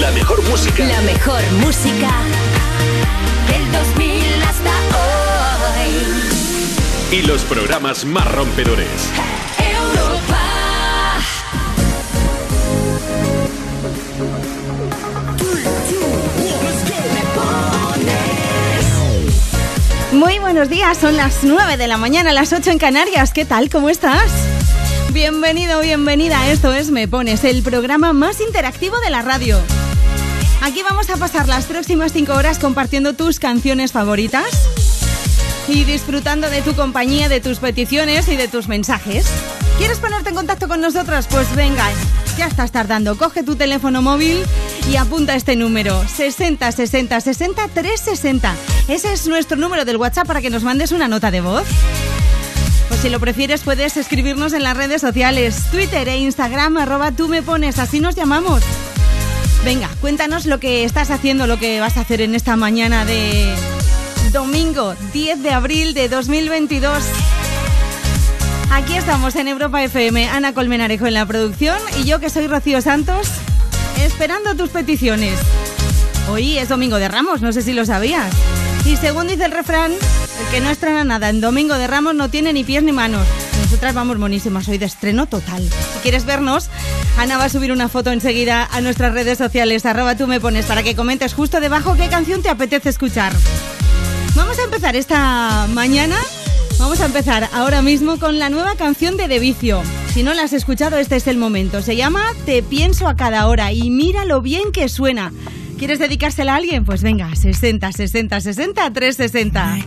La mejor música. La mejor música del 2000 hasta hoy. Y los programas más rompedores. Europa. Muy buenos días, son las 9 de la mañana, las 8 en Canarias. ¿Qué tal? ¿Cómo estás? Bienvenido, bienvenida. Esto es Me Pones, el programa más interactivo de la radio. Aquí vamos a pasar las próximas 5 horas compartiendo tus canciones favoritas y disfrutando de tu compañía, de tus peticiones y de tus mensajes. ¿Quieres ponerte en contacto con nosotros? Pues venga, ya estás tardando. Coge tu teléfono móvil y apunta este número: 60 60 60 360. Ese es nuestro número del WhatsApp para que nos mandes una nota de voz. O si lo prefieres, puedes escribirnos en las redes sociales: Twitter e Instagram, arroba tú me pones, así nos llamamos. Venga, cuéntanos lo que estás haciendo, lo que vas a hacer en esta mañana de domingo 10 de abril de 2022. Aquí estamos en Europa FM, Ana Colmenarejo en la producción y yo que soy Rocío Santos, esperando tus peticiones. Hoy es Domingo de Ramos, no sé si lo sabías. Y según dice el refrán, el que no estrena nada en Domingo de Ramos no tiene ni pies ni manos. Nosotras vamos monísimas hoy de estreno total. Si quieres vernos, Ana va a subir una foto enseguida a nuestras redes sociales, arroba tú me pones, para que comentes justo debajo qué canción te apetece escuchar. Vamos a empezar esta mañana. Vamos a empezar ahora mismo con la nueva canción de De Vicio. Si no la has escuchado, este es el momento. Se llama Te pienso a cada hora y mira lo bien que suena. ¿Quieres dedicársela a alguien? Pues venga, 60, 60, 60, 360.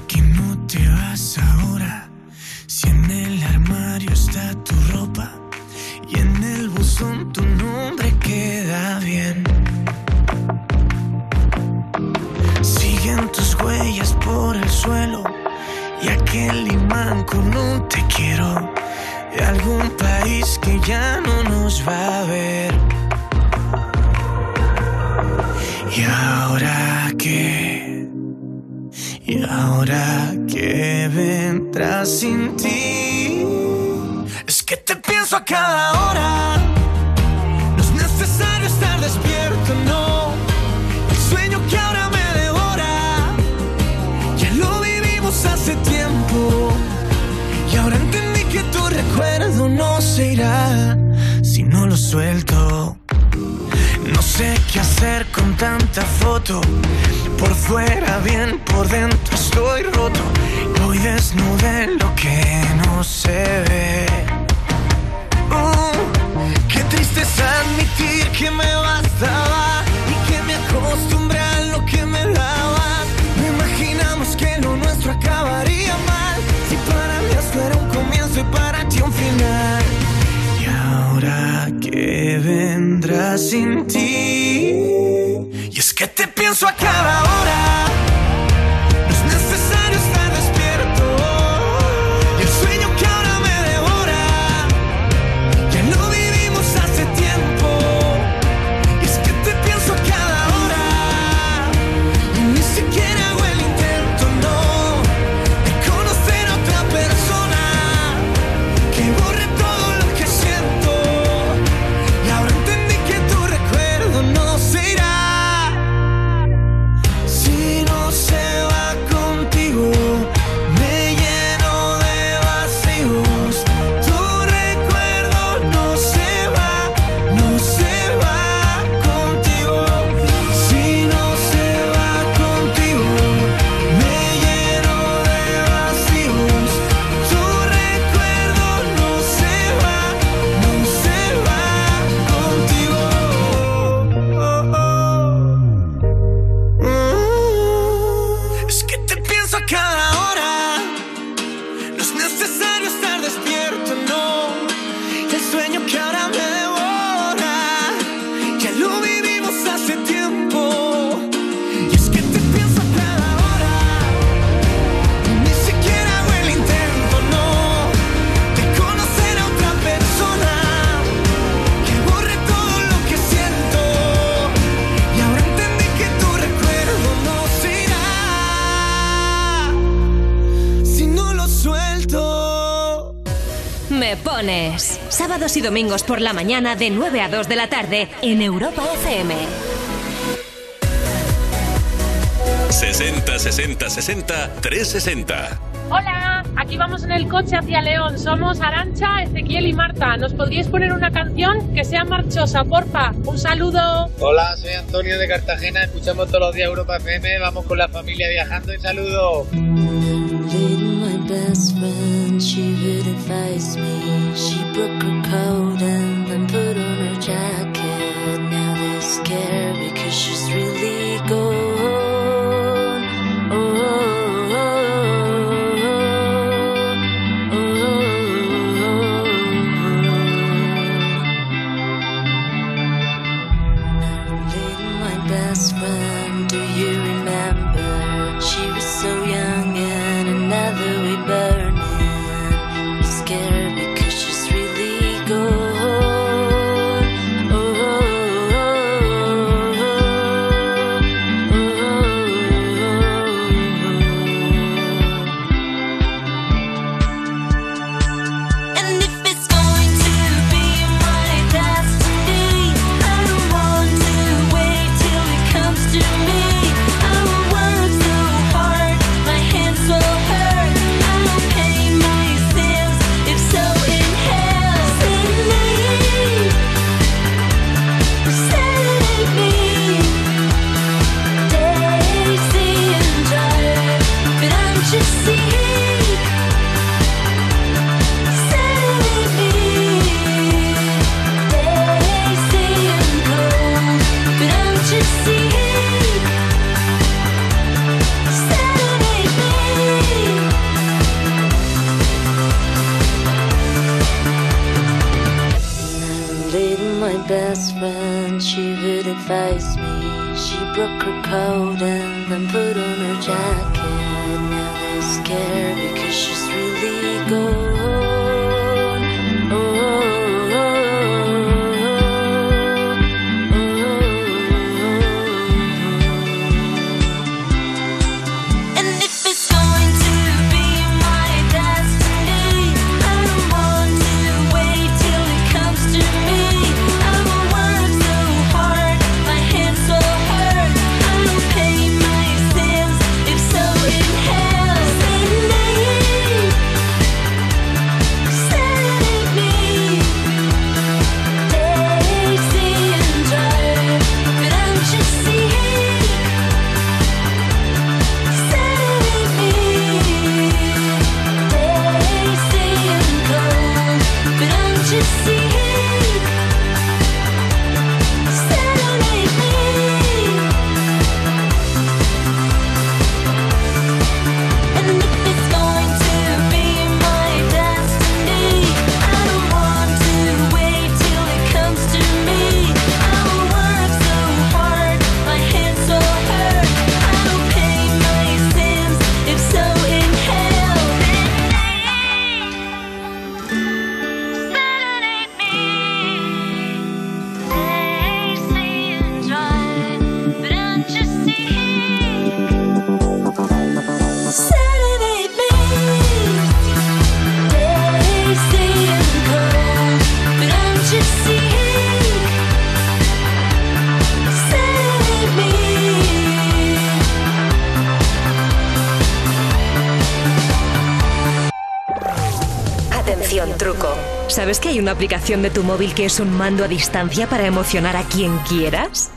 Imán con te quiero de algún país que ya no nos va a ver. ¿Y ahora qué? ¿Y ahora qué vendrá sin ti? Es que te pienso a cada hora. Si no lo suelto. No sé qué hacer con tanta foto. Por fuera bien, por dentro estoy roto. Y hoy desnudé lo que no se ve. Uh, qué triste es admitir que me bastaba y que me acostumbré a lo que me dabas. No imaginamos que lo nuestro acabaría que vendrá sin ti. Y es que te pienso a cada hora. Sábados y domingos por la mañana de 9 a 2 de la tarde en Europa FM. 60 60 60 360. Hola, aquí vamos en el coche hacia León. Somos Arancha, Ezequiel y Marta. ¿Nos podríais poner una canción que sea marchosa, porfa? Un saludo. Hola, soy Antonio de Cartagena. Escuchamos todos los días Europa FM. Vamos con la familia viajando y saludo. Best friend, she would advise me. She broke her code and then put on her jacket. Now they're scared because she's really ¿Sabes que hay una aplicación de tu móvil que es un mando a distancia para emocionar a quien quieras?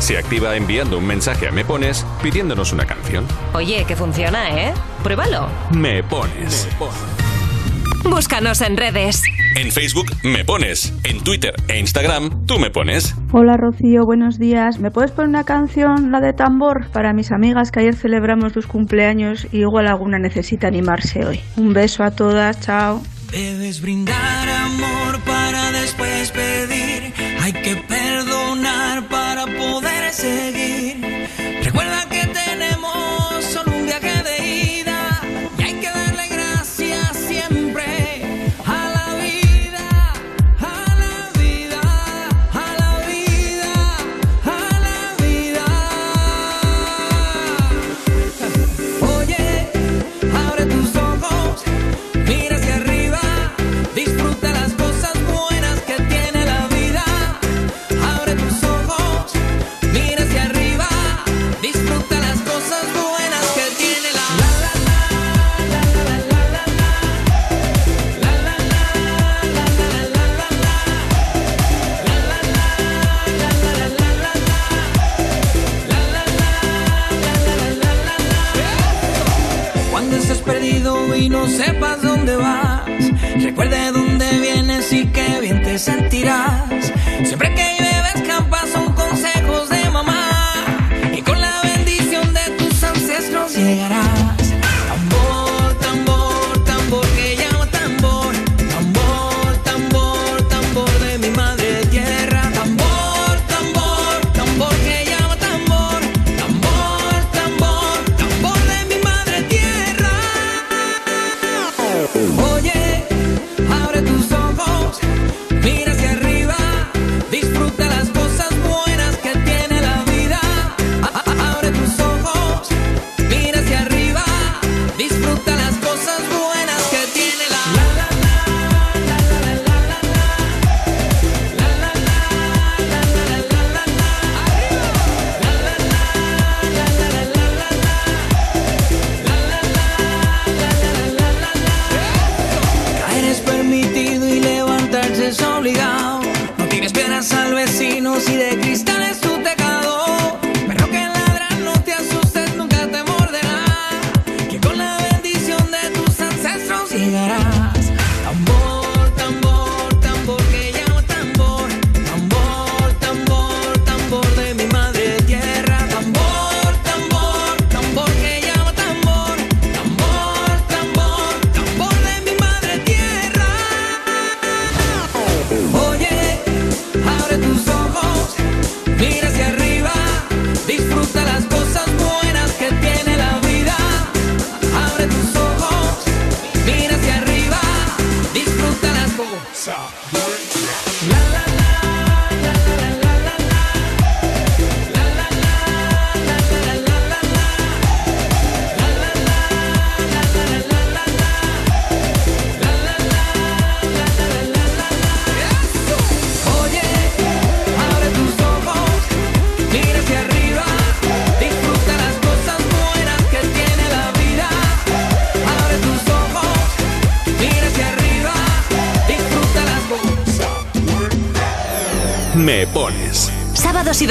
Se activa enviando un mensaje a Me Pones pidiéndonos una canción. Oye, que funciona, ¿eh? Pruébalo. Me Pones. Búscanos en redes. En Facebook Me Pones. En Twitter e Instagram Tú Me Pones. Hola Rocío, buenos días. ¿Me puedes poner una canción, la de tambor, para mis amigas que ayer celebramos sus cumpleaños y igual alguna necesita animarse hoy? Un beso a todas, chao. Debes brindar amor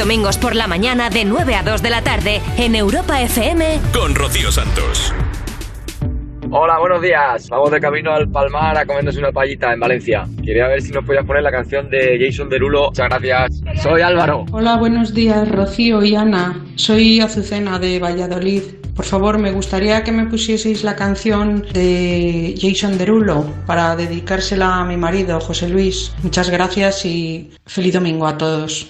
domingos por la mañana de 9 a 2 de la tarde en Europa FM con Rocío Santos. Hola, buenos días. Vamos de camino al Palmar a comernos una payita en Valencia. Quería ver si nos podías poner la canción de Jason Derulo. Muchas gracias. Soy Álvaro. Hola, buenos días, Rocío y Ana. Soy Azucena de Valladolid. Por favor, me gustaría que me pusieseis la canción de Jason Derulo para dedicársela a mi marido, José Luis. Muchas gracias y feliz domingo a todos.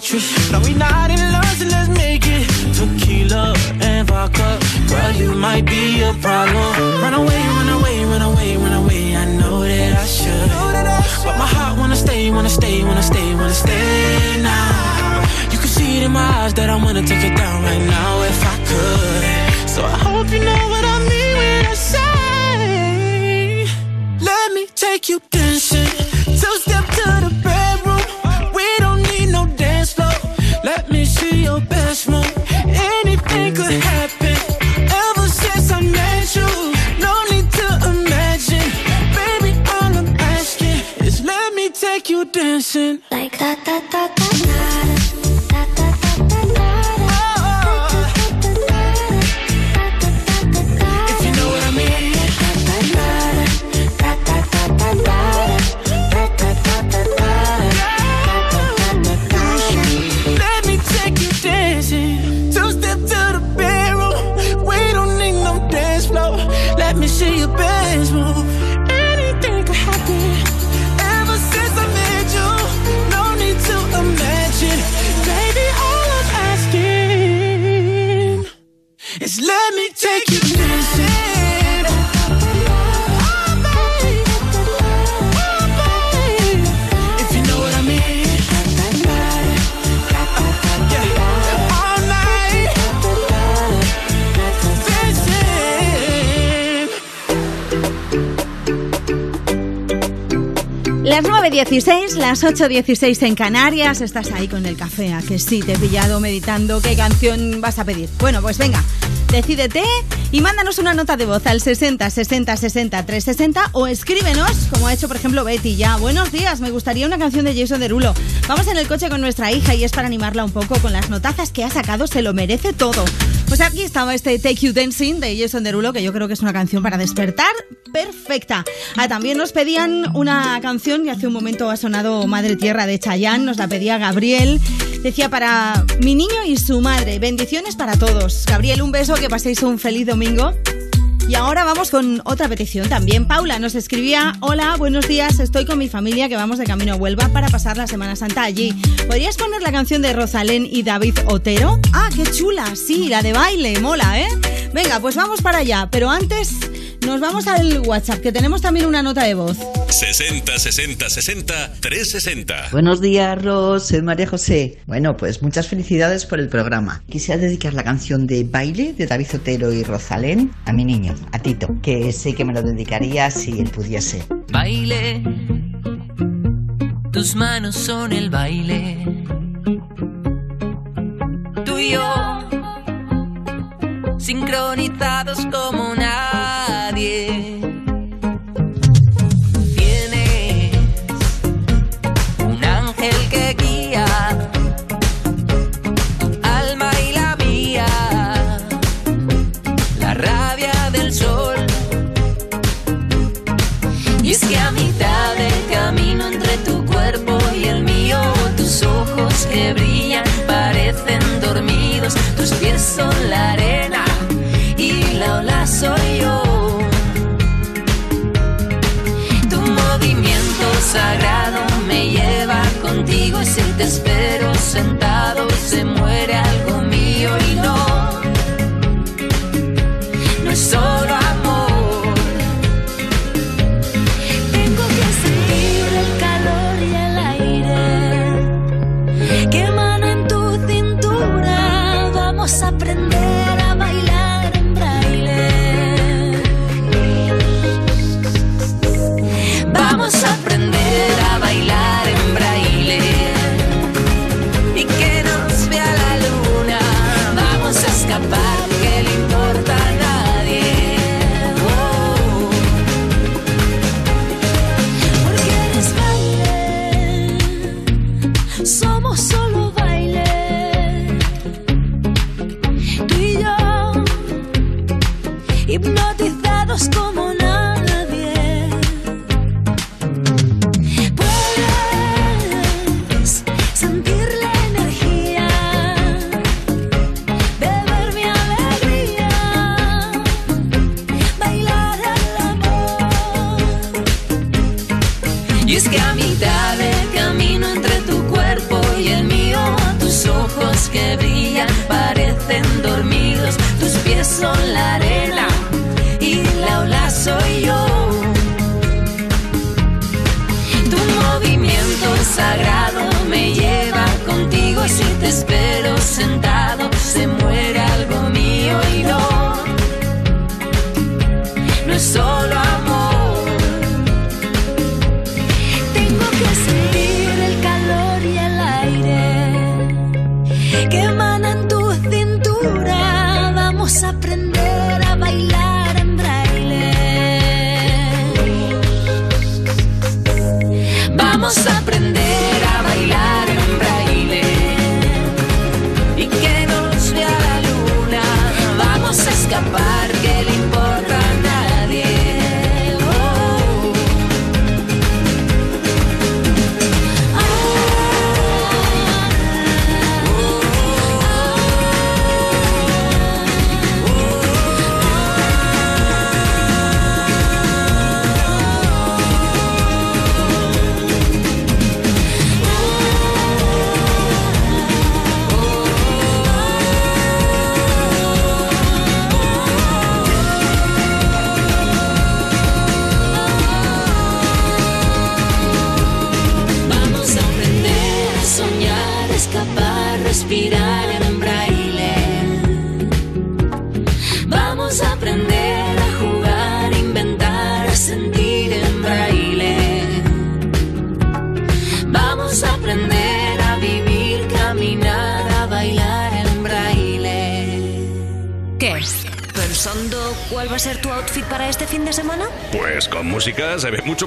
waitress. Now las 8.16 en Canarias. Estás ahí con el café, a que sí, te he pillado meditando. ¿Qué canción vas a pedir? Bueno, pues venga, decídete y mándanos una nota de voz al 60 60 60 360 o escríbenos, como ha hecho por ejemplo Betty ya. Buenos días, me gustaría una canción de Jason Derulo. Vamos en el coche con nuestra hija y es para animarla un poco con las notazas que ha sacado, se lo merece todo. Pues aquí estaba este Take You Dancing de Jason Derulo, que yo creo que es una canción para despertar perfecta. Ah, también nos pedían una canción que hace un momento ha sonado Madre Tierra de Chayanne, nos la pedía Gabriel. Decía para mi niño y su madre, bendiciones para todos. Gabriel, un beso, que paséis un feliz domingo. Y ahora vamos con otra petición también. Paula nos escribía, hola, buenos días, estoy con mi familia que vamos de camino a Huelva para pasar la Semana Santa allí. ¿Podrías poner la canción de Rosalén y David Otero? Ah, qué chula, sí, la de baile, mola, ¿eh? Venga, pues vamos para allá, pero antes nos vamos al WhatsApp, que tenemos también una nota de voz. 60 60 60 360. Buenos días, Ros, soy María José. Bueno, pues muchas felicidades por el programa. Quisiera dedicar la canción de Baile de David Otero y Rosalén a mi niño, a Tito, que sé que me lo dedicaría si él pudiese. Baile, tus manos son el baile. Tú y yo, sincronizados como nadie. Que a mitad del camino entre tu cuerpo y el mío, tus ojos que brillan parecen dormidos, tus pies son la arena y la ola soy yo. Tu movimiento sagrado me lleva contigo y si te espero sentado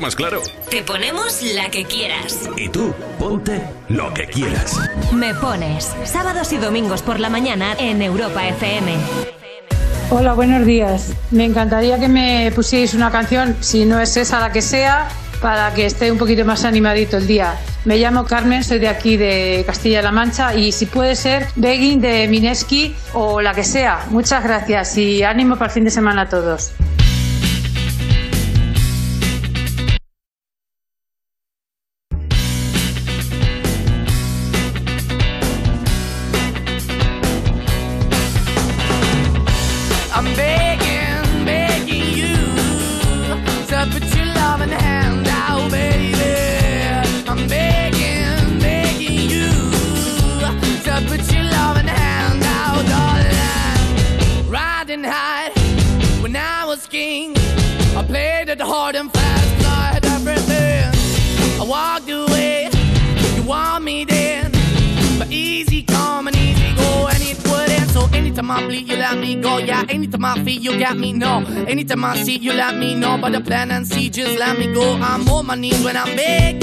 más claro. Te ponemos la que quieras. Y tú, ponte lo que quieras. Me pones sábados y domingos por la mañana en Europa FM. Hola, buenos días. Me encantaría que me pusierais una canción, si no es esa la que sea, para que esté un poquito más animadito el día. Me llamo Carmen, soy de aquí de Castilla-La Mancha y si puede ser Begging de Mineski o la que sea. Muchas gracias y ánimo para el fin de semana a todos. I see, you let me know. But the plan and see, just let me go. I'm on my knees when I'm begging,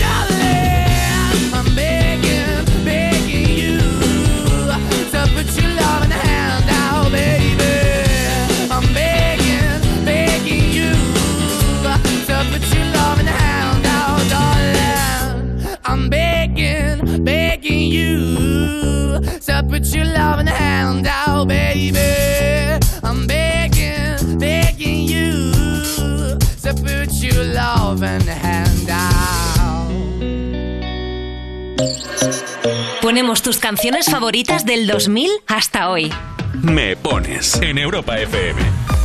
I'm begging, begging you. To put your loving hand out, Ponemos tus canciones favoritas del 2000 hasta hoy. Me pones en Europa FM.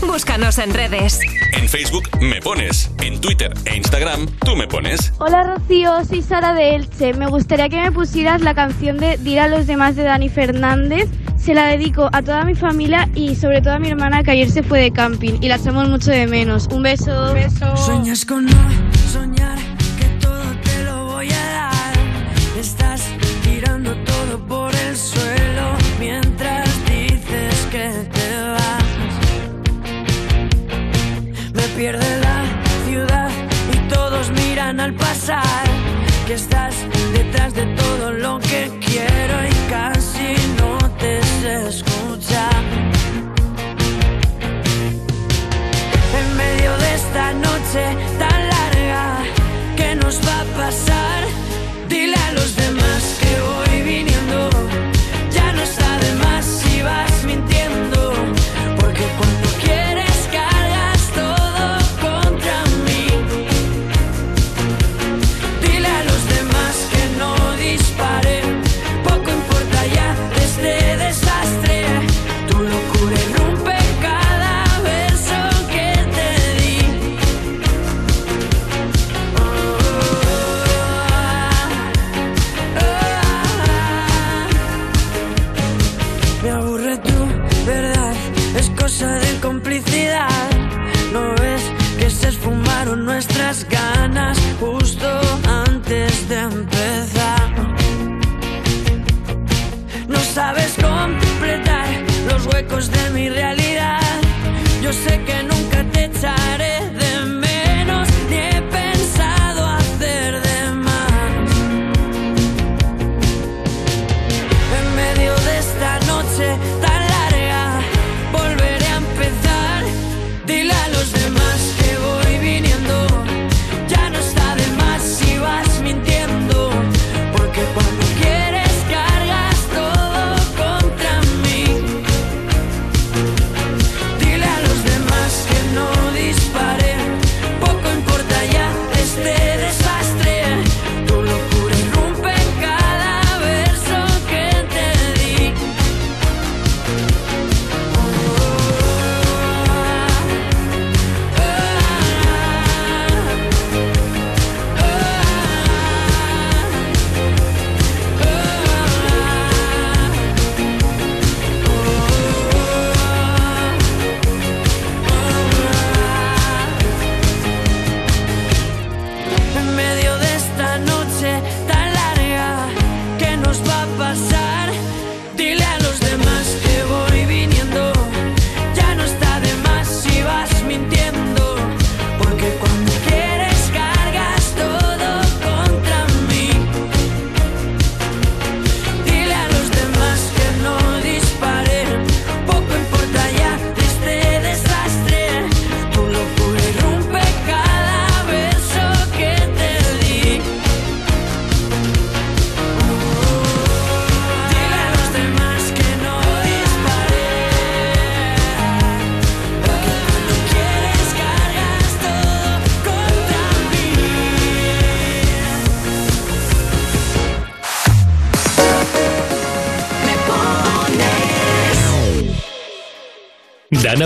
Búscanos en redes. En Facebook me pones. En Twitter e Instagram tú me pones. Hola Rocío, soy Sara de Elche. Me gustaría que me pusieras la canción de Dir a los demás de Dani Fernández. Se la dedico a toda mi familia y sobre todo a mi hermana que ayer se fue de camping y la echamos mucho de menos. Un beso. Sueñas con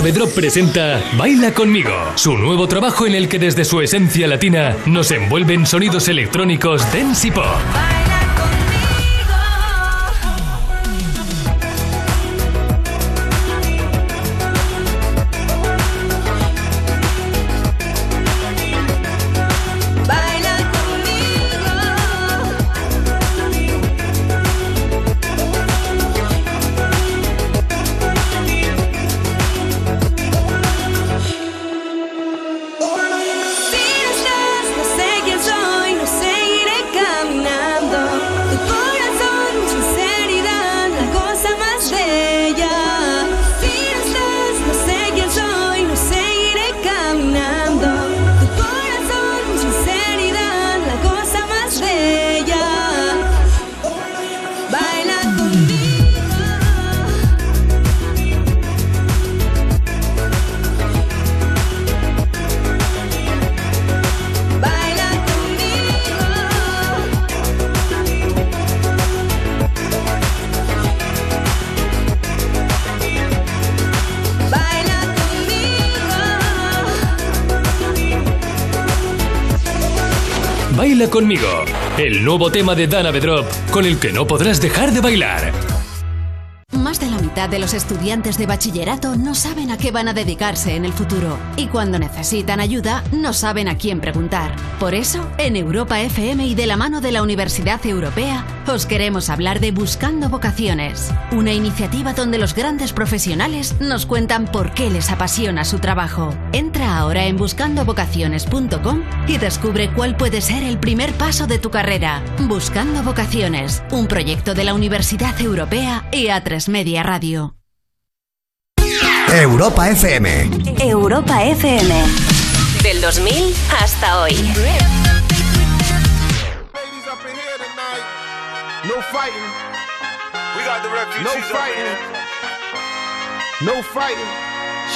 Dana Bedrop presenta Baila conmigo, su nuevo trabajo en el que desde su esencia latina nos envuelven sonidos electrónicos dance y pop. El nuevo tema de Dana Bedrop con el que no podrás dejar de bailar. Más de la mitad de los estudiantes de bachillerato no saben a qué van a dedicarse en el futuro y cuando necesitan ayuda no saben a quién preguntar. Por eso, en Europa FM y de la mano de la Universidad Europea, os queremos hablar de Buscando Vocaciones, una iniciativa donde los grandes profesionales nos cuentan por qué les apasiona su trabajo. Ahora en buscandovocaciones.com y descubre cuál puede ser el primer paso de tu carrera. Buscando Vocaciones, un proyecto de la Universidad Europea y A3 Media Radio. Europa FM. Europa FM. Del 2000 hasta hoy. No fighting. We got the refugees. No fighting. No fighting.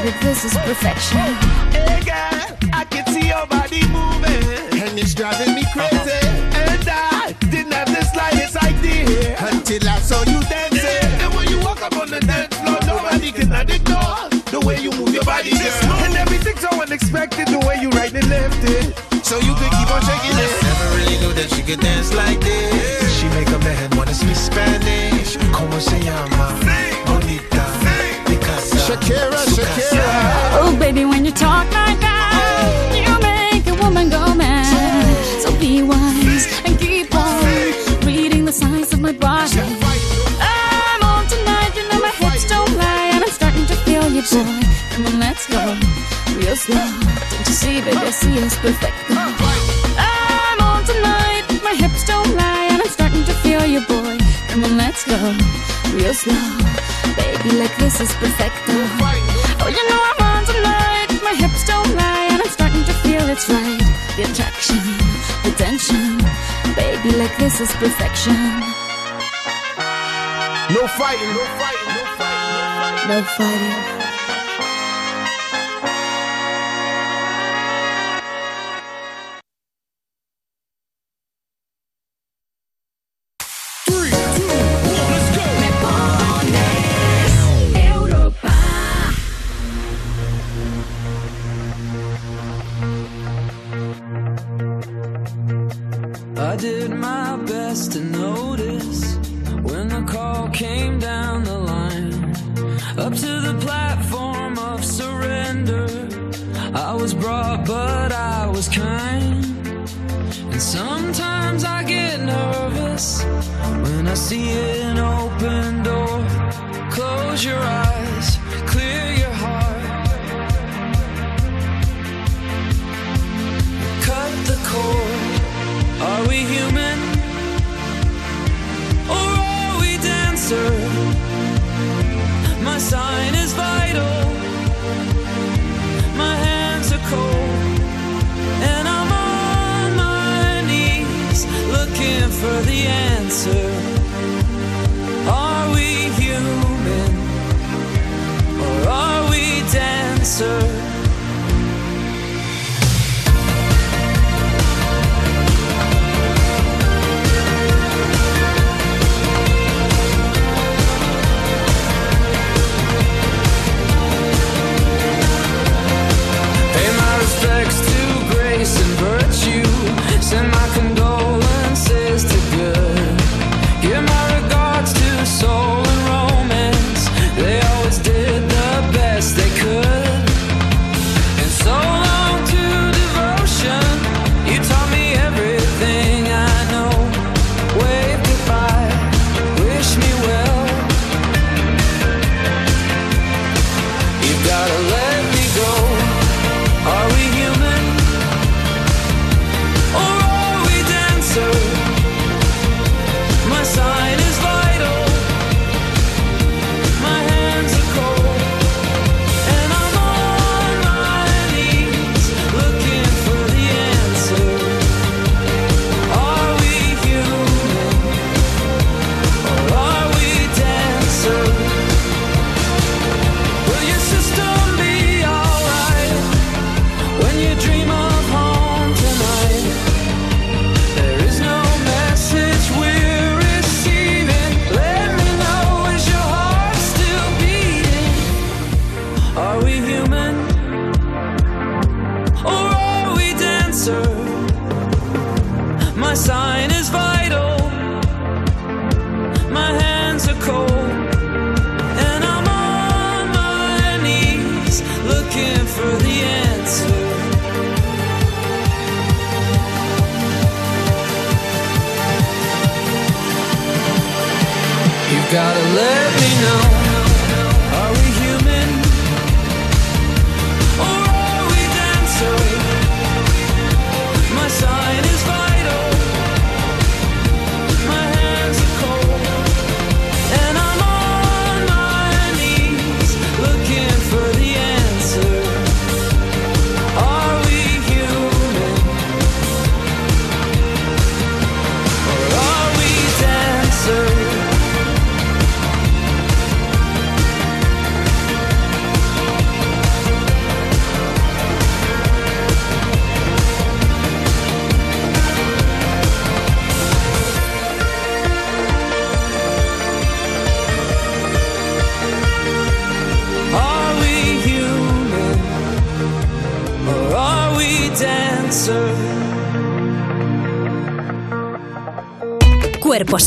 baby, this is perfection. Hey girl, I can see your body moving. And and it's driving me crazy. Uh-huh. And I didn't have the slightest idea until I saw you dancing. And when you walk up on the dance floor, nobody can ignore the way you move your body, girl. And everything's so unexpected, the way you right and left it. So you could keep on shaking it. Never really knew that she could dance like this. Baby, when you talk like that, you make a woman go mad. So be wise and keep on reading the signs of my body. I'm on tonight, you know my hips don't lie, and I'm starting to feel you, boy. Come on, let's go real slow. Don't you see, baby, I see it's perfect. I'm on tonight, my hips don't lie, and I'm starting to feel you, boy. Come on, let's go real slow. Baby, like this is perfect. Like this is perfection. No fighting, no fighting, no fighting. No fighting. I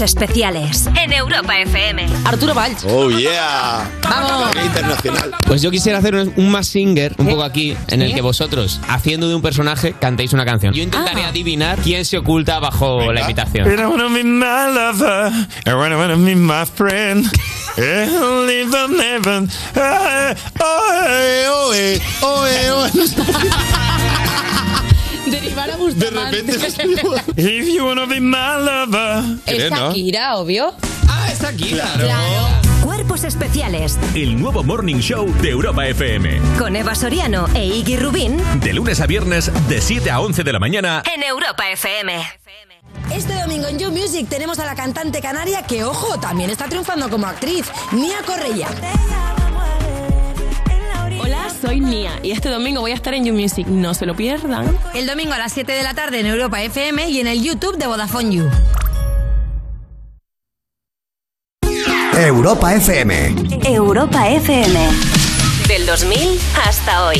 especiales en Europa FM. Arturo Valls. Oh, yeah. Vamos. Internacional. Pues yo quisiera hacer un, un más singer, un poco aquí, en el ¿Eh? que vosotros, haciendo de un personaje, cantéis una canción. Yo intentaría adivinar quién se oculta bajo la imitación. I wanna be my lover. I wanna, wanna be my friend. And live Derivar a Bustamante. If you wanna be my lover. Es Shakira, obvio. Ah, está aquí, claro. Cuerpos especiales El nuevo Morning Show de Europa FM. con Eva Soriano e Iggy Rubín De lunes a viernes, de 7 a 11 de la mañana. en Europa FM. Este domingo en You Music tenemos a la cantante canaria que, ojo, también está triunfando como actriz, Nia Correia. Hola, soy Nia y este domingo voy a estar en You Music. No se lo pierdan. El domingo a las 7 de la tarde en Europa FM y en el YouTube de Vodafone You. Europa FM. Europa FM. Del 2000 hasta hoy.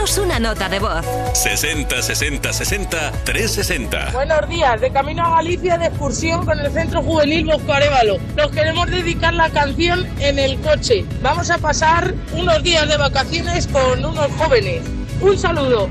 Envíanos una nota de voz. 60 60 60 360. Buenos días, de camino a Galicia de excursión con el Centro Juvenil Bosco Arévalo. Nos queremos dedicar la canción en el coche. Vamos a pasar unos días de vacaciones con unos jóvenes. Un saludo.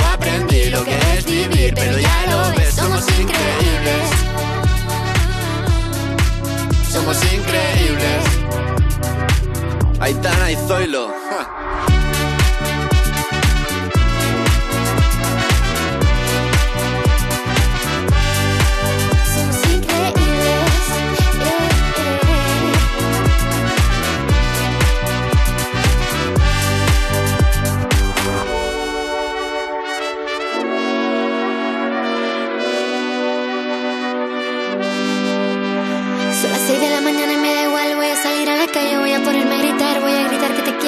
que es vivir, pero ya lo ves, somos increíbles. Somos increíbles. Aitana y Zoilo.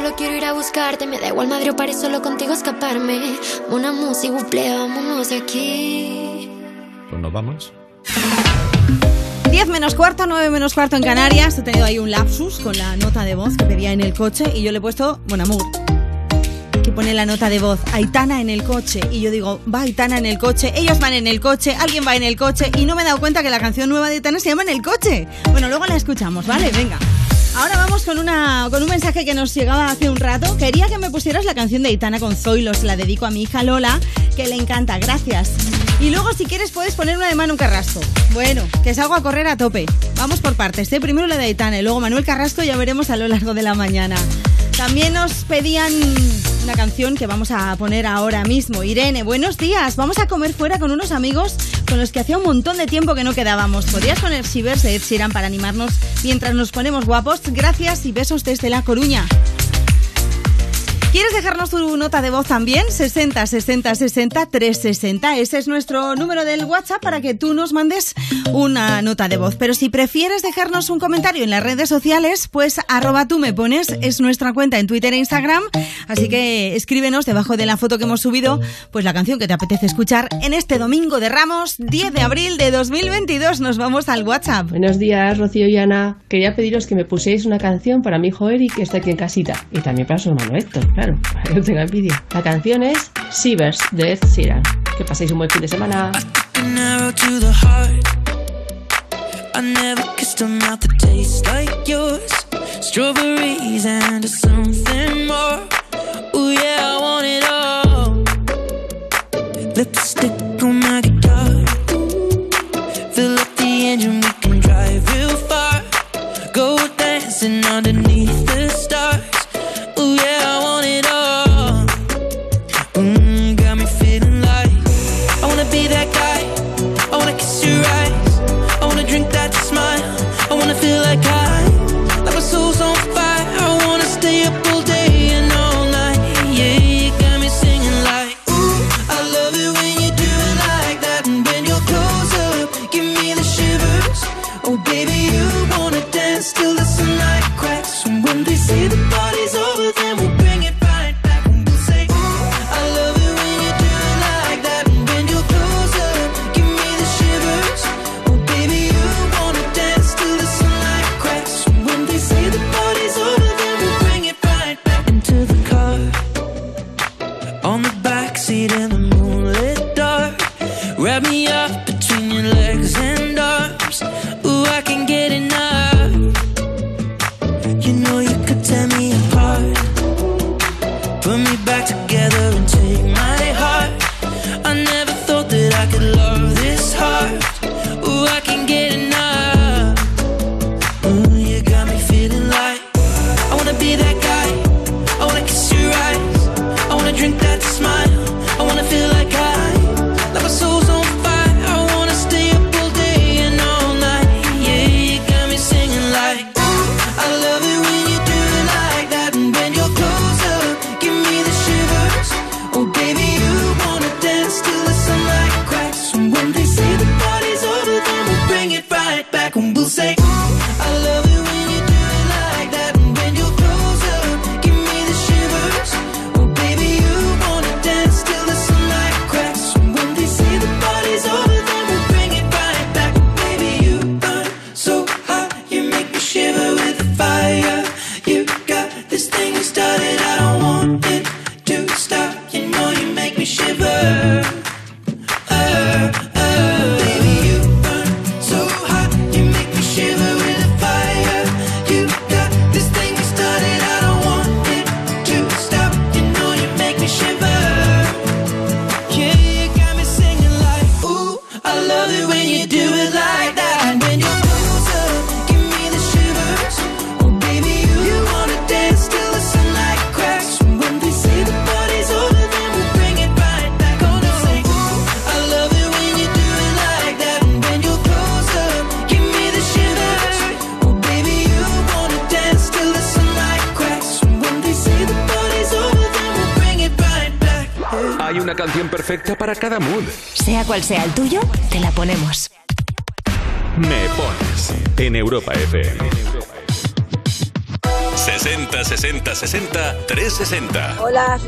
solo quiero ir a buscarte. Me da igual Madrid o París, solo contigo escaparme. Una música, buple, vámonos de aquí. Pues nos vamos. 10 menos cuarto, 9 menos cuarto en Canarias. He tenido ahí un lapsus con la nota de voz que pedía en el coche y yo le he puesto Amor. Que pone la nota de voz, Aitana en el coche. Y yo digo, va Aitana en el coche, ellos van en el coche, alguien va en el coche. Y no me he dado cuenta que la canción nueva de Aitana se llama En el coche. Bueno, luego la escuchamos, ¿vale? Venga. Ahora vamos con, una, con un mensaje que nos llegaba hace un rato. Quería que me pusieras la canción de Aitana con Zoilo. Se la dedico a mi hija Lola, que le encanta. Gracias. Y luego, si quieres, puedes poner una de Manu Carrasco. Bueno, que salgo a correr a tope. Vamos por partes. ¿eh? Primero la de Aitana y luego Manuel Carrasco. Ya veremos a lo largo de la mañana. También nos pedían una canción que vamos a poner ahora mismo. Irene, buenos días. Vamos a comer fuera con unos amigos con los que hacía un montón de tiempo que no quedábamos. ¿Podrías poner Shivers de Ed Sheeran para animarnos mientras nos ponemos guapos? Gracias y besos desde La Coruña. ¿Quieres dejarnos tu nota de voz también? 60 60 60 360. Ese es nuestro número del WhatsApp para que tú nos mandes una nota de voz. Pero si prefieres dejarnos un comentario en las redes sociales, pues arroba tú me pones es nuestra cuenta en Twitter e Instagram. Así que escríbenos debajo de la foto que hemos subido, pues la canción que te apetece escuchar en este domingo de Ramos, 10 de abril de 2022. Nos vamos al WhatsApp. Buenos días, Rocío y Ana. Quería pediros que me pusierais una canción para mi hijo Eric, que está aquí en casita. Y también para su hermano Héctor, claro, para tenga vídeo. La canción es Shivers de Ed Sheeran. Que paséis un buen fin de semana. I never kissed a mouth that tastes like yours. Strawberries and something more. Ooh, yeah, I want it all. Lipstick on my guitar. Fill up the engine, we can drive real far. Go dancing underneath Wrap me up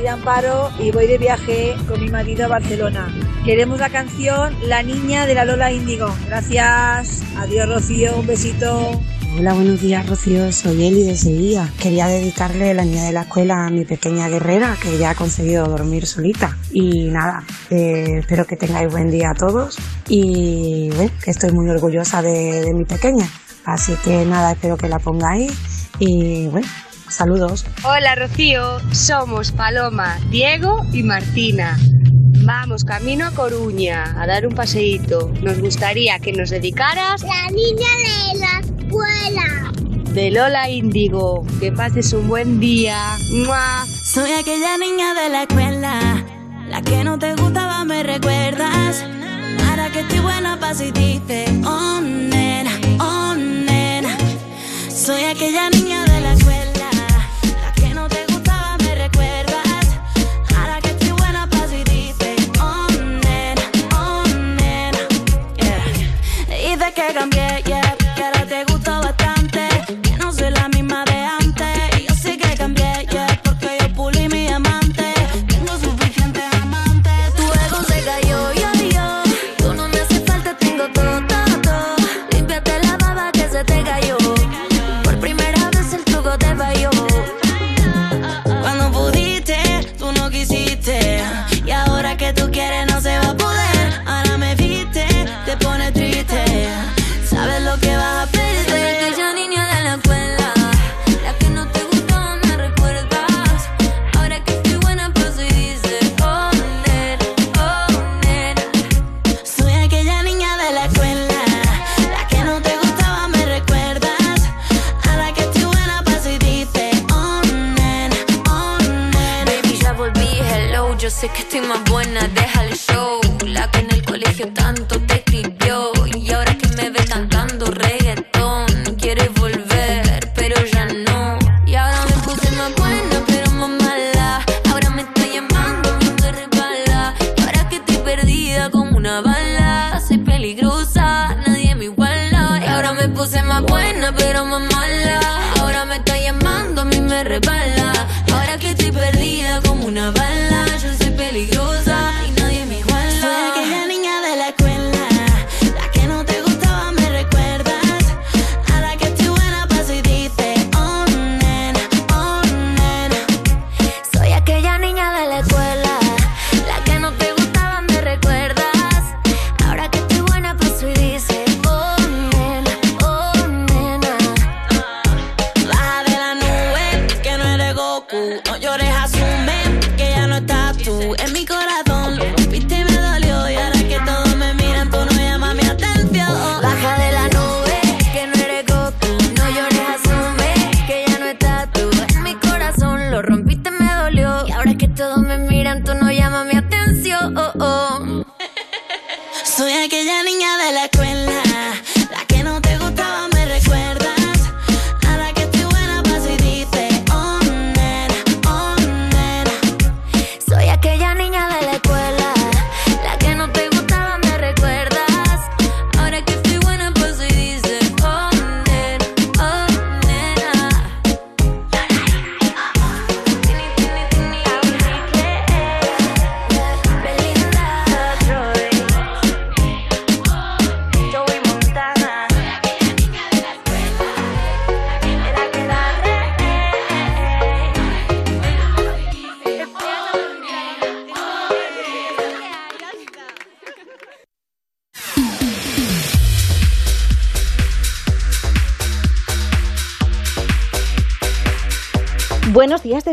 soy Amparo y voy de viaje con mi marido a Barcelona. Queremos la canción La niña de la Lola Índigo. Gracias. Adiós, Rocío. Un besito. Hola, buenos días, Rocío. Soy Eli de Sevilla. Quería dedicarle la niña de la escuela a mi pequeña guerrera que ya ha conseguido dormir solita. Y nada, eh, espero que tengáis buen día a todos y bueno, que estoy muy orgullosa de, de mi pequeña. Así que nada, espero que la pongáis y bueno, saludos. Hola Rocío, somos Paloma, Diego y Martina. Vamos camino a Coruña a dar un paseíto. Nos gustaría que nos dedicaras La niña de la escuela. de Lola Índigo. Que pases un buen día. ¡Mua! Soy aquella niña de la escuela, la que no te gustaba, me recuerdas. Ahora que estoy buena, paso y dice, oh nena, oh nena. Soy aquella niña de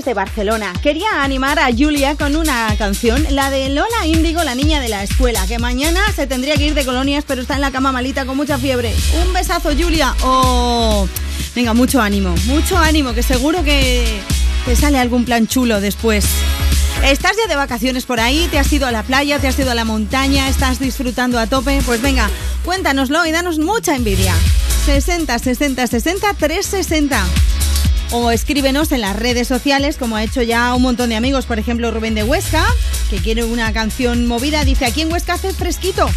Desde Barcelona. Quería animar a Julia con una canción, la de Lola Índigo, la niña de la escuela, que mañana se tendría que ir de colonias, pero está en la cama malita con mucha fiebre. Un besazo, Julia. Oh, venga, mucho ánimo, mucho ánimo, que seguro que te sale algún plan chulo después. ¿Estás ya de vacaciones por ahí? ¿Te has ido a la playa? ¿Te has ido a la montaña? ¿Estás disfrutando a tope? Pues venga, cuéntanoslo y danos mucha envidia. 60 60 60 360. O escríbenos en las redes sociales, como ha hecho ya un montón de amigos. Por ejemplo, Rubén de Huesca, que quiere una canción movida, dice: aquí en Huesca hace fresquito.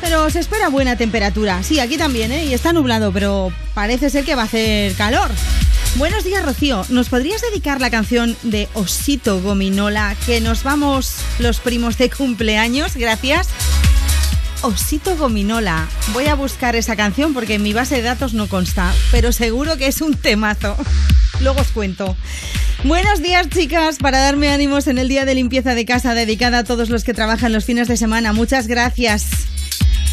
Pero se espera buena temperatura. Sí, aquí también, ¿eh? Y está nublado, pero parece ser que va a hacer calor. Buenos días, Rocío. ¿Nos podrías dedicar la canción de Osito Gominola, que nos vamos los primos de cumpleaños? Gracias. Osito Gominola. Voy a buscar esa canción porque en mi base de datos no consta, pero seguro que es un temazo. Luego os cuento. Buenos días, chicas, para darme ánimos en el día de limpieza de casa dedicada a todos los que trabajan los fines de semana. Muchas gracias.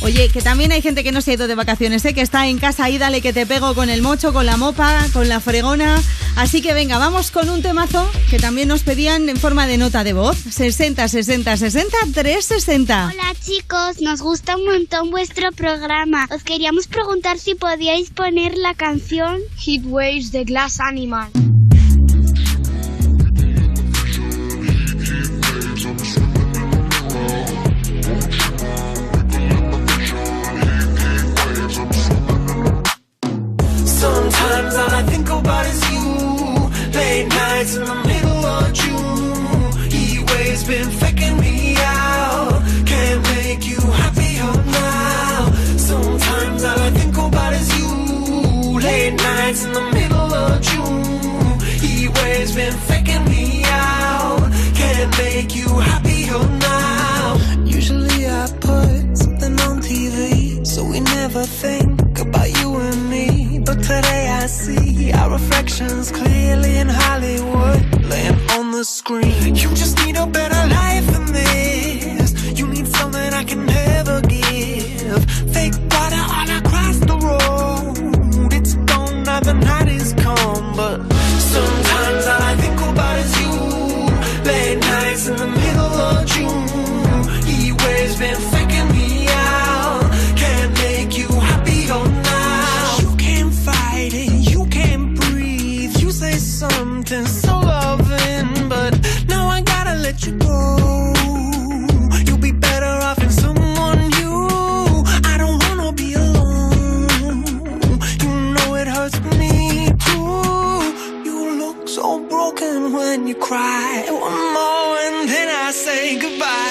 Oye, que también hay gente que no se ha ido de vacaciones, ¿eh? que está en casa ahí, dale que te pego con el mocho, con la mopa, con la fregona. Así que venga, vamos con un temazo que también nos pedían en forma de nota de voz. 60 60 60 360. Hola chicos, nos gusta un montón vuestro programa. Os queríamos preguntar si podíais poner la canción Heat Waves de Glass Animal. You cry. One more and then I say goodbye.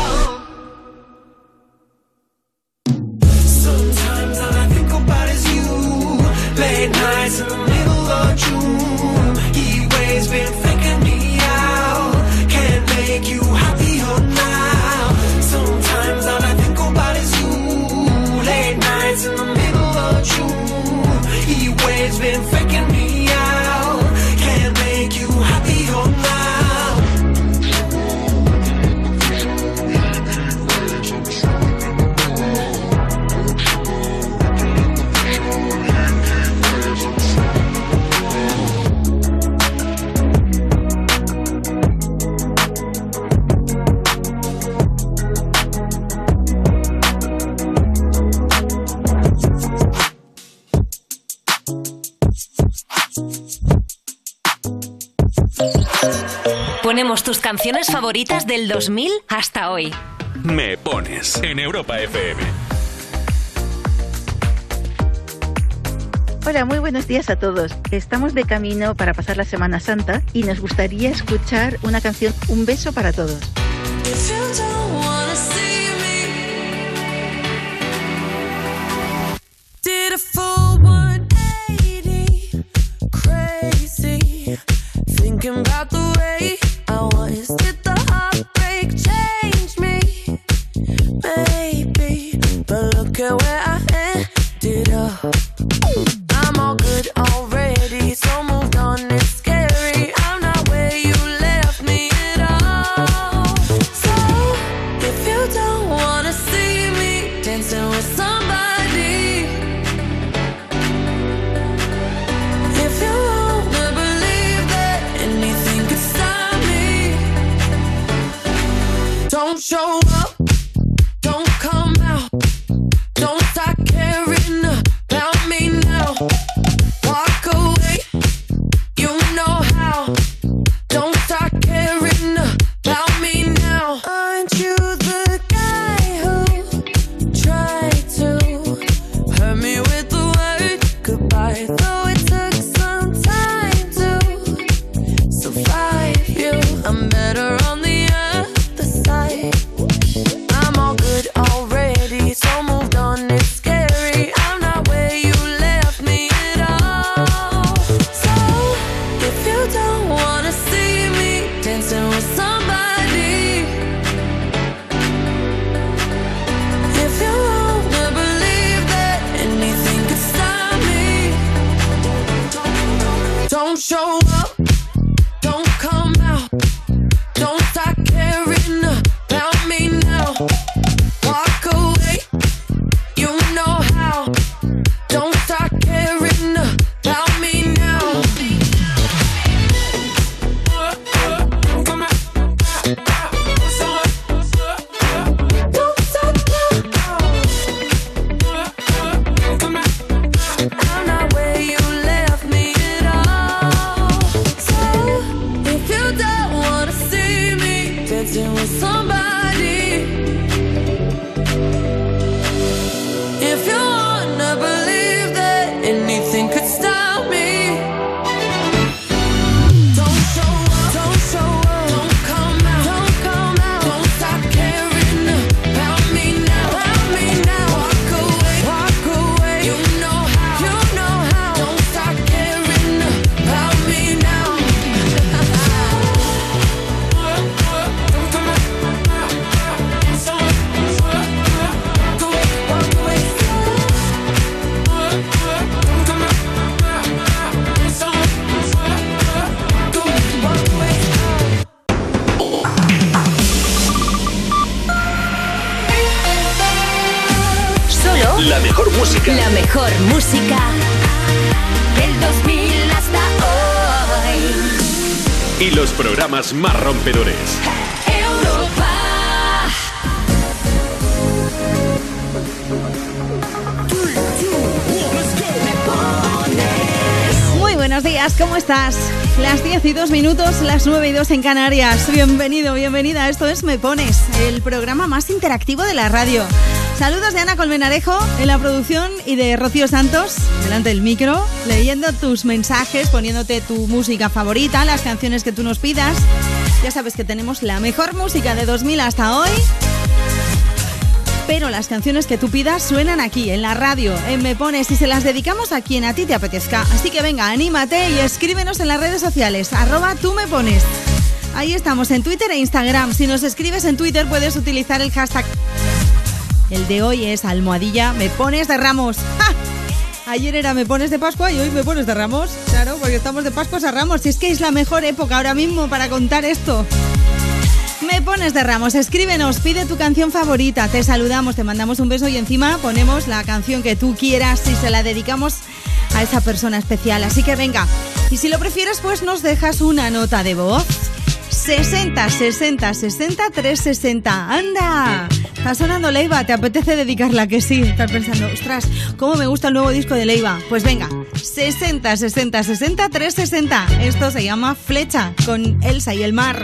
Canciones favoritas del 2000 hasta hoy. Me pones en Europa FM. Hola, muy buenos días a todos. Estamos de camino para pasar la Semana Santa y nos gustaría escuchar una canción, Un beso para todos. Las 10 y 2 minutos, las 9 y 2 en Canarias. Bienvenido, bienvenida. Esto es Me Pones, el programa más interactivo de la radio. Saludos de Ana Colmenarejo en la producción y de Rocío Santos delante del micro, leyendo tus mensajes, poniéndote tu música favorita, las canciones que tú nos pidas. Ya sabes que tenemos la mejor música de 2000 hasta hoy. Pero las canciones que tú pidas suenan aquí, en la radio, en Me Pones, y se las dedicamos a quien a ti te apetezca. Así que venga, anímate y escríbenos en las redes sociales, arroba tú me pones. Ahí estamos, en Twitter e Instagram. Si nos escribes en Twitter puedes utilizar el hashtag. El de hoy es almohadilla me pones de ramos. ¡Ja! Ayer era me pones de Pascua y hoy me pones de ramos. Claro, porque estamos de Pascua a ramos. Y es que es la mejor época ahora mismo para contar esto. Me pones de ramos, escríbenos, pide tu canción favorita, te saludamos, te mandamos un beso y encima ponemos la canción que tú quieras y se la dedicamos a esa persona especial. Así que venga, y si lo prefieres, pues nos dejas una nota de voz. 60 60 60 360. ¡Anda! Está sonando Leiva, ¿te apetece dedicarla? Que sí, estás pensando, ostras, ¿cómo me gusta el nuevo disco de Leiva? Pues venga, 60 60 60 360. Esto se llama Flecha con Elsa y el mar.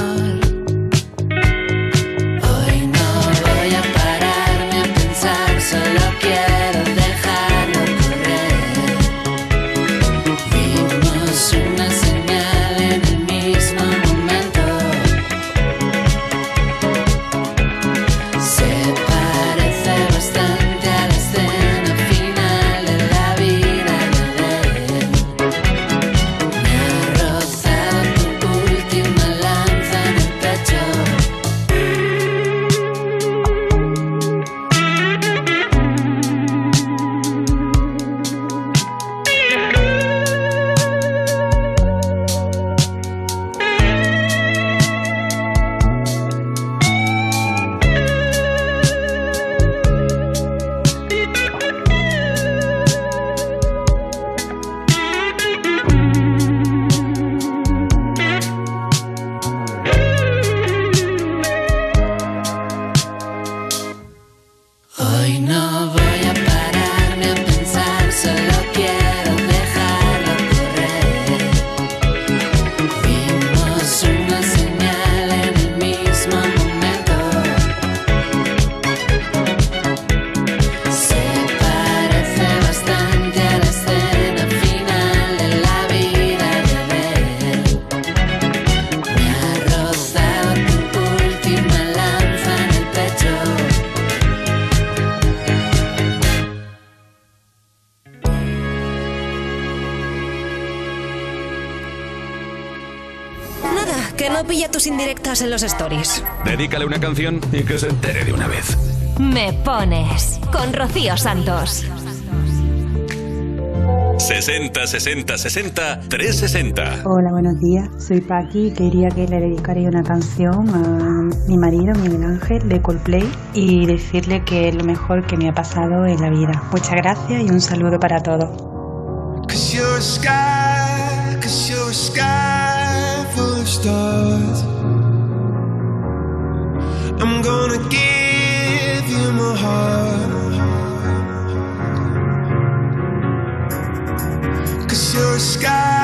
En los stories. Dedícale una canción y que se entere de una vez. Me pones con Rocío Santos. 60 60 60 360. Hola, buenos días. Soy Paqui y quería que le dedicaría una canción a mi marido, Miguel Ángel, de Coldplay, y decirle que es lo mejor que me ha pasado en la vida. Muchas gracias y un saludo para todos. Cause you're a sky, cause you're a sky full of stars. My. Cause you're a sky,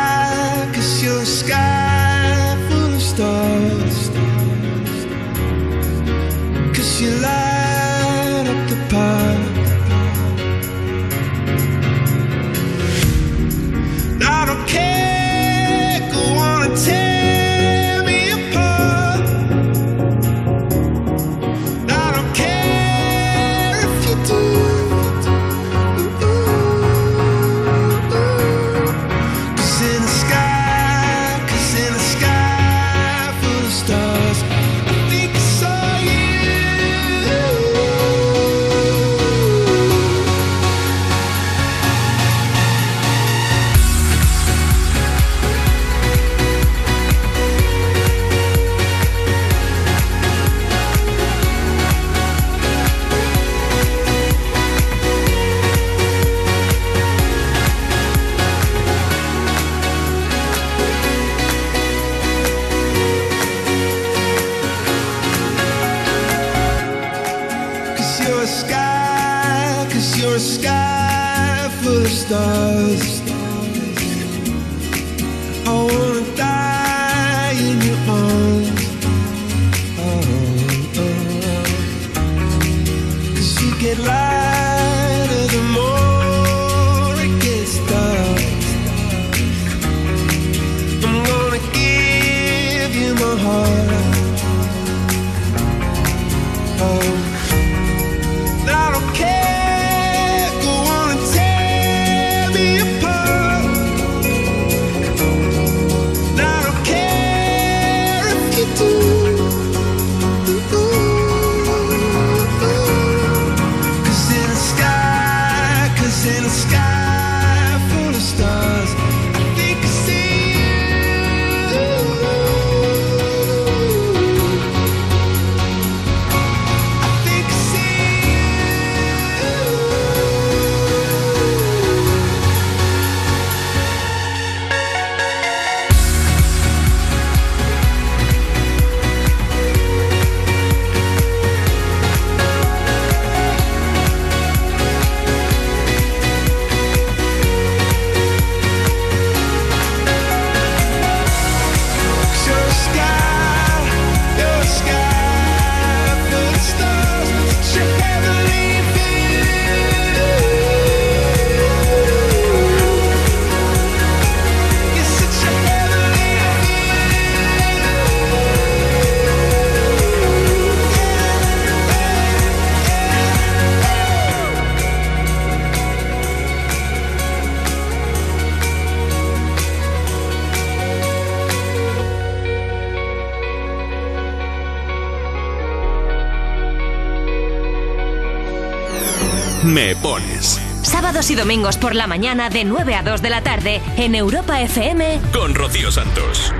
domingos por la mañana de 9 a 2 de la tarde en Europa FM Con Rocío Santos.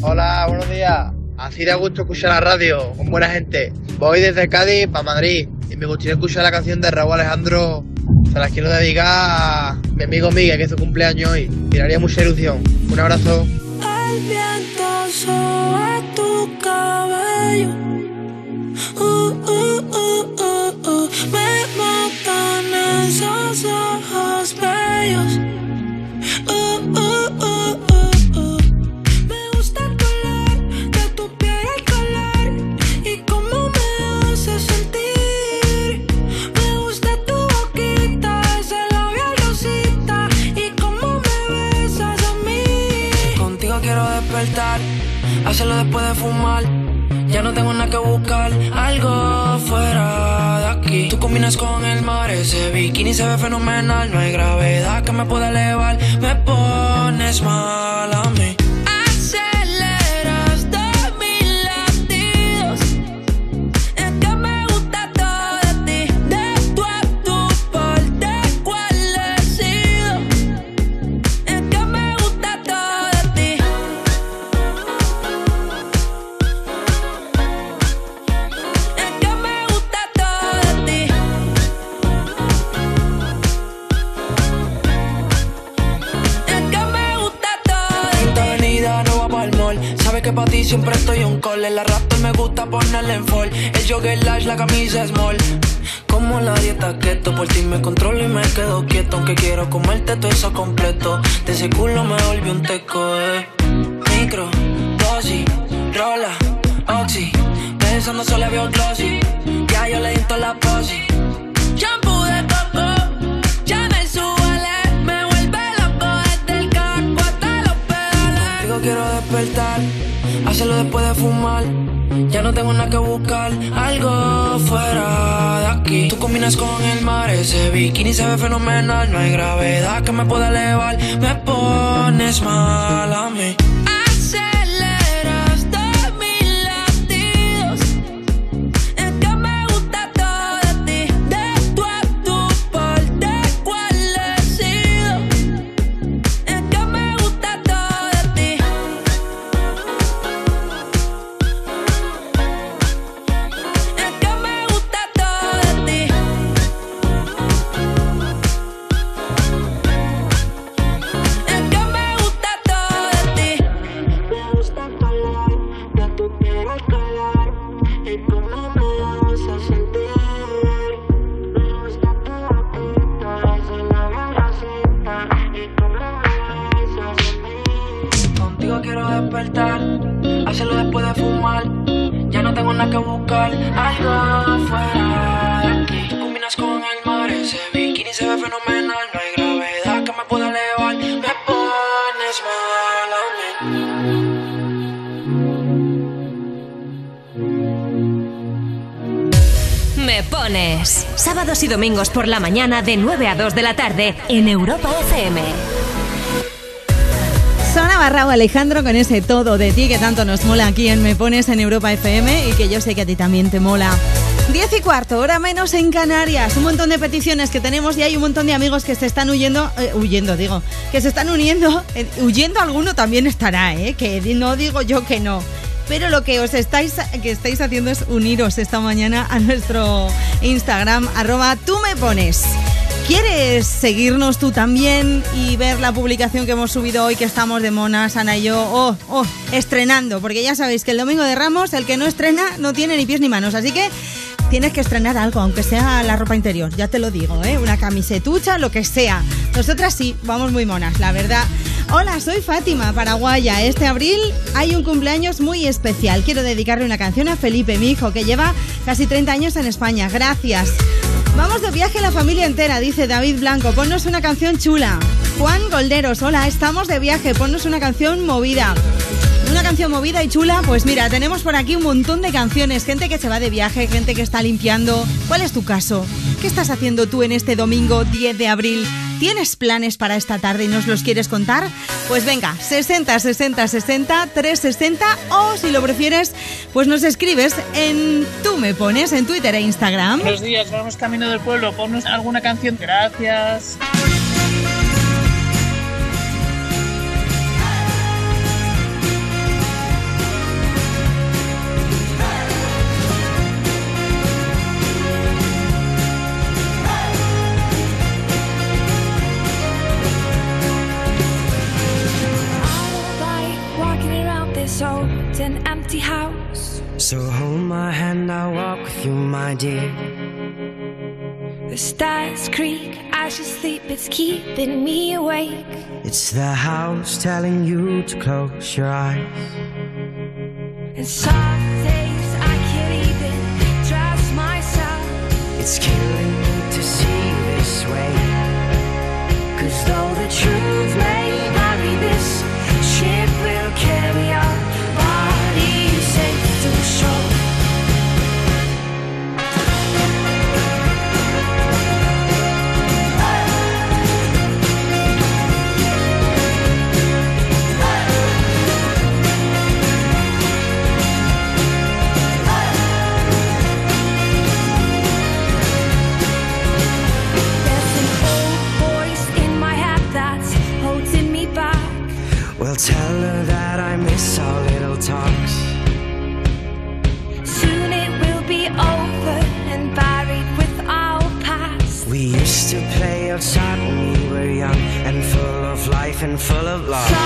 Hola, buenos días. Así da gusto escuchar la radio, con buena gente. Voy desde Cádiz para Madrid y me gustaría escuchar la canción de Raúl Alejandro. Se la quiero dedicar a mi amigo Miguel, que es su cumpleaños hoy. Haría mucha ilusión. Un abrazo. Sábados y domingos por la mañana de 9 a 2 de la tarde en Europa FM. Sonaba Raúl Alejandro con ese todo de ti que tanto nos mola aquí en Me Pones en Europa FM y que yo sé que a ti también te mola. 10 y cuarto, hora menos en Canarias. Un montón de peticiones que tenemos y hay un montón de amigos que se están huyendo, eh, huyendo, digo, que se están uniendo. Eh, huyendo alguno también estará, ¿eh? Que no digo yo que no. Pero lo que os estáis, que estáis haciendo es uniros esta mañana a nuestro Instagram, arroba tú me pones. ¿Quieres seguirnos tú también y ver la publicación que hemos subido hoy que estamos de monas, Ana y yo? Oh, oh, estrenando, porque ya sabéis que el domingo de Ramos, el que no estrena no tiene ni pies ni manos, así que tienes que estrenar algo, aunque sea la ropa interior, ya te lo digo, ¿eh? Una camisetucha, lo que sea. Nosotras sí, vamos muy monas, la verdad. Hola, soy Fátima, paraguaya. Este abril hay un cumpleaños muy especial. Quiero dedicarle una canción a Felipe, mi hijo, que lleva casi 30 años en España. Gracias. Vamos de viaje la familia entera, dice David Blanco. Ponnos una canción chula. Juan Golderos, hola, estamos de viaje. Ponnos una canción movida. Una canción movida y chula, pues mira, tenemos por aquí un montón de canciones, gente que se va de viaje, gente que está limpiando. ¿Cuál es tu caso? ¿Qué estás haciendo tú en este domingo 10 de abril? ¿Tienes planes para esta tarde y nos los quieres contar? Pues venga, 60 60 60 360 o si lo prefieres, pues nos escribes en tú me pones en Twitter e Instagram. Buenos días, vamos camino del pueblo. Ponnos alguna canción. Gracias. My hand, I'll walk with you, my dear. The stars creak as you sleep, it's keeping me awake. It's the house telling you to close your eyes. And some days I can't even trust myself. It's killing me to see this way. Cause though the truth may full of love.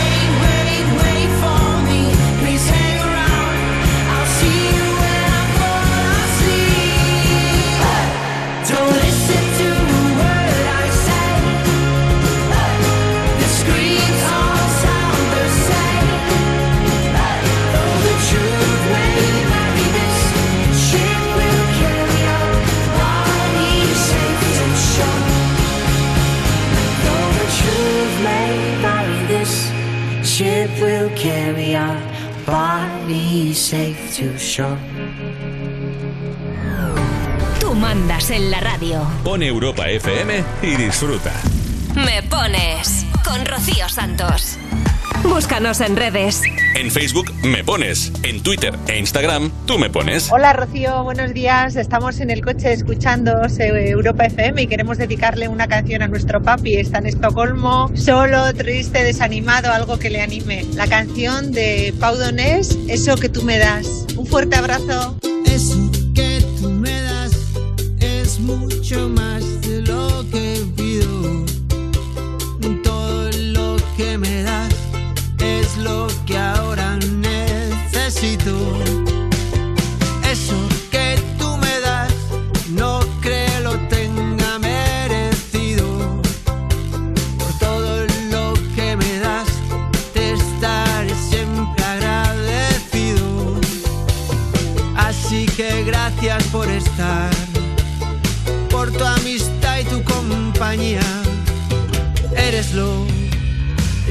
will carry our body safe to shore. Tú mandas en la radio. Pon Europa FM y disfruta. Me pones con Rocío Santos. Búscanos en redes. En Facebook me pones, en Twitter e Instagram tú me pones. Hola Rocío, buenos días. Estamos en el coche escuchando eh, Europa FM y queremos dedicarle una canción a nuestro papi. Está en Estocolmo, solo, triste, desanimado, algo que le anime. La canción de Pau Donés, Eso que tú me das. Un fuerte abrazo. Eso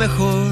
Mejor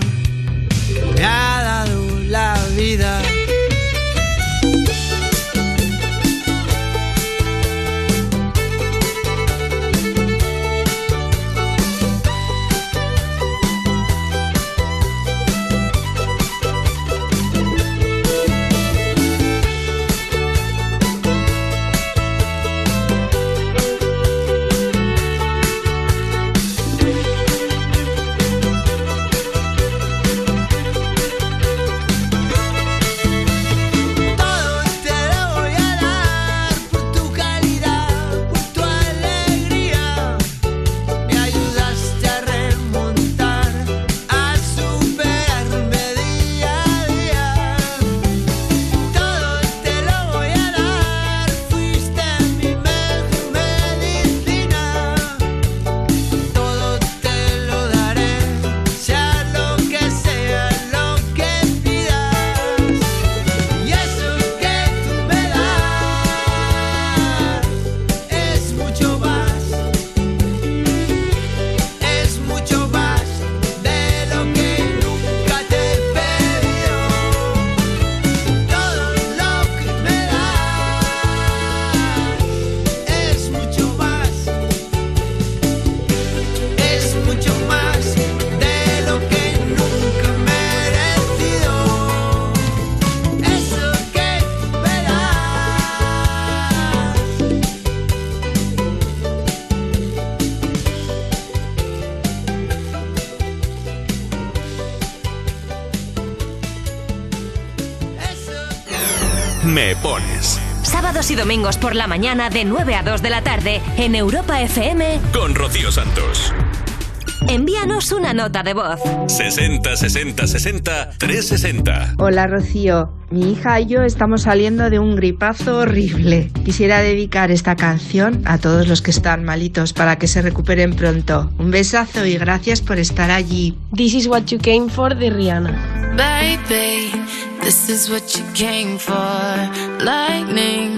Sábados y domingos por la mañana de 9 a 2 de la tarde en Europa FM. con Rocío Santos. Envíanos una nota de voz. 60 60 60 360. Hola Rocío, mi hija y yo estamos saliendo de un gripazo horrible. Quisiera dedicar esta canción a todos los que están malitos para que se recuperen pronto. Un besazo y gracias por estar allí. This is what you came for de Rihanna. Baby, this is what you came for. Lightning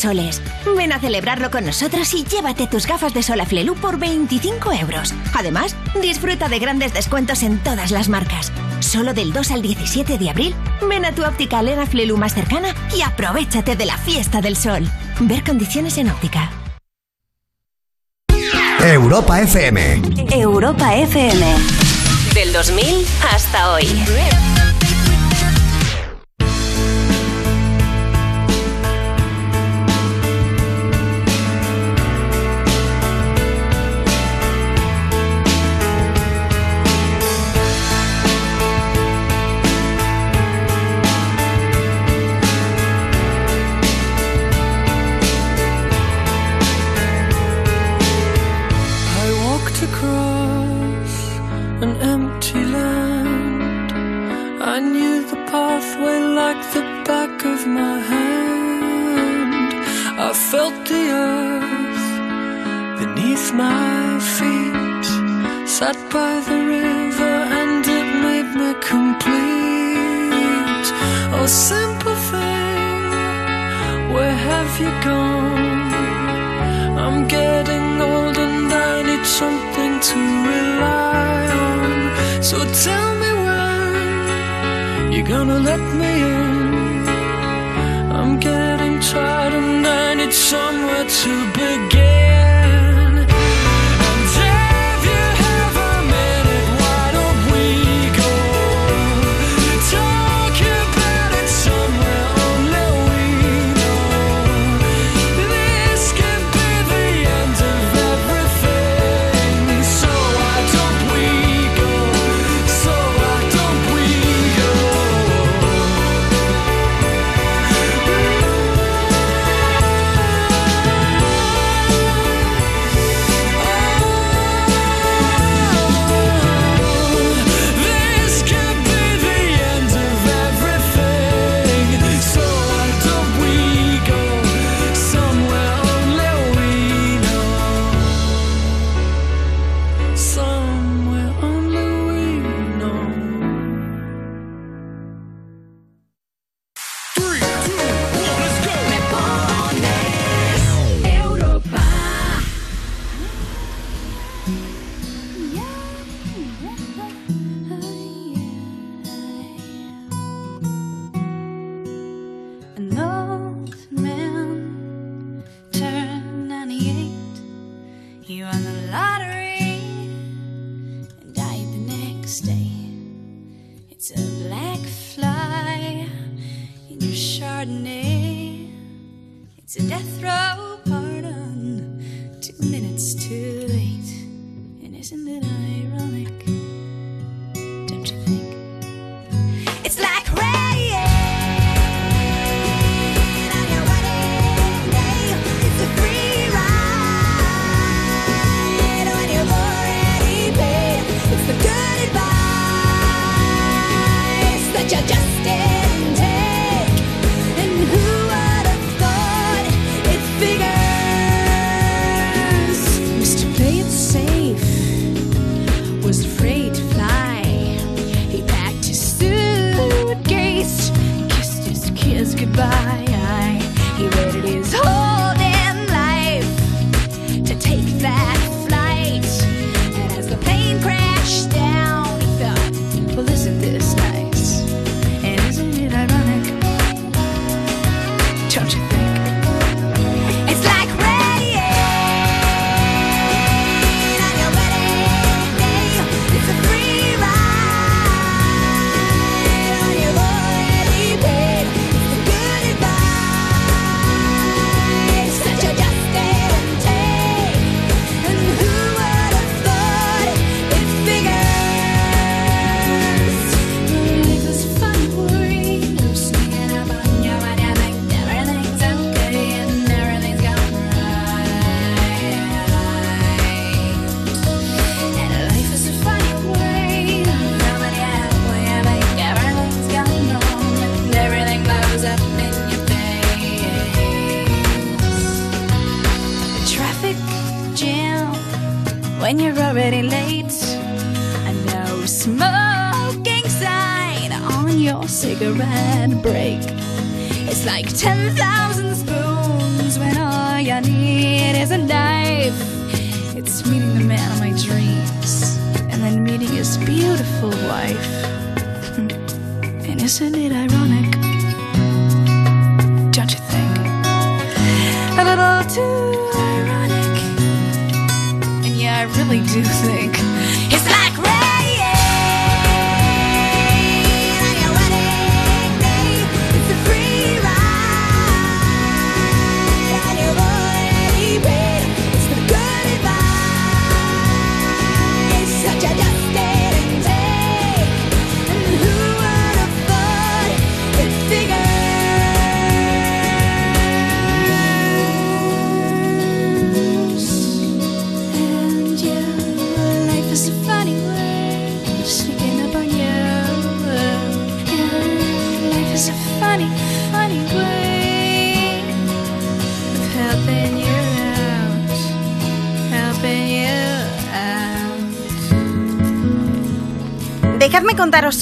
Soles. Ven a celebrarlo con nosotros y llévate tus gafas de sol a Flelu por 25 euros. Además, disfruta de grandes descuentos en todas las marcas. Solo del 2 al 17 de abril, ven a tu óptica Elena Flelu más cercana y aprovechate de la fiesta del sol. Ver condiciones en óptica. Europa FM. Europa FM. Del 2000 hasta hoy.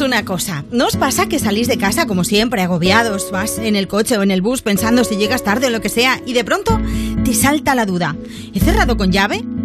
Una cosa. ¿No os pasa que salís de casa como siempre, agobiados, vas en el coche o en el bus pensando si llegas tarde o lo que sea, y de pronto te salta la duda? ¿He cerrado con llave?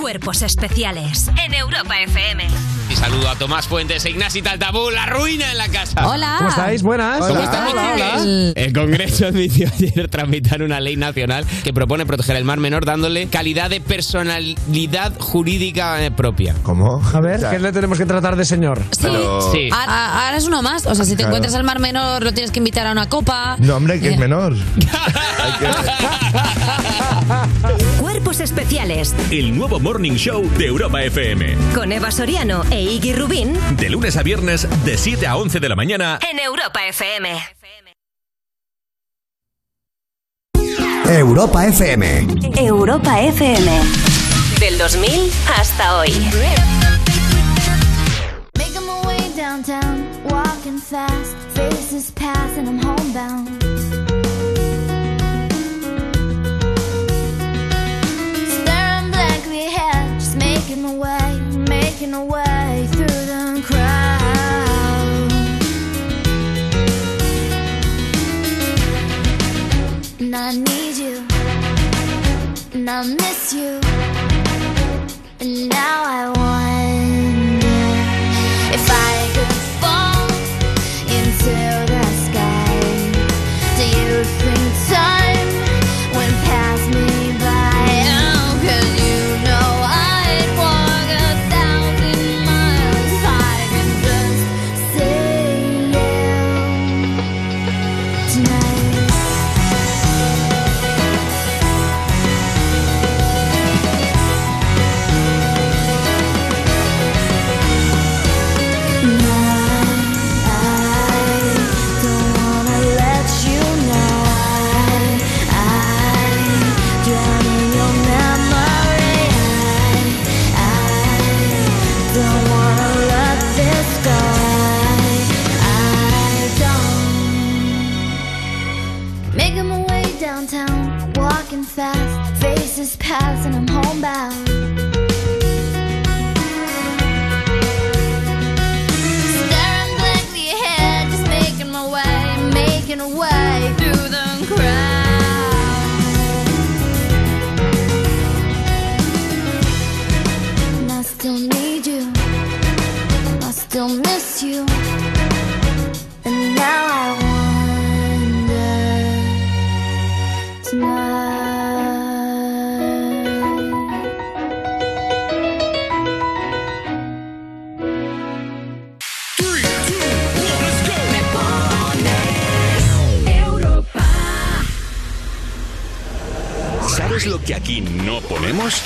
Cuerpos especiales en Europa FM. Y saludo a Tomás Fuentes e Ignasi Taltabú, la ruina en la casa. Hola. ¿Cómo estáis? Buenas. ¿Cómo hola. El, el Congreso admitió ayer tramitar una ley nacional que propone proteger el mar menor dándole calidad de personalidad jurídica eh, propia. ¿Cómo? A ver, ¿qué le tenemos que tratar de señor? Sí. Sí. A- a- Ahora es uno más. O sea, si te Claro. encuentras al mar menor, lo tienes que invitar a una copa. No, hombre, que es Eh, menor. Cuerpos especiales El nuevo Morning Show de Europa FM. con Eva Soriano e Iggy Rubín De lunes a viernes, de 7 a 11 de la mañana. en Europa FM. Europa FM. Europa FM. Del 2000 hasta hoy. Making my way downtown, walking fast, faces pass and I'm homebound. Way, making my way through the crowd. And I need you, and I miss you, and now I wonder and que aquí no ponemos?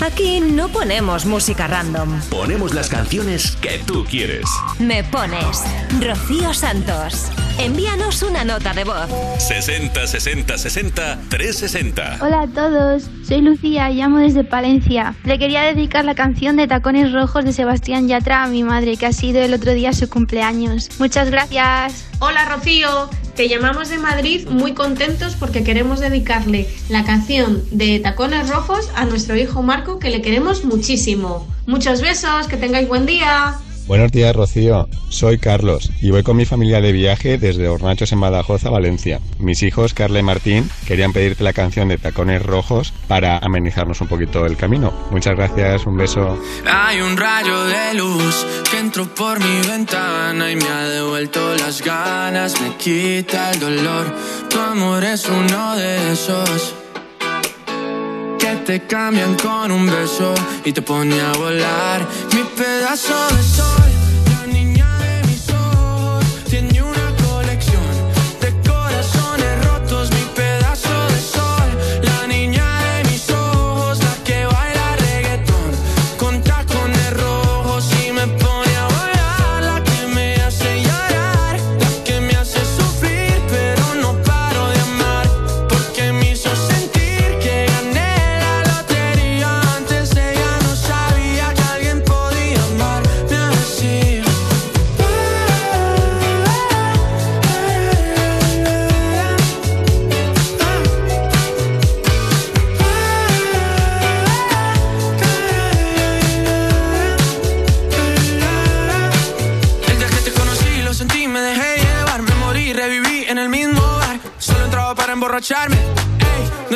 Aquí no ponemos música random. Ponemos las canciones que tú quieres. Me pones Rocío Santos. Envíanos una nota de voz. 60 60 60 360. Hola a todos, soy Lucía, llamo desde Palencia. Le quería dedicar la canción de Tacones Rojos de Sebastián Yatra a mi madre, que ha sido el otro día su cumpleaños. Muchas gracias. Hola Rocío, te llamamos de Madrid muy contentos porque queremos dedicarle la canción de Tacones Rojos a nuestro hijo Marco que le queremos muchísimo. Muchos besos, que tengáis buen día. Buenos días, Rocío. Soy Carlos y voy con mi familia de viaje desde Hornachos en Badajoz a Valencia. Mis hijos, Carla y Martín, querían pedirte la canción de Tacones Rojos para amenizarnos un poquito el camino. Muchas gracias, un beso. Hay un rayo de luz que entró por mi ventana y me ha devuelto las ganas, me quita el dolor. Tu amor es uno de esos que te cambian con un beso y te pone a volar. Pedazo de sol,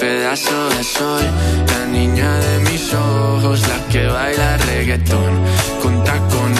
pedazo de sol, la niña de mis ojos, la que baila reggaetón con tacones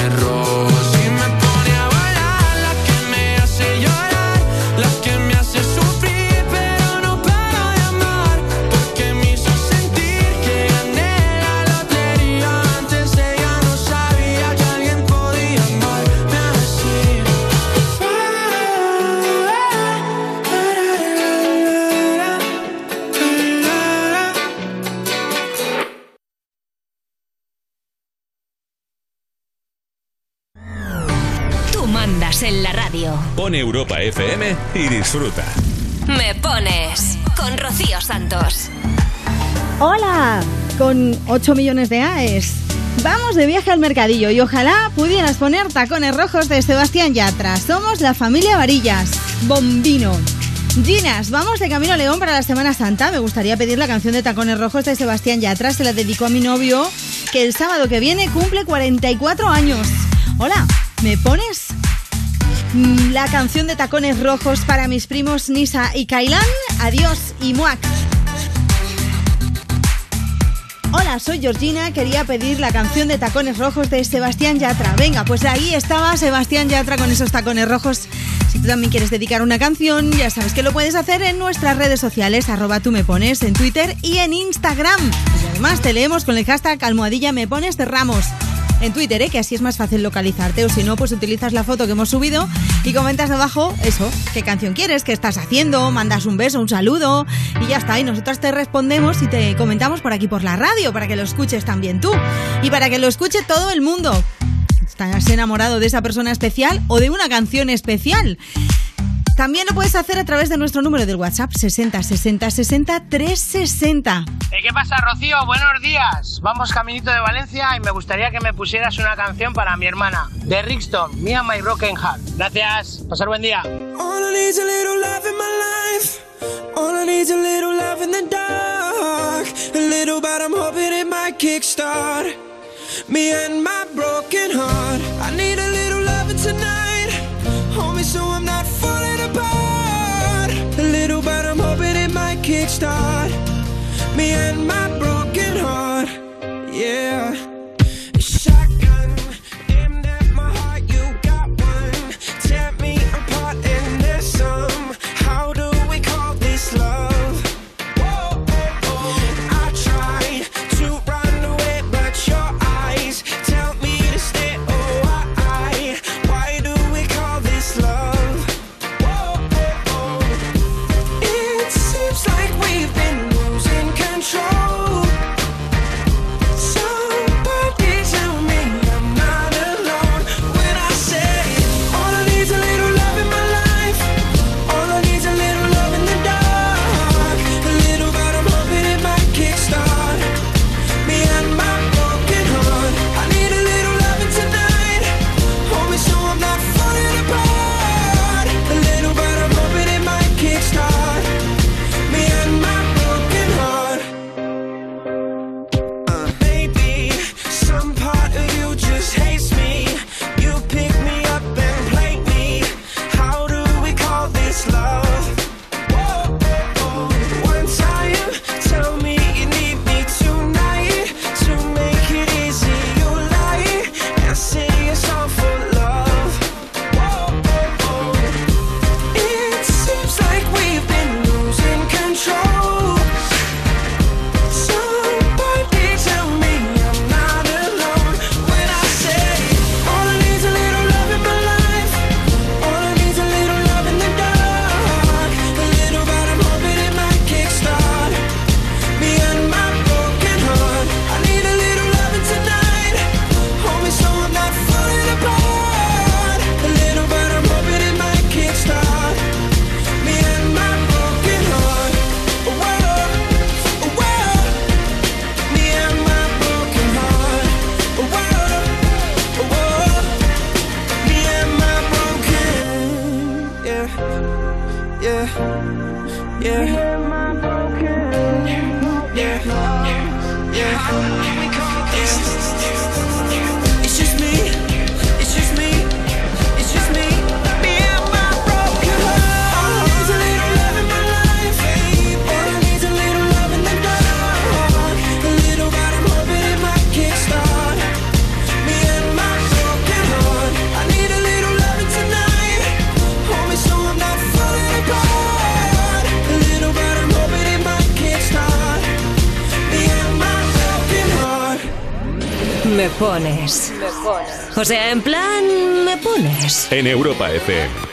Pon Europa FM y disfruta. Me pones con Rocío Santos. Hola, con 8 millones de AES. Vamos de viaje al mercadillo y ojalá pudieras poner tacones rojos de Sebastián Yatra. Somos la familia Varillas. Bombino. Ginas, vamos de camino a León para la Semana Santa. Me gustaría pedir la canción de Tacones Rojos de Sebastián Yatra. Se la dedico a mi novio, que el sábado que viene cumple 44 años. Hola, ¿me pones la canción de Tacones Rojos para mis primos Nisa y Kailan? Adiós y muac. Hola, soy Georgina. Quería pedir la canción de Tacones Rojos de Sebastián Yatra. Venga, pues ahí estaba Sebastián Yatra con esos tacones rojos. Si tú también quieres dedicar una canción, ya sabes que lo puedes hacer en nuestras redes sociales, arroba tú me pones, en Twitter y en Instagram. Y además te leemos con el hashtag almohadilla me pones de Ramos en Twitter, ¿eh? que así es más fácil localizarte. O si no, pues utilizas la foto que hemos subido y comentas debajo eso, qué canción quieres, qué estás haciendo, mandas un beso, un saludo y ya está. Y nosotras te respondemos y te comentamos por aquí por la radio para que lo escuches también tú y para que lo escuche todo el mundo. ¿Estás enamorado de esa persona especial o de una canción especial? También lo puedes hacer a través de nuestro número del WhatsApp 60 60 60 360. ¿Eh, ¿Qué pasa, Rocío? Buenos días. Vamos caminito de Valencia y me gustaría que me pusieras una canción para mi hermana, de Rickston, Mia My Broken Heart. Gracias. Pasar buen día. Me and my broken heart. I need a little loving tonight, homie, so I'm not kickstart me and my broken heart. Yeah.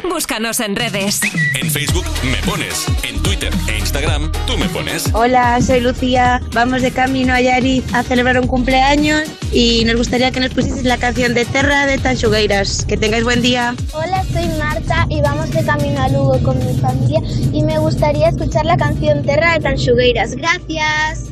Búscanos en redes. En Facebook me pones, en Twitter e Instagram tú me pones. Hola, soy Lucía. Vamos de camino a Yariz a celebrar un cumpleaños y nos gustaría que nos pusieses la canción de Terra de Tanchugueiras. Que tengáis buen día. Hola, soy Marta y vamos de camino a Lugo con mi familia y me gustaría escuchar la canción Terra de Tanchugueiras. Gracias.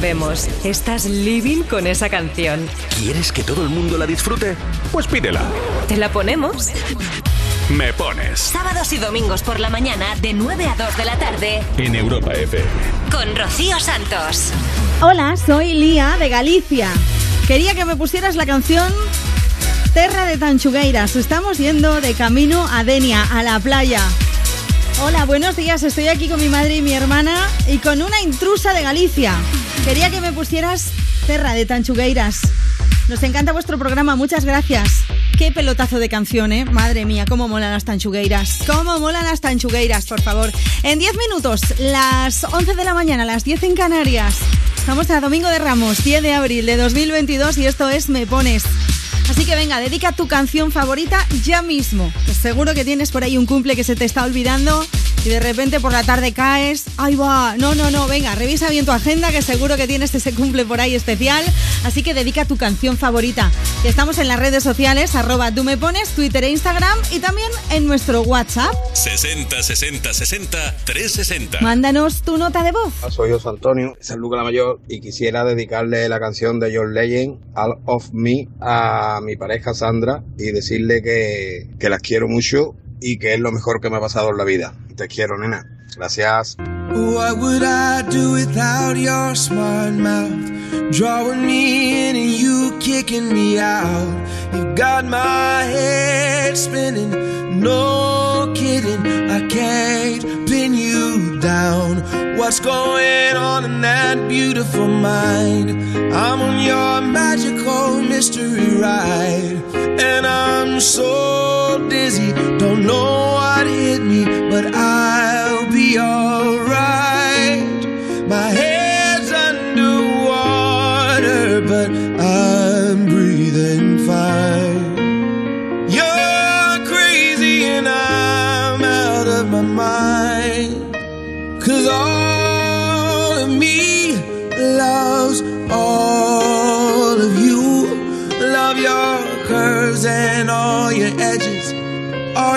Sabemos. Estás living con esa canción. ¿Quieres que todo el mundo la disfrute? Pues pídela. ¿Te la ponemos? Me pones Sábados y domingos por la mañana de 9 a 2 de la tarde en Europa FM. con Rocío Santos. Hola, soy Lía de Galicia. Quería que me pusieras la canción Terra de Tanchugueiras. Estamos yendo de camino a Denia, a la playa. Hola, buenos días. Estoy aquí con mi madre y mi hermana y con una intrusa de Galicia. Quería que me pusieras Terra de Tanchugueiras. Nos encanta vuestro programa, muchas gracias. Qué pelotazo de canción, ¿eh? Madre mía, cómo molan las tanchugueiras. Cómo molan las tanchugueiras, por favor. En 10 minutos, las 11 de la mañana, las 10 en Canarias. Estamos a Domingo de Ramos, 10 de abril de 2022 y esto es Me Pones. Así que venga, dedica tu canción favorita ya mismo. Que seguro que tienes por ahí un cumple que se te está olvidando y de repente por la tarde caes. Ahí va. No, no, no. Venga, revisa bien tu agenda que seguro que tienes ese cumple por ahí especial. Así que dedica tu canción favorita. Y estamos en las redes sociales, arroba tú me pones, Twitter e Instagram y también en nuestro WhatsApp. 60 60 60 360. Mándanos tu nota de voz. Soy José Antonio, San Lucas la Mayor, y quisiera dedicarle la canción de John Legend, All of Me, a mi pareja Sandra y decirle que, que las quiero mucho y que es lo mejor que me ha pasado en la vida. Quiero, nena. Gracias. What would I do without your smart mouth? Drawing me in and you kicking me out. You got my head spinning, no kidding. I can't pin you down. What's going on in that beautiful mind? I'm on your magical mystery ride. And I'm so dizzy, don't know what hit me, but I'll be alright. My head's underwater, but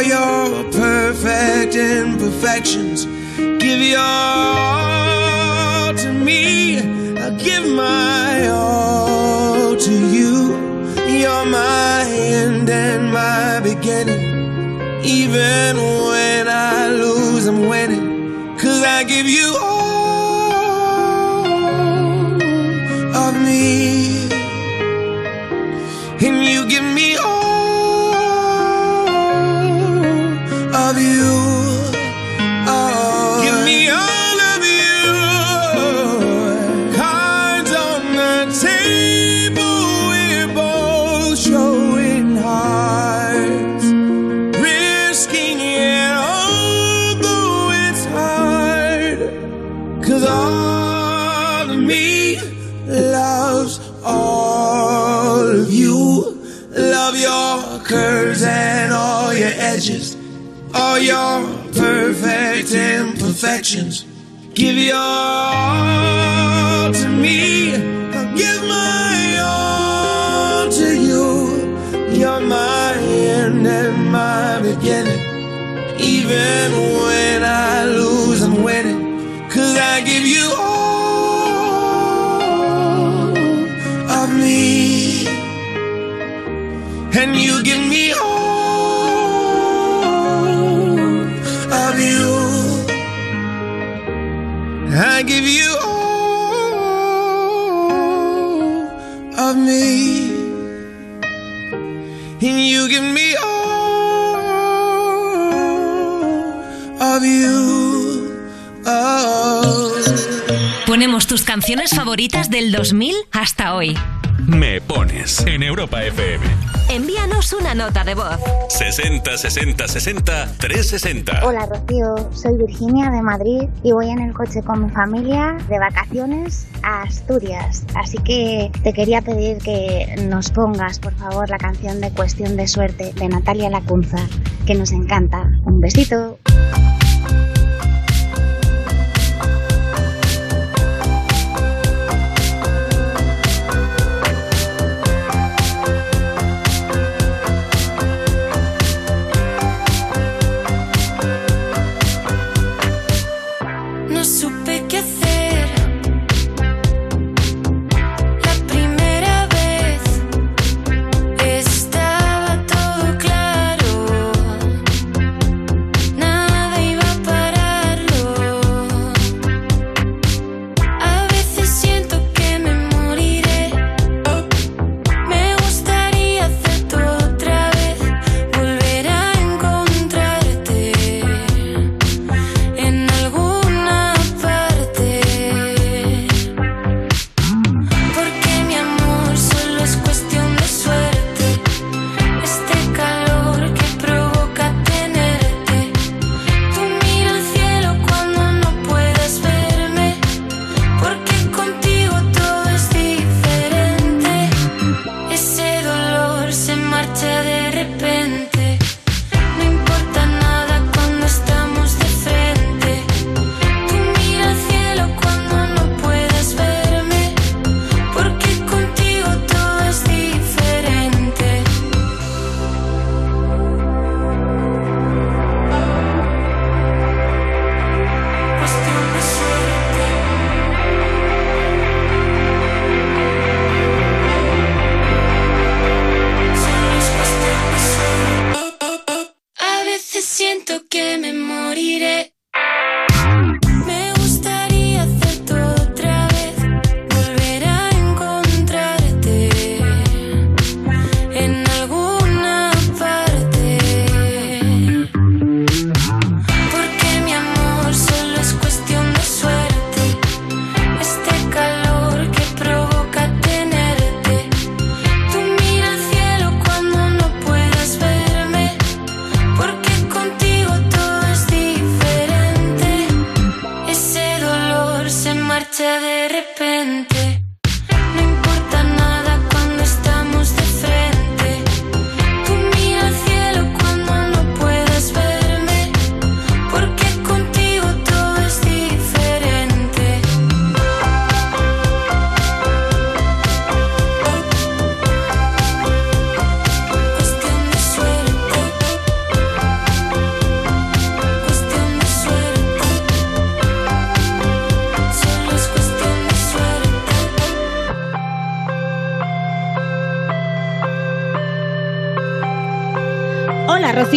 your perfect imperfections. Give your all to me. I'll give my all to you. You're my end and my beginning. Even when I lose, I'm winning. Cause I give you your give you all of me. And you give me all of you. Oh. Ponemos tus canciones favoritas del 2000 hasta hoy. Me pones en Europa FM. Envíanos una nota de voz. 60 60 60 360. Hola Rocío, soy Virginia de Madrid y voy en el coche con mi familia de vacaciones a Asturias. Así que te quería pedir que nos pongas, por favor, la canción de Cuestión de Suerte de Natalia Lacunza, que nos encanta. Un besito.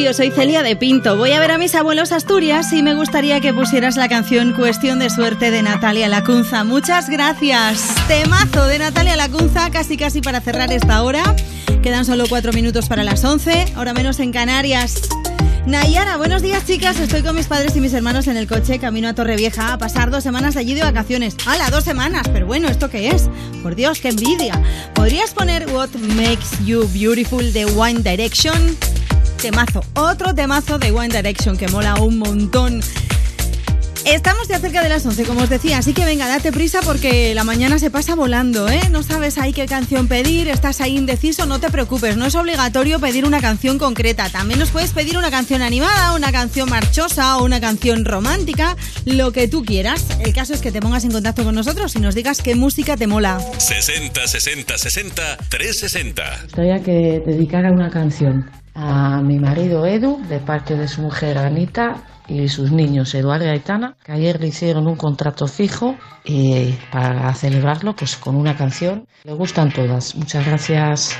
Rocío, soy Celia de Pinto. Voy a ver a mis abuelos Asturias y me gustaría que pusieras la canción Cuestión de Suerte de Natalia Lacunza. Muchas gracias. Temazo de Natalia Lacunza, casi casi para cerrar esta hora. Quedan solo cuatro minutos para las 11, ahora menos en Canarias. Nayara, buenos días chicas. Estoy con mis padres y mis hermanos en el coche camino a Torrevieja a pasar dos semanas allí de vacaciones. ¡Hala, dos semanas! Pero bueno, ¿esto qué es? Por Dios, qué envidia. ¿Podrías poner What Makes You Beautiful de One Direction? Temazo, otro temazo de One Direction que mola un montón. Estamos ya cerca de las 11, como os decía, así que venga, date prisa porque la mañana se pasa volando, ¿eh? No sabes ahí qué canción pedir, estás ahí indeciso, no te preocupes, no es obligatorio pedir una canción concreta. También nos puedes pedir una canción animada, una canción marchosa o una canción romántica, lo que tú quieras. El caso es que te pongas en contacto con nosotros y nos digas qué música te mola. 60 60 60 360. gustaría que dedicara una canción marido Edu, de parte de su mujer Anita y sus niños Eduardo y Aitana, que ayer le hicieron un contrato fijo y para celebrarlo pues con una canción. Le gustan todas. Muchas gracias.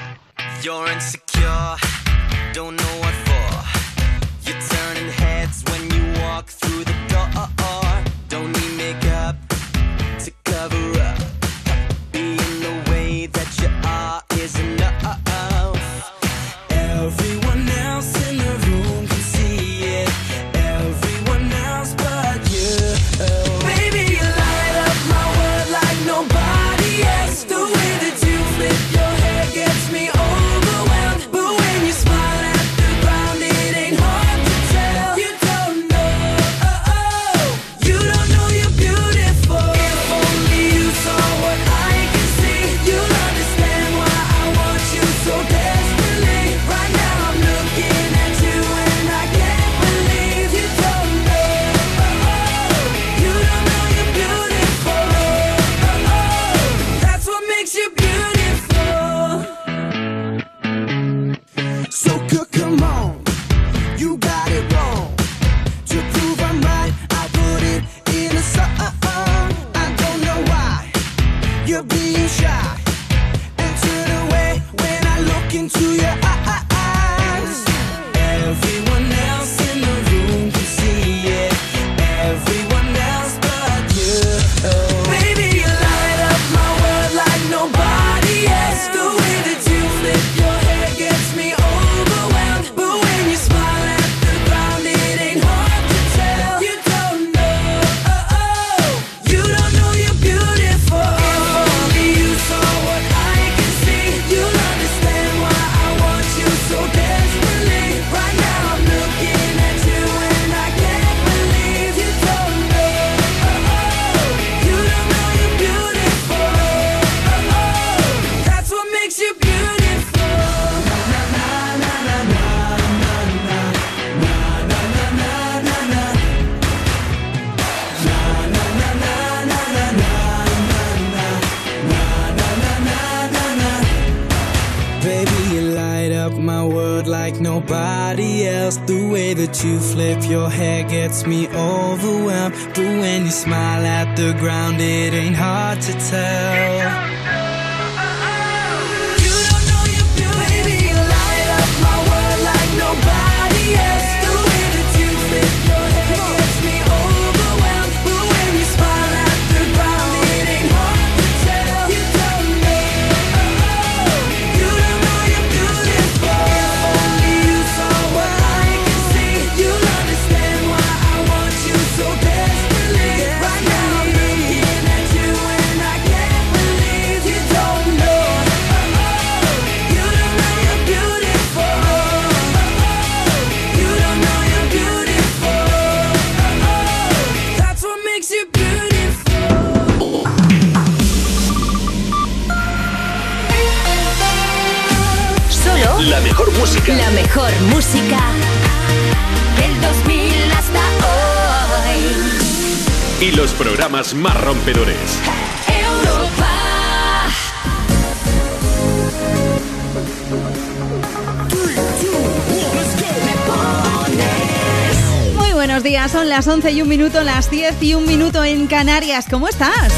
10 y un minuto en Canarias. ¿Cómo estás?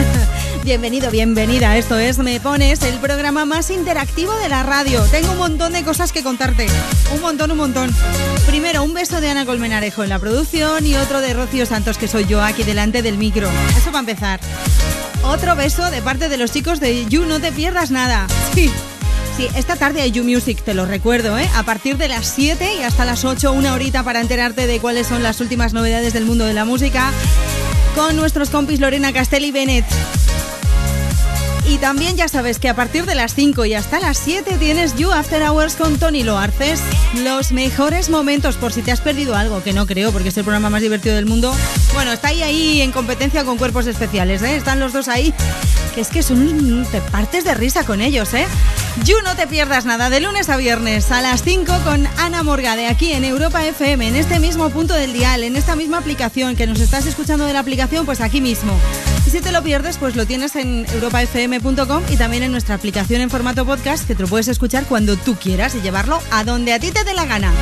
Bienvenido, bienvenida. Esto es Me Pones, el programa más interactivo de la radio. Tengo un montón de cosas que contarte. Un montón, un montón. Primero, un beso de Ana Colmenarejo en la producción y otro de Rocío Santos, que soy yo aquí delante del micro. Eso va a empezar. Otro beso de parte de los chicos de You, no te pierdas nada. Sí. Esta tarde hay You Music, te lo recuerdo, ¿eh? A partir de las 7 y hasta las 8, una horita para enterarte de cuáles son las últimas novedades del mundo de la música con nuestros compis Lorena Castelli y Bennett. Y también ya sabes que a partir de las 5 y hasta las 7 tienes You After Hours con Tony Loarces. Los mejores momentos por si te has perdido algo, que no creo porque es el programa más divertido del mundo. Bueno, está ahí, ahí en competencia con cuerpos especiales, ¿eh? Están los dos ahí. Que es que son te partes de risa con ellos, ¿eh? You no te pierdas nada de lunes a viernes a las 5 con Ana Morgade aquí en Europa FM, en este mismo punto del dial, en esta misma aplicación que nos estás escuchando de la aplicación, pues aquí mismo. Y si te lo pierdes, pues lo tienes en europafm.com y también en nuestra aplicación en formato podcast que te lo puedes escuchar cuando tú quieras y llevarlo a donde a ti te dé la gana.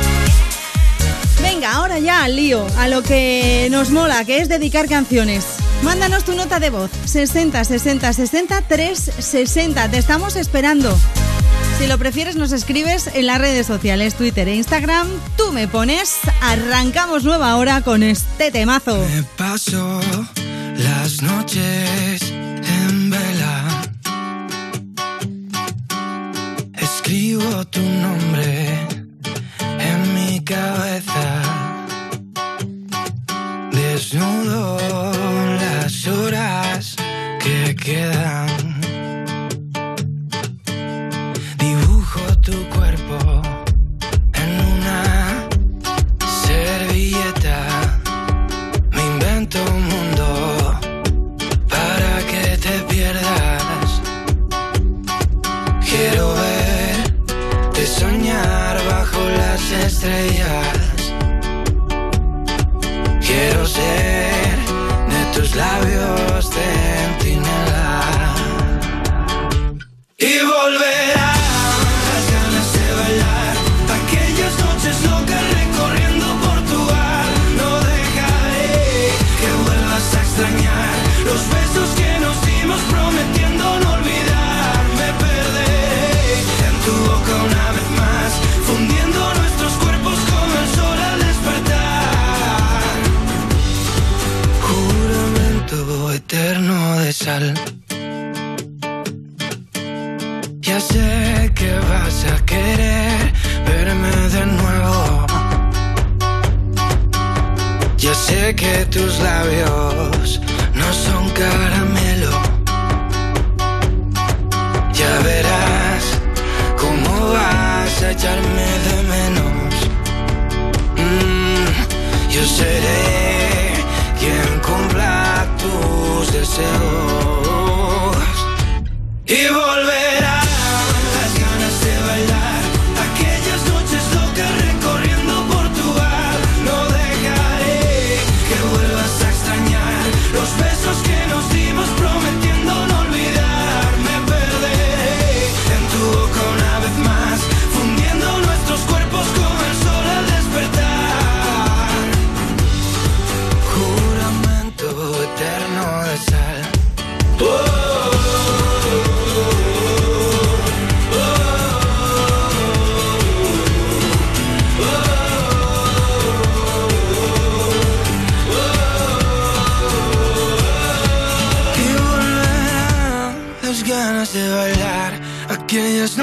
Venga, ahora ya al lío, a lo que nos mola, que es dedicar canciones. Mándanos tu nota de voz, 60 60 60 360. Te estamos esperando. Si lo prefieres, nos escribes en las redes sociales, Twitter e Instagram. Tú me pones. Arrancamos nueva hora con este temazo. Me paso las noches en vela. Escribo tu nombre en mi cabeza. Desnudo las horas que quedan. Ya sé que vas a querer verme de nuevo. Ya sé que tus labios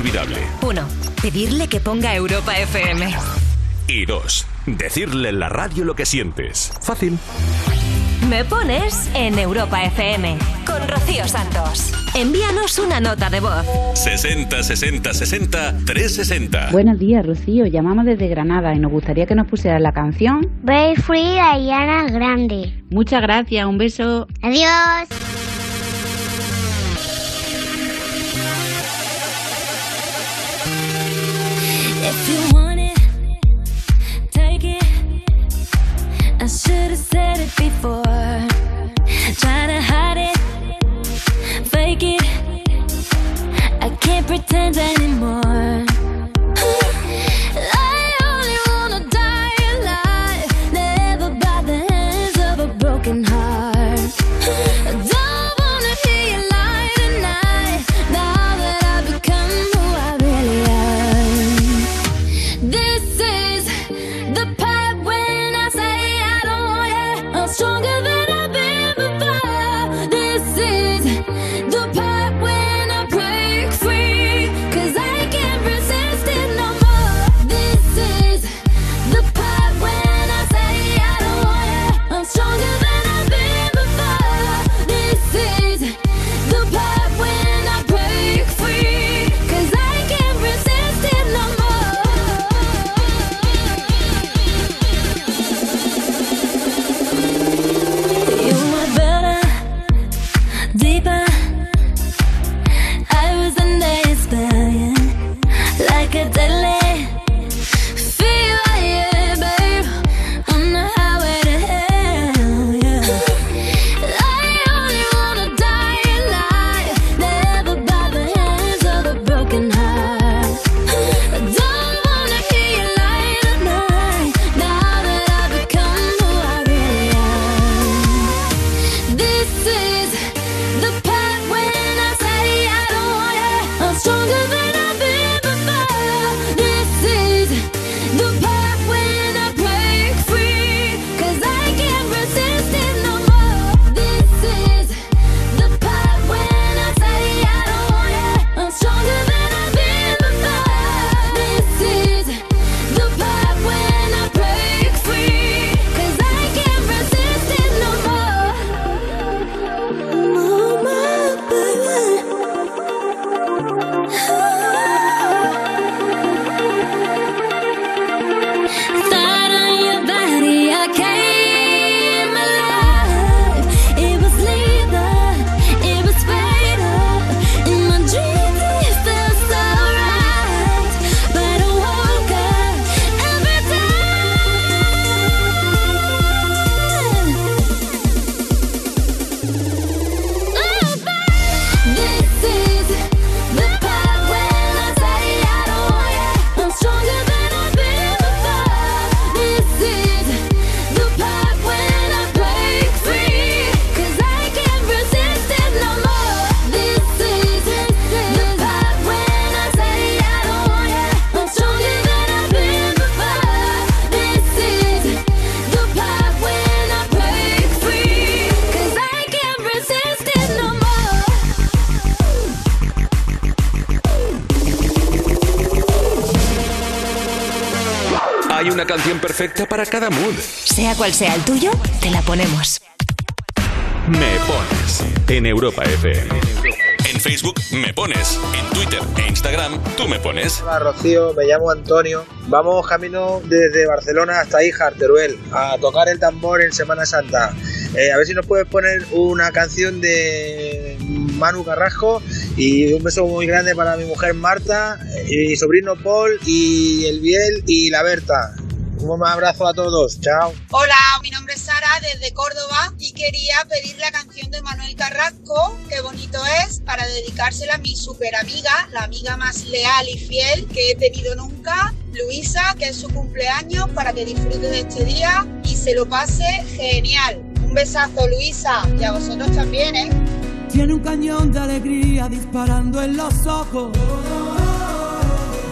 inolvidable. 1. Pedirle que ponga Europa FM. Y dos, decirle en la radio lo que sientes. Fácil. Me Pones en Europa FM con Rocío Santos. Envíanos una nota de voz. 60 60 60 360. Buenos días, Rocío. Llamamos desde Granada y nos gustaría que nos pusieras la canción. Break Free de Grande. Muchas gracias, un beso. Adiós. Said it before. Try to hide it, fake it. I can't pretend anymore. Cada mood. Sea cual sea el tuyo, te la ponemos. Me pones en Europa FM. En Facebook me pones, en Twitter e Instagram tú me pones. Hola Rocío, me llamo Antonio. Vamos camino desde Barcelona hasta Híjar, Teruel, a tocar el tambor en Semana Santa. Eh, a ver si nos puedes poner una canción de Manu Carrasco y un beso muy grande para mi mujer Marta, y mi sobrino Paul y el Biel y la Berta. Un abrazo a todos, chao. Hola, mi nombre es Sara desde Córdoba y quería pedir la canción de Manuel Carrasco, Qué bonito es, para dedicársela a mi super amiga, la amiga más leal y fiel que he tenido nunca, Luisa, que es su cumpleaños, para que disfrute de este día y se lo pase genial. Un besazo, Luisa, y a vosotros también, ¿eh? Tiene un cañón de alegría disparando en los ojos.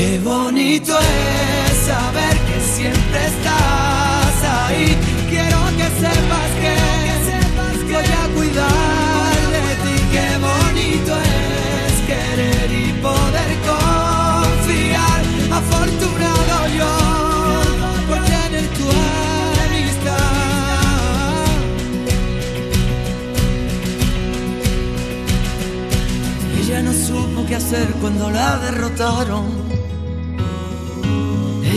Qué bonito es saber que siempre estás ahí. Quiero que sepas que, voy a cuidar de ti. Qué bonito es querer y poder confiar. Afortunado yo por tener tu amistad. Ella no supo qué hacer cuando la derrotaron.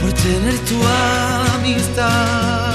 Por tener tu amistad.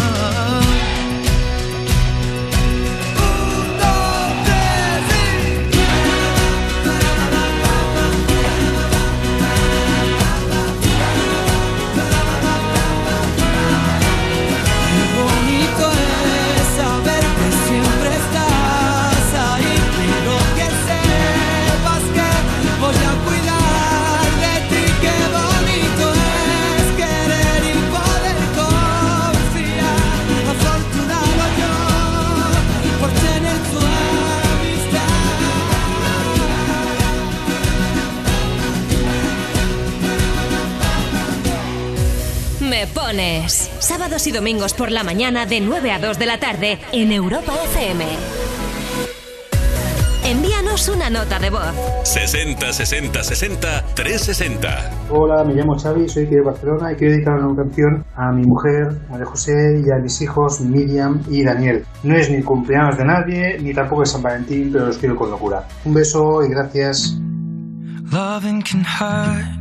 Sábados y domingos por la mañana de 9 a 2 de la tarde en Europa FM. Envíanos una nota de voz. 60 60 60 360. Hola, me llamo Xavi, soy de Barcelona y quiero dedicar una canción a mi mujer, María José, y a mis hijos Miriam y Daniel. No es ni cumpleaños de nadie, ni tampoco es San Valentín, pero los quiero con locura. Un beso y gracias. Loving can hurt.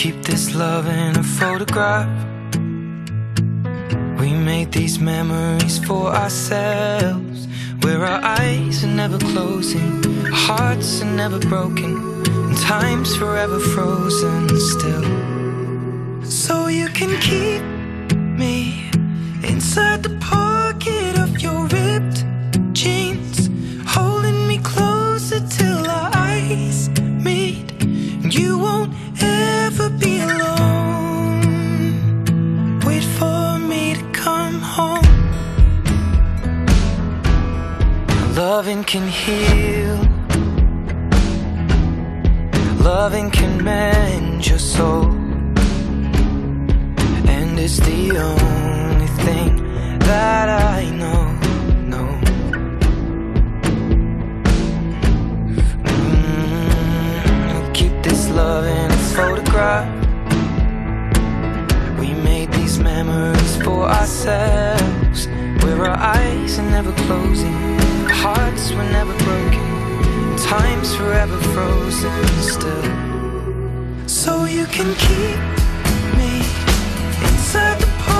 Keep this love in a photograph. We made these memories for ourselves. Where our eyes are never closing, our hearts are never broken, and time's forever frozen still. So you can keep me inside the pocket of your ripped jeans, holding me closer till our eyes meet. And you won't Loving can heal. Loving can mend your soul. And it's the only thing that I know. know. Mm, keep this love in a photograph. We made these memories for ourselves. Where our eyes are never closing, hearts were never broken, time's forever frozen still. So you can keep me inside the pocket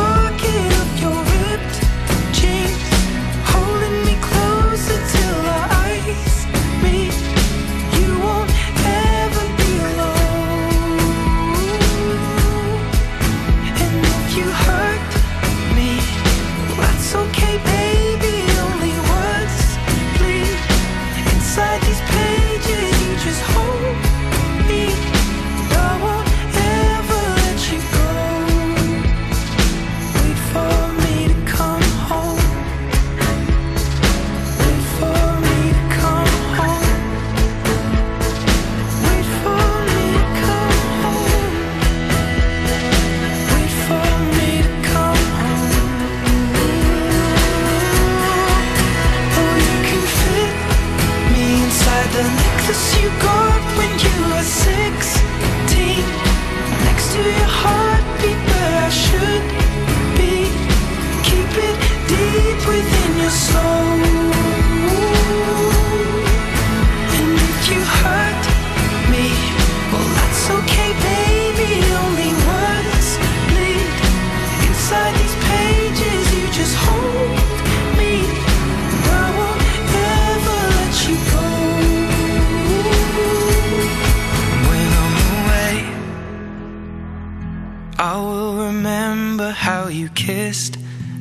kissed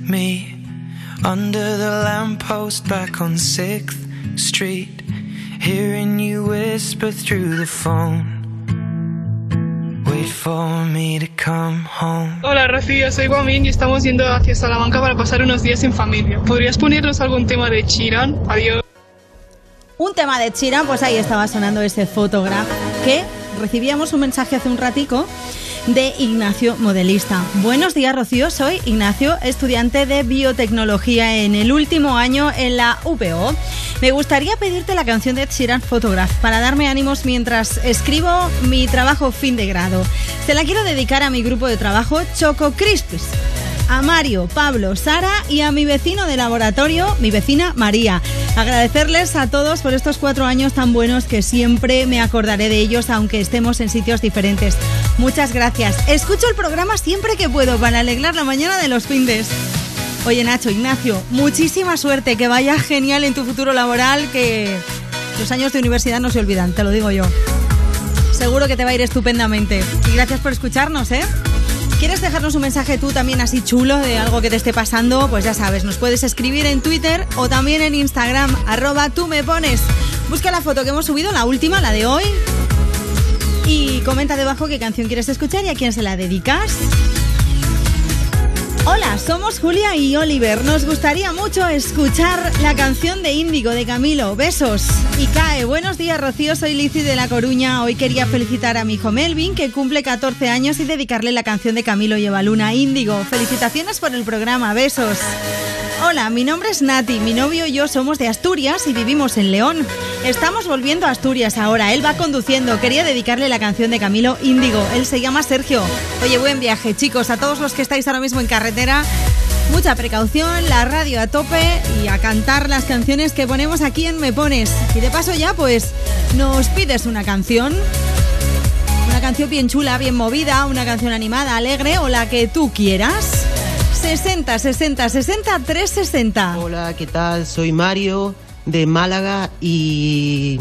me under the lamppost back on 6th Street, hearing you whisper through the phone. Wait for me to come home. Hola Rocío, soy Guamín y estamos yendo hacia Salamanca para pasar unos días en familia. ¿Podrías ponernos algún tema de Chiran? Adiós. Un tema de Chiran, pues ahí estaba sonando ese photograph que recibíamos un mensaje hace un ratico de Ignacio Modelista. Buenos días, Rocío. Soy Ignacio, estudiante de biotecnología en el último año en la UPO. Me gustaría pedirte la canción de Ed Sheeran Photograph para darme ánimos mientras escribo mi trabajo fin de grado. Se la quiero dedicar a mi grupo de trabajo Choco Crisps a Mario, Pablo, Sara y a mi vecino de laboratorio, mi vecina María. Agradecerles a todos por estos cuatro años tan buenos que siempre me acordaré de ellos aunque estemos en sitios diferentes. Muchas gracias. Escucho el programa siempre que puedo para alegrar la mañana de los findes. Oye Nacho, Ignacio, muchísima suerte, que vaya genial en tu futuro laboral, que los años de universidad no se olvidan, te lo digo yo. Seguro que te va a ir estupendamente. Y gracias por escucharnos, ¿eh? ¿Quieres dejarnos un mensaje tú también así chulo de algo que te esté pasando? Pues ya sabes, nos puedes escribir en Twitter o también en Instagram, arroba tú me pones. Busca la foto que hemos subido, la última, la de hoy. Y comenta debajo qué canción quieres escuchar y a quién se la dedicas. Hola, somos Julia y Oliver. Nos gustaría mucho escuchar la canción de Índigo de Camilo. Besos. Y cae. Buenos días, Rocío. Soy Lizzy de La Coruña. Hoy quería felicitar a mi hijo Melvin, que cumple 14 años, y dedicarle la canción de Camilo y Luna Índigo. Felicitaciones por el programa. Besos. Hola, mi nombre es Nati. Mi novio y yo somos de Asturias y vivimos en León. Estamos volviendo a Asturias ahora. Él va conduciendo. Quería dedicarle la canción de Camilo Índigo. Él se llama Sergio. Oye, buen viaje, chicos. A todos los que estáis ahora mismo en carretera, mucha precaución, la radio a tope y a cantar las canciones que ponemos aquí en Me Pones. Y de paso ya, pues, nos pides una canción. Una canción bien chula, bien movida, una canción animada, alegre o la que tú quieras. 60 60 60 360. Hola, ¿qué tal? Soy Mario de Málaga y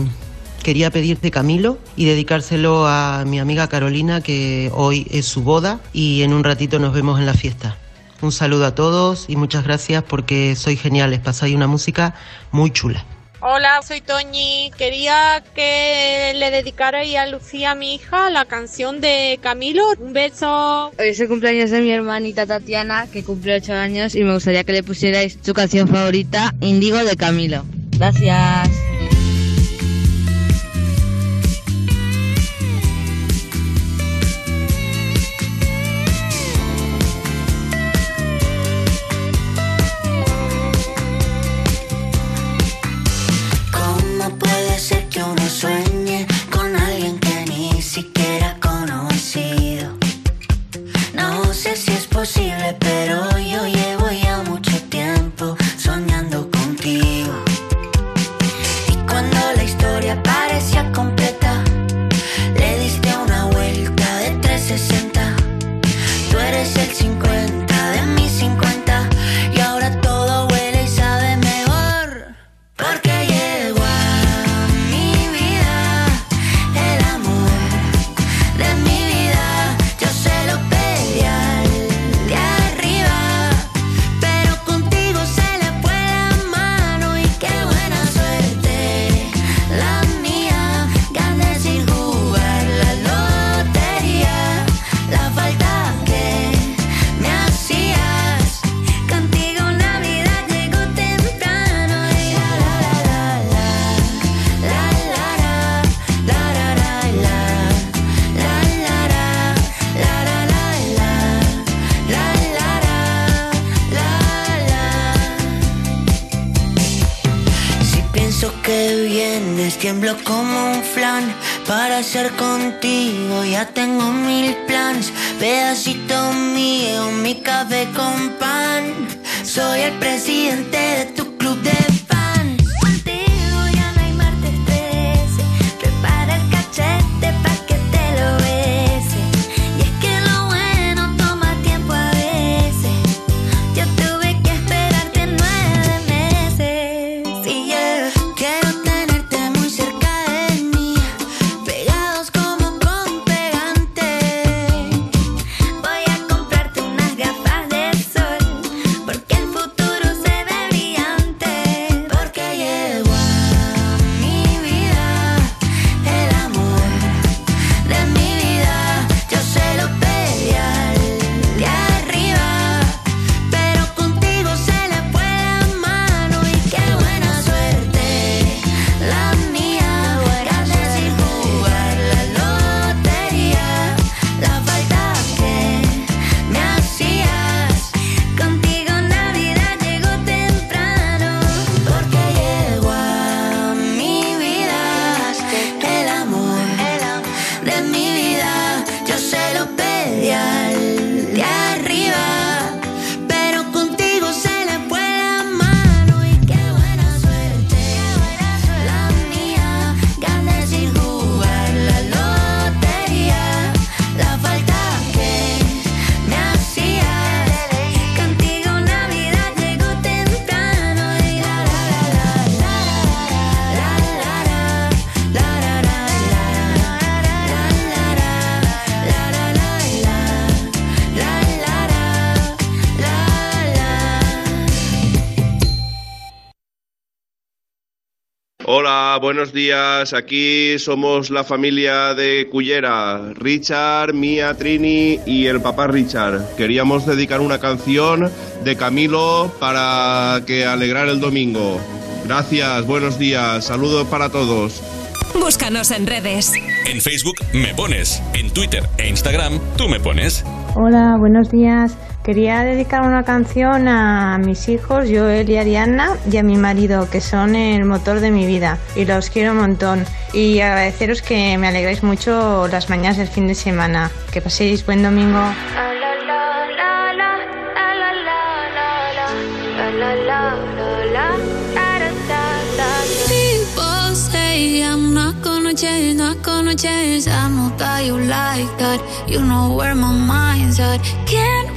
quería pedirte Camilo y dedicárselo a mi amiga Carolina que hoy es su boda y en un ratito nos vemos en la fiesta. Un saludo a todos y muchas gracias porque sois geniales, pasáis una música muy chula. Hola, soy Toñi. Quería que le dedicarais a Lucía, mi hija, la canción de Camilo. Un beso. Hoy es el cumpleaños de mi hermanita Tatiana, que cumple 8 años, y me gustaría que le pusierais su canción favorita, Índigo de Camilo. Gracias. Buenos días, aquí somos la familia de Cullera, Richard, Mía, Trini y el papá Richard. Queríamos dedicar una canción de Camilo para que alegrar el domingo. Gracias, buenos días, saludos para todos. Búscanos en redes. En Facebook me pones, en Twitter e Instagram tú me pones. Hola, buenos días. Quería dedicar una canción a mis hijos, Joel y Ariana, y a mi marido, que son el motor de mi vida. Y los quiero un montón. Y agradeceros que me alegráis mucho las mañanas del fin de semana. Que paséis buen domingo. change, not gonna change. I'm not that you like that. You know where my mind's at. Can't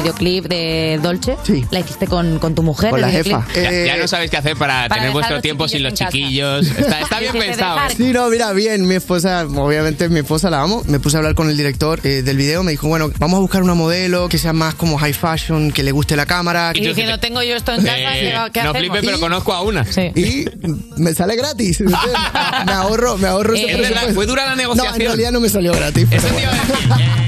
videoclip de Dolce la hiciste con, con tu mujer. Con la jefa. Ya, Eh, ya no sabéis qué hacer para, para tener vuestro tiempo sin los chiquillos. Está, está bien pensado. Sí, no, mira, bien, mi esposa, obviamente mi esposa la amo. Me puse a hablar con el director eh, del video, me dijo, bueno, vamos a buscar una modelo que sea más como high fashion, que le guste la cámara. Y diciendo, tengo yo esto en casa, Eh, ¿qué, no hacemos? flipes, pero conozco a una. Y me sale gratis. Me ahorro, me ahorro ese Eh, presupuesto. ¿fue dura la No, en negociación? realidad no me salió gratis. pero Eso te iba a.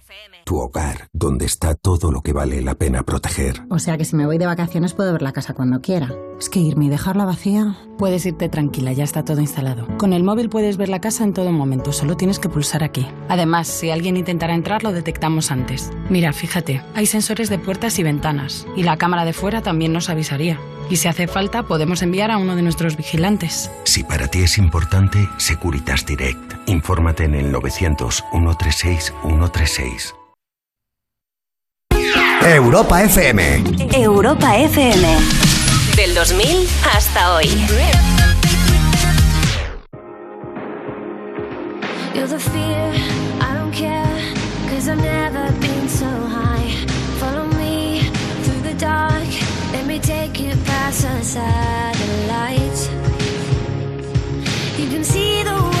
Tu hogar, donde está todo lo que vale la pena proteger. O sea que si me voy de vacaciones puedo ver la casa cuando quiera. Es que irme y dejarla vacía. Puedes irte tranquila, ya está todo instalado. Con el móvil puedes ver la casa en todo momento, solo tienes que pulsar aquí. Además, si alguien intentara entrar, lo detectamos antes. Mira, fíjate, hay sensores de puertas y ventanas, y la cámara de fuera también nos avisaría. Y si hace falta, podemos enviar a uno de nuestros vigilantes. Si para ti es importante, Securitas Direct. Infórmate en el 900 136 136. Europa FM. Europa FM. Del 2000 hasta hoy. You're the fear, I don't care, cause I've never been so high. Follow me through the dark, let me take you past the satellites. You can see the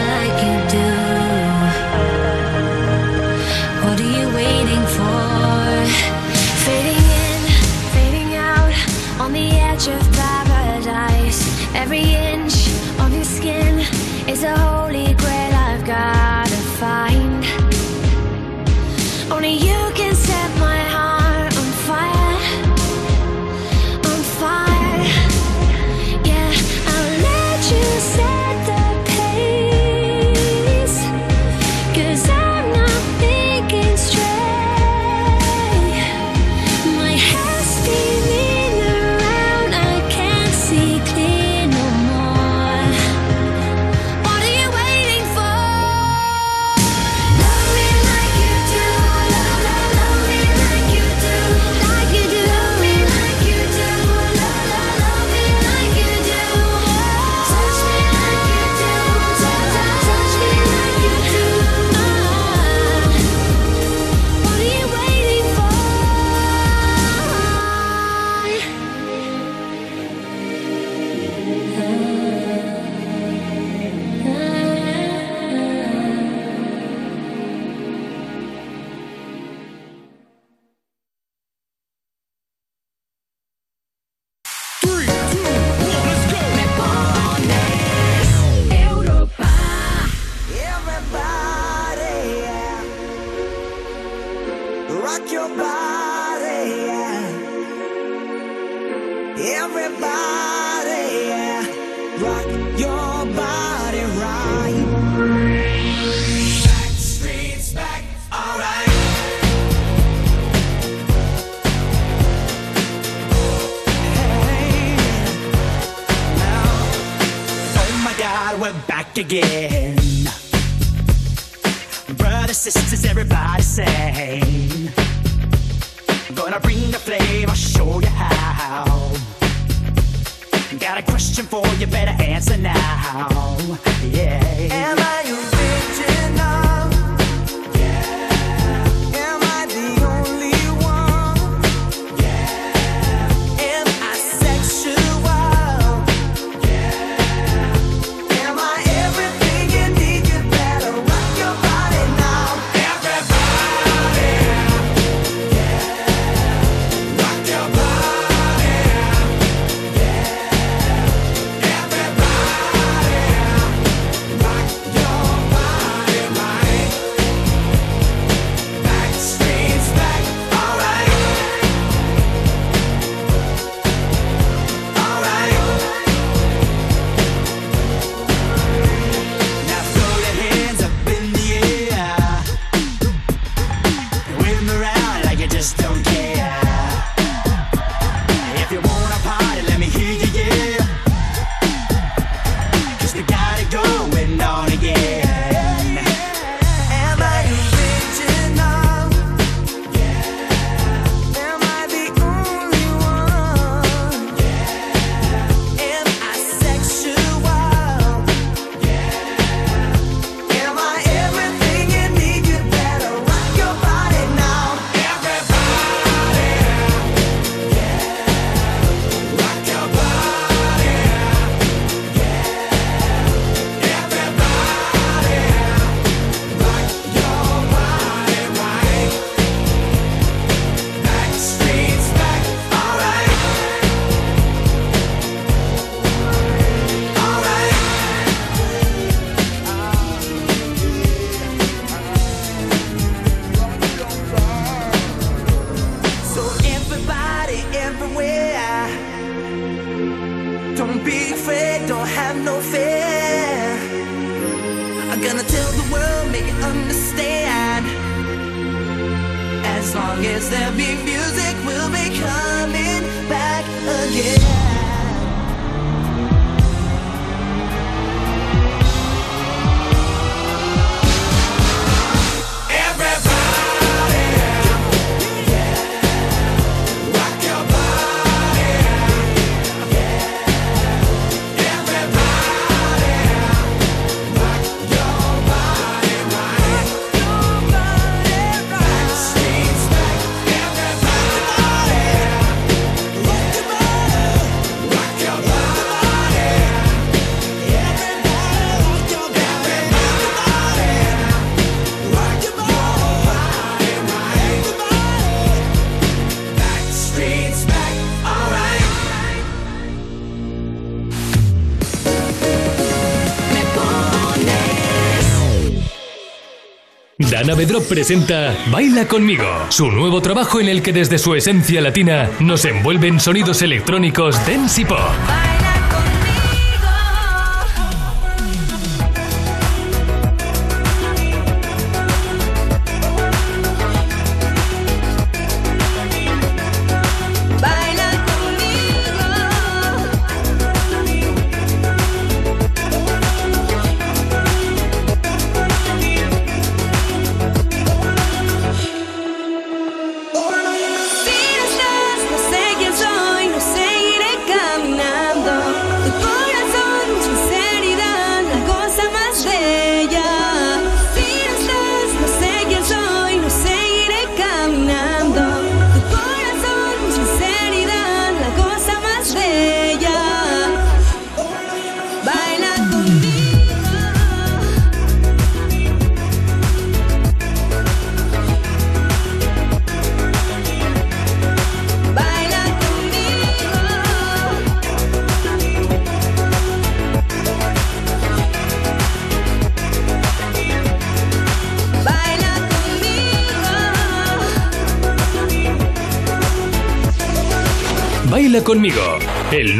Dana Bedrop presenta Baila conmigo, su nuevo trabajo en el que desde su esencia latina nos envuelve en sonidos electrónicos dance y pop.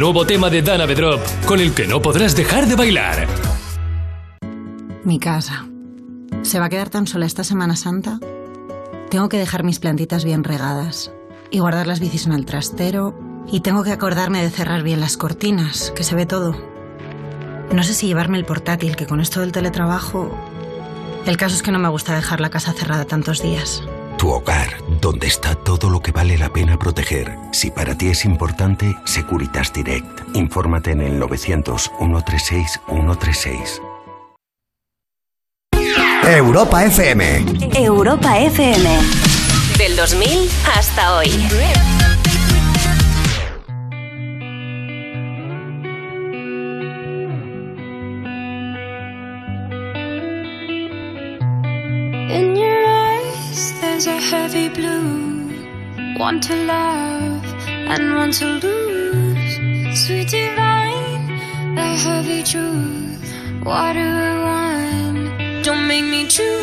Nuevo tema de Dana Bedrop con el que no podrás dejar de bailar. Mi casa. ¿Se va a quedar tan sola esta Semana Santa? Tengo que dejar mis plantitas bien regadas y guardar las bicis en el trastero y tengo que acordarme de cerrar bien las cortinas, que se ve todo. No sé si llevarme el portátil, que con esto del teletrabajo... El caso es que no me gusta dejar la casa cerrada tantos días. Tu hogar, donde está todo lo que vale la pena proteger. Si para ti es importante, Securitas Direct. Infórmate en el 900 136 136. Europa FM. Europa FM. Del 2000 hasta hoy. One to love and one to lose. Sweet divine, the heavy truth. Water or wine, don't make me choose.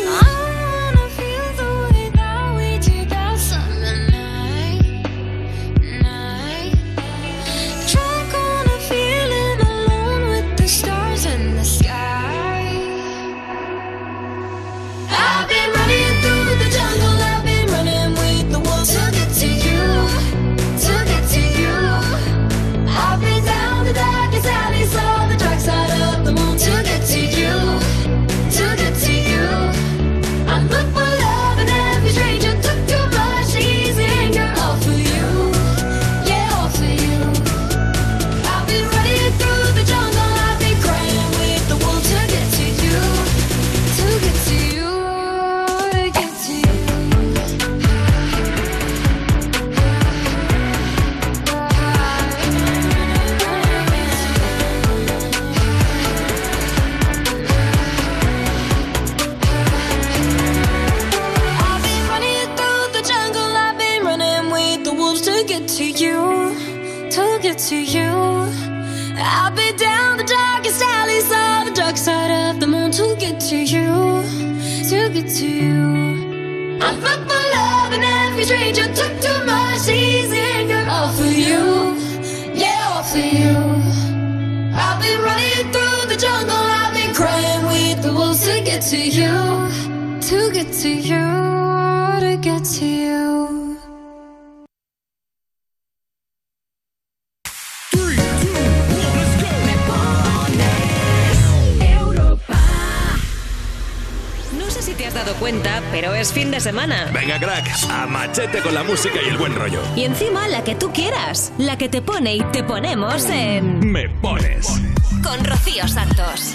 semana. Venga, crack, a machete con la música y el buen rollo. Y encima la que tú quieras, la que te pone y te ponemos en... Me pones. Con Rocío Santos.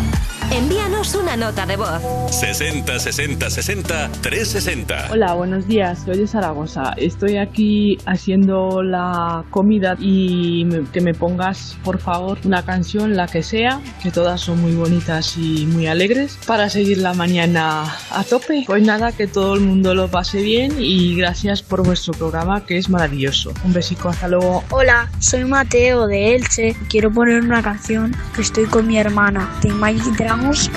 Envíanos una nota de voz. 60 60 60 360. Hola, buenos días. Soy de Zaragoza. Estoy aquí haciendo la comida y que me pongas, por favor, una canción, la que sea, que todas son muy bonitas y muy alegres, para seguir la mañana a tope. Pues nada, que todo el mundo lo pase bien y gracias por vuestro programa que es maravilloso. Un besico, hasta luego. Hola, soy Mateo de Elche. Quiero poner una canción que estoy con mi hermana de Magic Dragons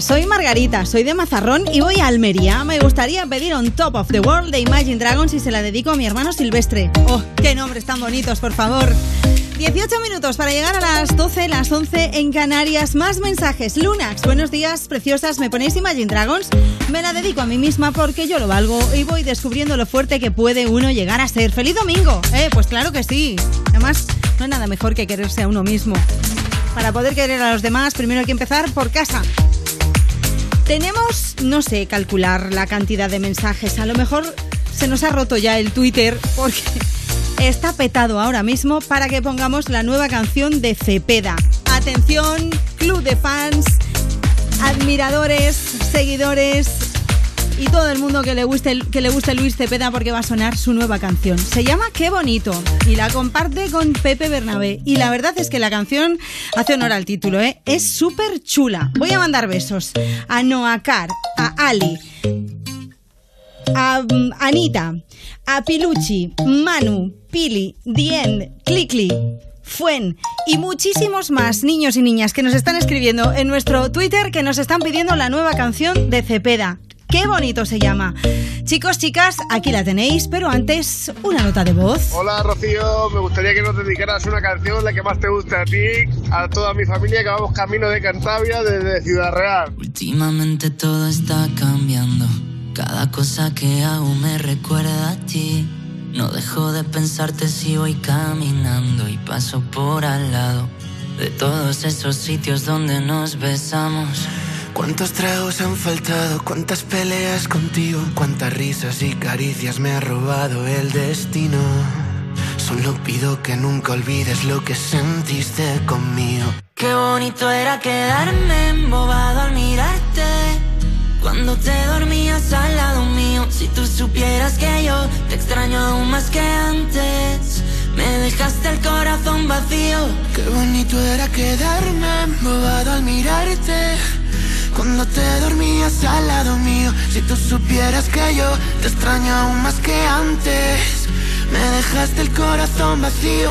Soy Margarita, soy de Mazarrón y voy a Almería. Me gustaría pedir On Top of the World de Imagine Dragons y se la dedico a mi hermano Silvestre. ¡Oh, qué nombres tan bonitos, por favor! 18 minutos para llegar a las 12, las 11 en Canarias. Más mensajes. Lunax, buenos días, preciosas. ¿Me ponéis Imagine Dragons? Me la dedico a mí misma porque yo lo valgo y voy descubriendo lo fuerte que puede uno llegar a ser. ¡Feliz domingo! Eh, pues claro que sí. Además, no hay nada mejor que quererse a uno mismo. Para poder querer a los demás, primero hay que empezar por casa. Tenemos, no sé, calcular la cantidad de mensajes. A lo mejor se nos ha roto ya el Twitter porque está petado ahora mismo para que pongamos la nueva canción de Cepeda. Atención, club de fans, admiradores, seguidores y todo el mundo que le guste que le guste Luis Cepeda porque va a sonar su nueva canción. Se llama Qué bonito y la comparte con Pepe Bernabé y la verdad es que la canción hace honor al título, ¿eh? Es súper chula. Voy a mandar besos a Noakar, a Ali, a mm, Anita, a Piluchi, Manu, Pili, Dien, Clicli, Fuen y muchísimos más niños y niñas que nos están escribiendo en nuestro Twitter que nos están pidiendo la nueva canción de Cepeda. Qué bonito se llama. Chicos, chicas, aquí la tenéis, pero antes una nota de voz. Hola Rocío, me gustaría que nos dedicaras una canción, la que más te guste a ti, a toda mi familia que vamos camino de Cantabria desde Ciudad Real. Últimamente todo está cambiando. Cada cosa que hago me recuerda a ti. No dejo de pensarte si voy caminando y paso por al lado de todos esos sitios donde nos besamos. ¿Cuántos tragos han faltado? ¿Cuántas peleas contigo? ¿Cuántas risas y caricias me ha robado el destino? Solo pido que nunca olvides lo que sentiste conmigo. Qué bonito era quedarme embobado al mirarte. Cuando te dormías al lado mío, si tú supieras que yo te extraño aún más que antes. Me dejaste el corazón vacío. Qué bonito era quedarme embobado al mirarte. Cuando te dormías al lado mío, si tú supieras que yo te extraño aún más que antes. Me dejaste el corazón vacío.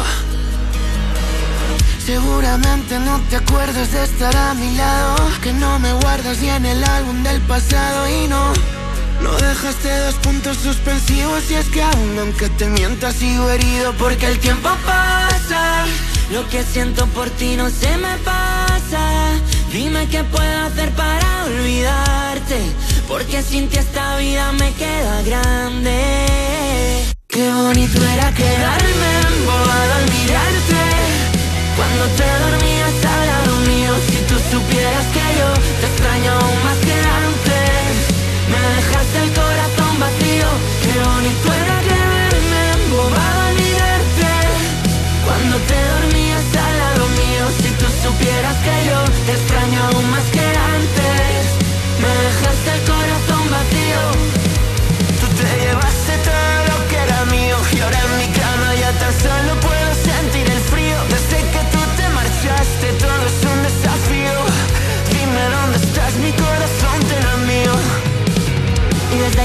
Seguramente no te acuerdas de estar a mi lado Que no me guardas ni en el álbum del pasado y no No dejaste dos puntos suspensivos y es que aún aunque te mientas sigo herido Porque el tiempo pasa. Lo que siento por ti no se me pasa. Dime qué puedo hacer para olvidarte Porque sin ti esta vida me queda grande. Qué bonito era quedarme embobado al mirarte. Cuando te dormías al lado mío Si tú supieras que supieras que yo extraño aún más que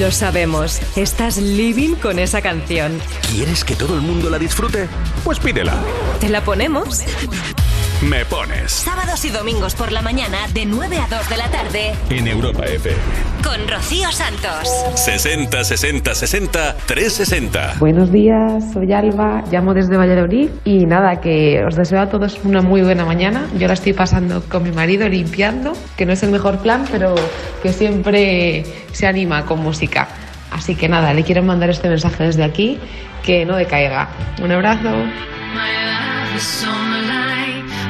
Lo sabemos, estás living con esa canción. ¿Quieres que todo el mundo la disfrute? Pues pídela. ¿Te la ponemos? Me pones Sábados y domingos por la mañana de 9 a 2 de la tarde en Europa FM. con Rocío Santos. 60 60 60 360. Buenos días, soy Alba, llamo desde Valladolid y nada, que os deseo a todos una muy buena mañana. Yo la estoy pasando con mi marido limpiando, que no es el mejor plan, pero que siempre se anima con música. Así que nada, le quiero mandar este mensaje desde aquí, que no decaiga. Un abrazo.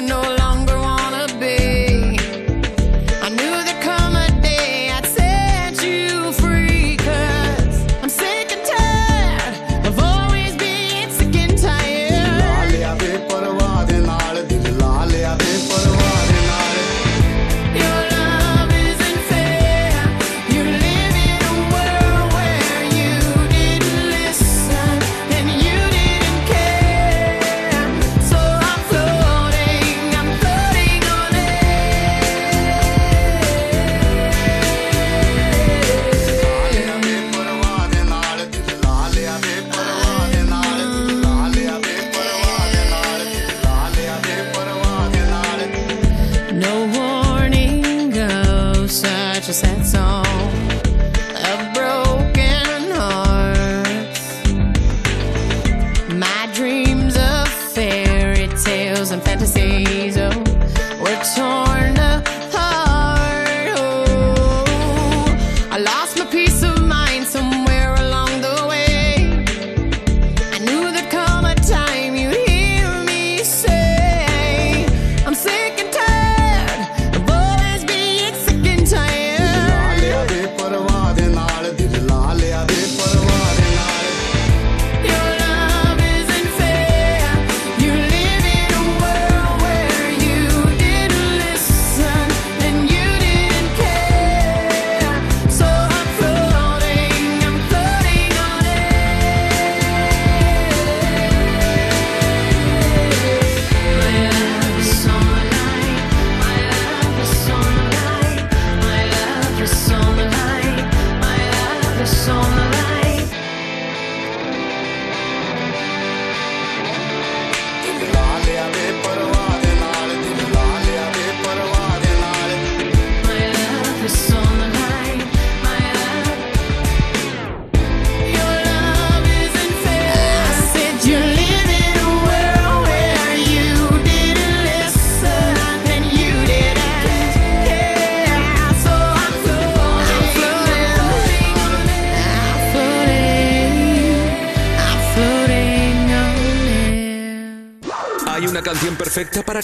know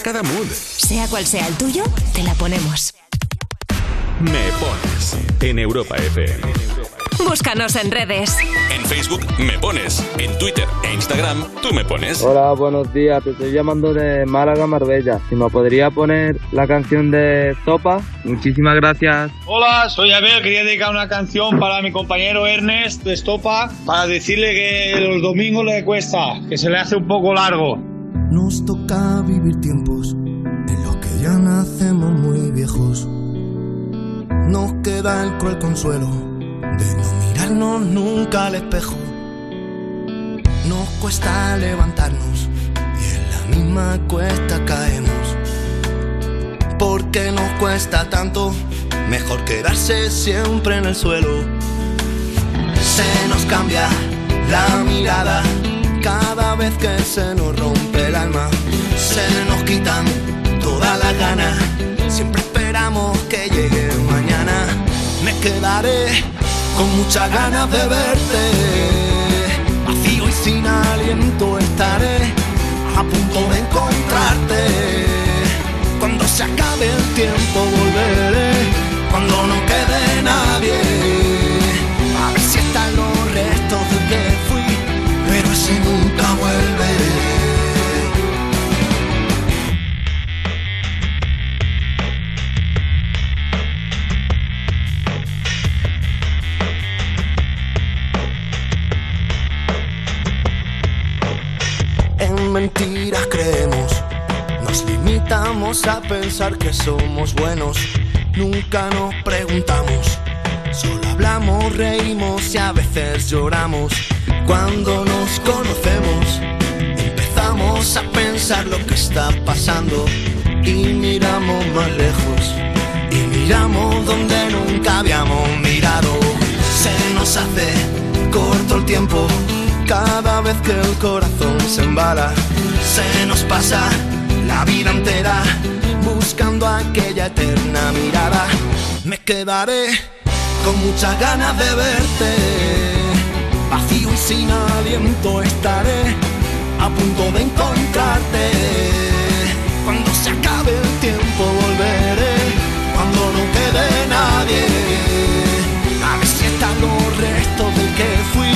cada mood. Sea cual sea el tuyo, te la ponemos. Me pones en Europa FM. Búscanos en redes. En Facebook me pones, en Twitter e Instagram tú me pones. Hola, buenos días. Te estoy llamando de Málaga, Marbella. Si me podría poner la canción de Topa, muchísimas gracias. Hola, soy Abel. Quería dedicar una canción para mi compañero Ernest de Estopa para decirle que los domingos le cuesta, que se le hace un poco largo. Nos toca vivir que ya nacemos muy viejos. Nos queda el cruel consuelo de no mirarnos nunca al espejo. Nos cuesta levantarnos y en la misma cuesta caemos. Porque nos cuesta tanto, mejor quedarse siempre en el suelo. Se nos cambia la mirada cada vez que se nos rompe el alma. Se nos quitan las ganas. Siempre esperamos que llegue mañana. Me quedaré con muchas ganas de verte. Vacío y sin aliento estaré a punto de encontrarte. Cuando se acabe el tiempo volveré. Cuando no quede nadie. A ver si están los restos de que fui. Pero ese mentiras creemos, nos limitamos a pensar que somos buenos. Nunca nos preguntamos, solo hablamos, reímos y a veces lloramos. Cuando nos conocemos, empezamos a pensar lo que está pasando y miramos más lejos y miramos donde nunca habíamos mirado. Se nos hace corto el tiempo cada vez que el corazón se embala. Se nos pasa la vida entera buscando aquella eterna mirada. Me quedaré con muchas ganas de verte. Vacío y sin aliento estaré a punto de encontrarte. Cuando se acabe el tiempo volveré. Cuando no quede nadie. A ver si están los restos del que fui.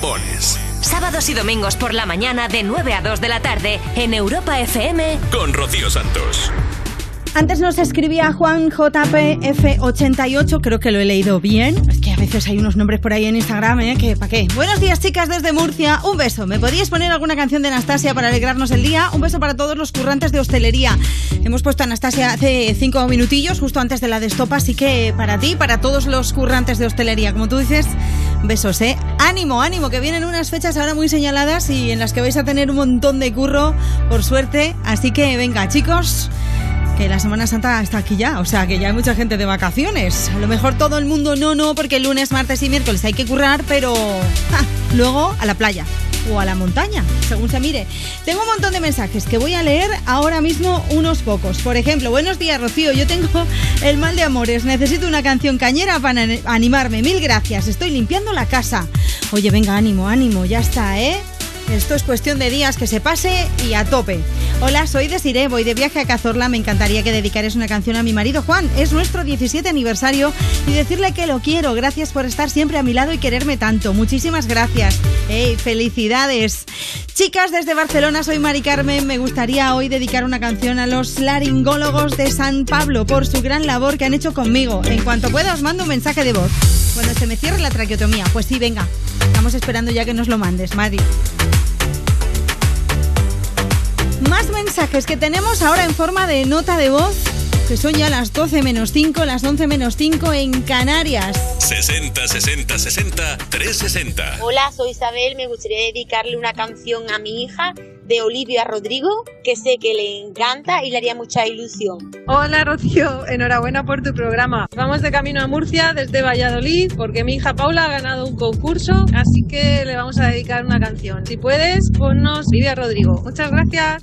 Pones. Sábados y domingos por la mañana de 9 a 2 de la tarde en Europa FM. Con Rocío Santos. Antes nos escribía Juan JPF88, creo que lo he leído bien. Es que a veces hay unos nombres por ahí en Instagram, ¿eh? Que ¿para qué? Buenos días, chicas, desde Murcia. Un beso. ¿Me podíais poner alguna canción de Anastasia para alegrarnos el día? Un beso para todos los currantes de hostelería. Hemos puesto a Anastasia hace cinco minutillos, justo antes de la de estopa, así que para ti, para todos los currantes de hostelería, como tú dices, besos, ¿eh? Ánimo, ánimo, que vienen unas fechas ahora muy señaladas y en las que vais a tener un montón de curro, por suerte. Así que venga, chicos que la Semana Santa está aquí ya, o sea que ya hay mucha gente de vacaciones. A lo mejor todo el mundo no, no, porque lunes, martes y miércoles hay que currar, pero luego a la playa o a la montaña, según se mire. Tengo un montón de mensajes que voy a leer ahora mismo unos pocos. Por ejemplo, buenos días Rocío, yo tengo el mal de amores, necesito una canción cañera para animarme. Mil gracias, estoy limpiando la casa. Oye, venga, ánimo, ánimo, ya está, ¿eh? Esto es cuestión de días que se pase y a tope. Hola, soy Desiree, voy de viaje a Cazorla. Me encantaría que dedicares una canción a mi marido Juan. Es nuestro 17 aniversario y decirle que lo quiero. Gracias por estar siempre a mi lado y quererme tanto. Muchísimas gracias. ¡Ey, felicidades! Chicas, desde Barcelona soy Mari Carmen. Me gustaría hoy dedicar una canción a los laringólogos de San Pablo por su gran labor que han hecho conmigo. En cuanto pueda os mando un mensaje de voz. Cuando se me cierre la traqueotomía. Pues sí, venga. Estamos esperando ya que nos lo mandes, Mari. Más mensajes que tenemos ahora en forma de nota de voz, que son ya las 12 menos 5, las 11 menos 5 en Canarias. 60 60 60 360. Hola, soy Isabel. Me gustaría dedicarle una canción a mi hija de Olivia Rodrigo, que sé que le encanta y le haría mucha ilusión. Hola Rocío, enhorabuena por tu programa. Vamos de camino a Murcia desde Valladolid porque mi hija Paula ha ganado un concurso, así que le vamos a dedicar una canción. Si puedes, ponnos Olivia Rodrigo. Muchas gracias.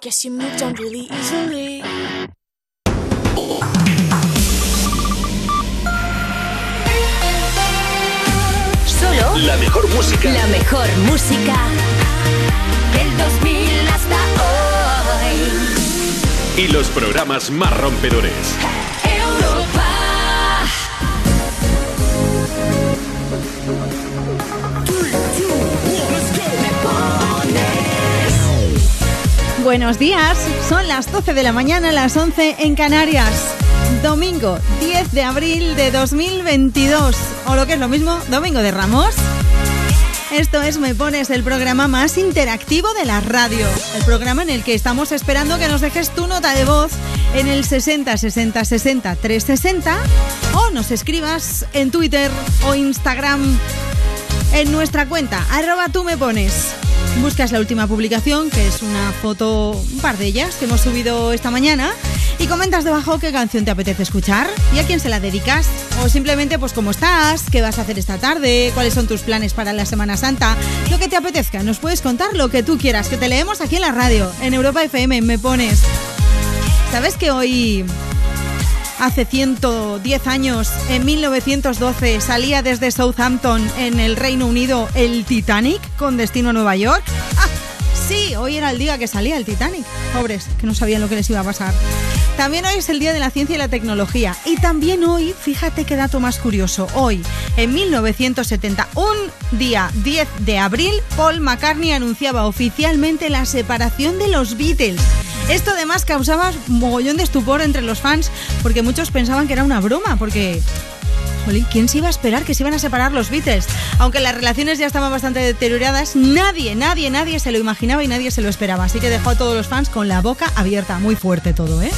guess you moved on really easily. Solo la mejor música. La mejor música del 2000 hasta hoy. Y los programas más rompedores. Buenos días, son las 12 de la mañana, las 11 en Canarias. Domingo 10 de abril de 2022, o lo que es lo mismo, Domingo de Ramos. Esto es Me Pones, el programa más interactivo de la radio. El programa en el que estamos esperando que nos dejes tu nota de voz en el 60 60 60 360 o nos escribas en Twitter o Instagram en nuestra cuenta, arroba tú me pones. Buscas la última publicación, que es una foto, un par de ellas, que hemos subido esta mañana, y comentas debajo qué canción te apetece escuchar y a quién se la dedicas. O simplemente, pues cómo estás, qué vas a hacer esta tarde, cuáles son tus planes para la Semana Santa, lo que te apetezca. Nos puedes contar lo que tú quieras, que te leemos aquí en la radio, en Europa FM, me pones. ¿Sabes que hoy hace 110 años, en 1912, salía desde Southampton, en el Reino Unido, el Titanic con destino a Nueva York? ¡Ah! Sí, hoy era el día que salía el Titanic. Pobres, que no sabían lo que les iba a pasar. También hoy es el Día de la Ciencia y la Tecnología. Y también hoy, fíjate qué dato más curioso, hoy, en 1970, un día 10 de abril, Paul McCartney anunciaba oficialmente la separación de los Beatles. Esto además causaba mogollón de estupor entre los fans porque muchos pensaban que era una broma, porque ¿quién se iba a esperar que se iban a separar los Beatles? Aunque las relaciones ya estaban bastante deterioradas, nadie, nadie, nadie se lo imaginaba y nadie se lo esperaba. Así que dejó a todos los fans con la boca abierta. Muy fuerte todo, ¿eh?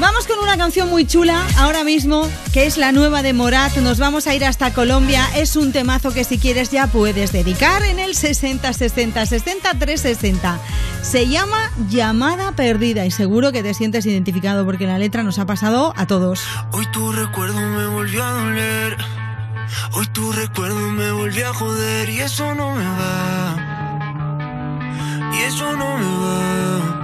Vamos con una canción muy chula ahora mismo, que es la nueva de Morat. Nos vamos a ir hasta Colombia. Es un temazo que si quieres ya puedes dedicar en el 60 60 60 360. Se llama Llamada Perdida y seguro que te sientes identificado porque la letra nos ha pasado a todos. Hoy tu recuerdo me volvió a doler. Hoy tu recuerdo me volvió a joder y eso no me va. Y eso no me va.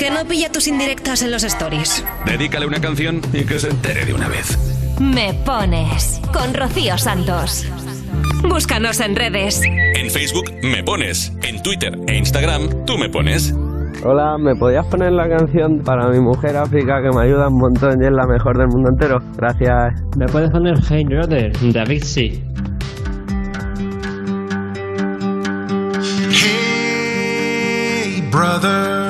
que no pilla tus indirectas en los stories. Dedícale una canción y que se entere de una vez. Me pones con Rocío Santos. Búscanos en redes. En Facebook me pones, en Twitter e Instagram tú me pones. Hola, ¿me podías poner la canción para mi mujer África que me ayuda un montón y es la mejor del mundo entero? Gracias. ¿Me puedes poner Hey Brother, David sí. Hey, brother,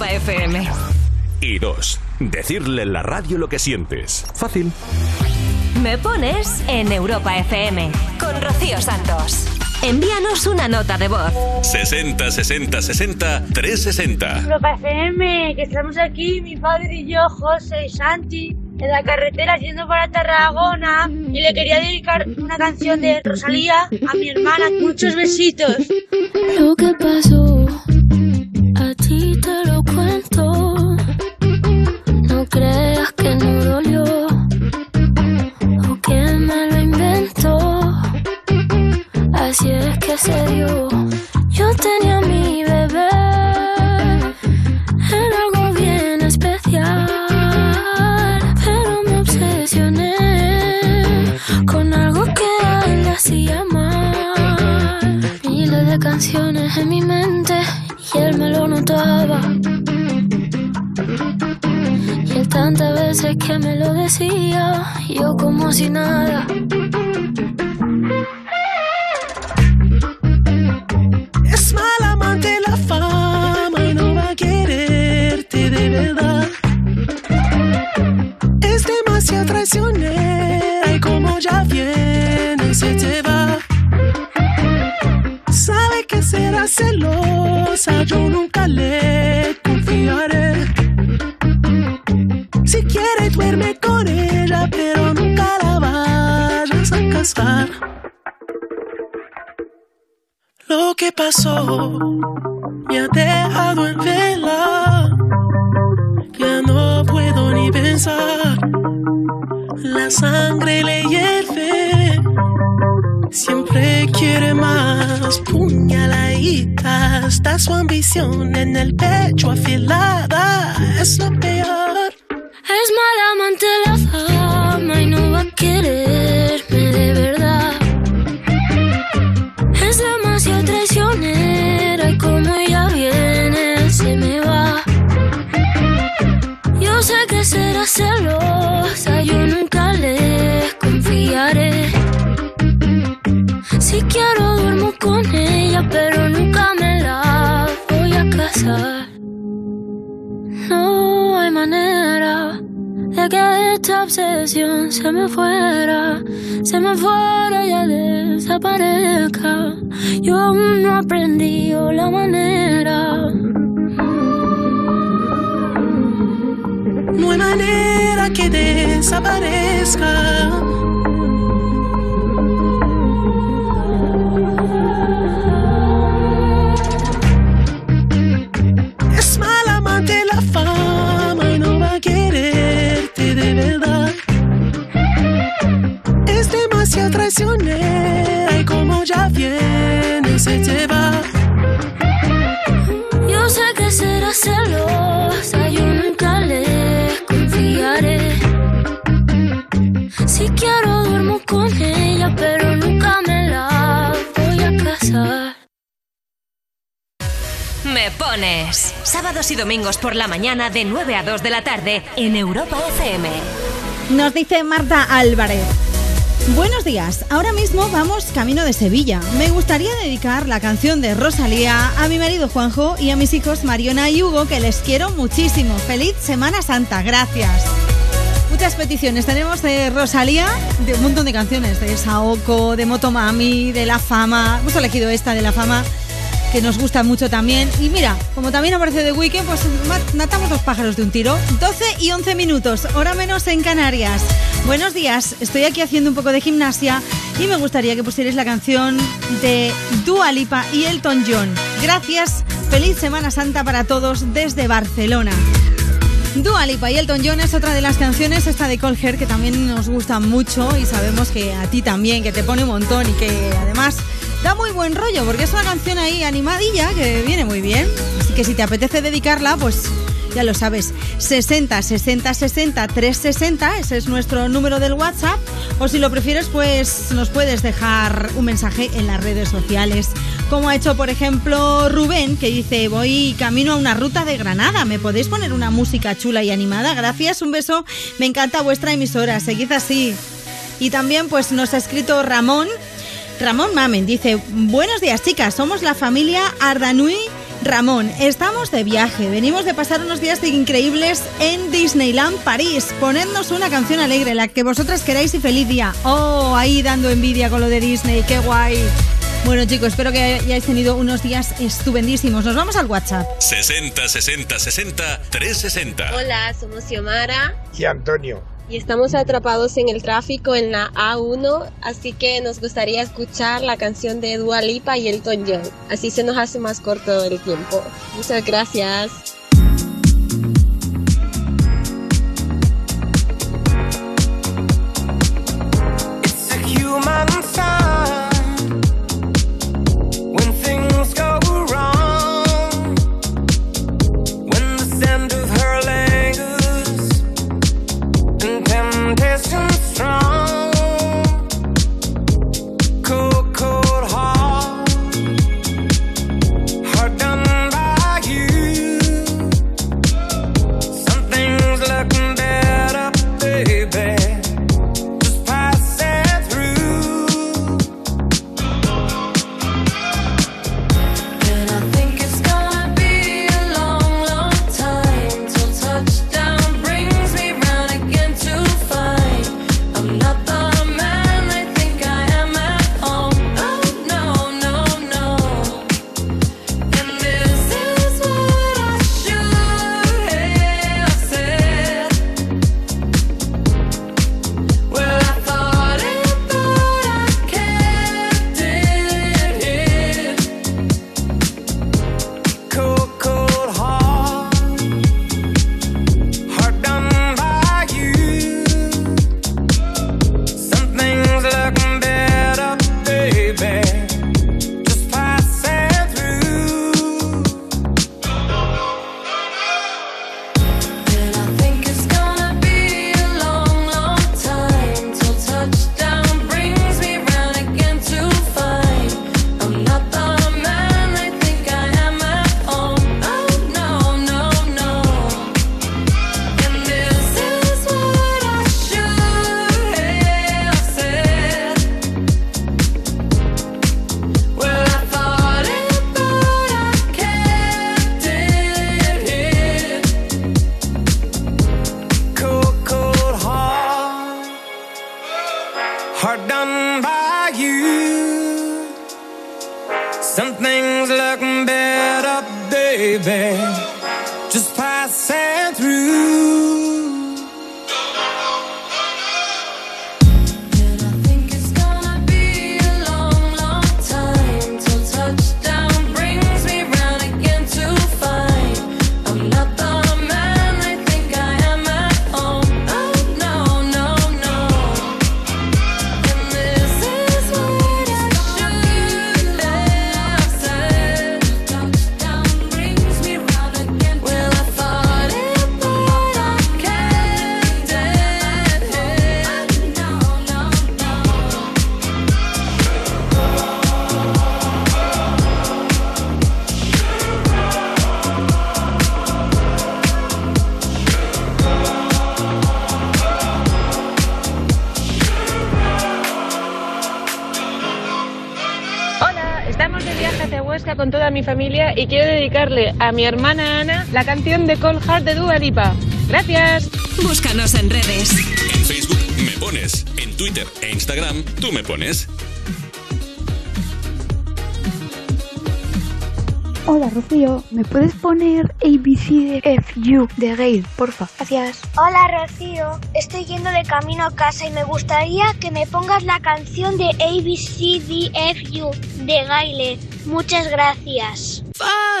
Europa FM. Y dos, decirle en la radio lo que sientes. Fácil. Me pones en Europa FM con Rocío Santos. Envíanos una nota de voz. 60 60 60 360. Europa FM, que estamos aquí, mi padre y yo, José y Santi, en la carretera yendo para Tarragona y le quería dedicar una canción de Rosalía a mi hermana. Muchos besitos. Lo que pasó, yo como si nada. Ambición en el domingos por la mañana de 9 a 2 de la tarde en Europa FM. Nos dice Marta Álvarez. Buenos días, ahora mismo vamos camino de Sevilla. Me gustaría dedicar la canción de Rosalía a mi marido Juanjo y a mis hijos Mariona y Hugo, que les quiero muchísimo. Feliz Semana Santa, gracias. Muchas peticiones tenemos de Rosalía, de un montón de canciones, de Saoko, de Motomami, de La Fama. Hemos elegido esta de La Fama, que nos gusta mucho también. Y mira, como también aparece The Weeknd, pues ma- matamos los pájaros de un tiro. 12 y 11 minutos, hora menos en Canarias. Buenos días, estoy aquí haciendo un poco de gimnasia y me gustaría que pusierais la canción de Dua Lipa y Elton John. Gracias, feliz Semana Santa para todos desde Barcelona. Dua Lipa y Elton John es otra de las canciones, esta de Colher, que también nos gusta mucho y sabemos que a ti también, que te pone un montón y que además da muy buen rollo, porque es una canción ahí animadilla que viene muy bien. Así que si te apetece dedicarla, pues ya lo sabes, 60 60 60 360, ese es nuestro número del WhatsApp. O si lo prefieres, pues nos puedes dejar un mensaje en las redes sociales. Como ha hecho, por ejemplo, Rubén, que dice, voy camino a una ruta de Granada. ¿Me podéis poner una música chula y animada? Gracias, un beso. Me encanta vuestra emisora. Seguid así. Y también, pues, nos ha escrito Ramón. Ramón Mamen dice, buenos días chicas, somos la familia Ardanui Ramón, estamos de viaje, venimos de pasar unos días increíbles en Disneyland París. Ponednos una canción alegre, la que vosotras queráis y feliz día. Oh, ahí dando envidia con lo de Disney, qué guay. Bueno chicos, espero que hayáis tenido unos días estupendísimos. Nos vamos al WhatsApp. 60 60 60 360. Hola, somos Xiomara Y Antonio. Y estamos atrapados en el tráfico en la A1, así que nos gustaría escuchar la canción de Dua Lipa y Elton John. Así se nos hace más corto el tiempo. Muchas gracias. Dedicarle a mi hermana Ana la canción de Cold Heart de Dua Lipa. Gracias. Búscanos en redes. En Facebook me pones, en Twitter e Instagram tú me pones. Hola Rocío, ¿me puedes poner ABCDFU de Gail, porfa? Gracias. Hola Rocío, estoy yendo de camino a casa y me gustaría que me pongas la canción de ABCDFU de Gaile. Muchas gracias.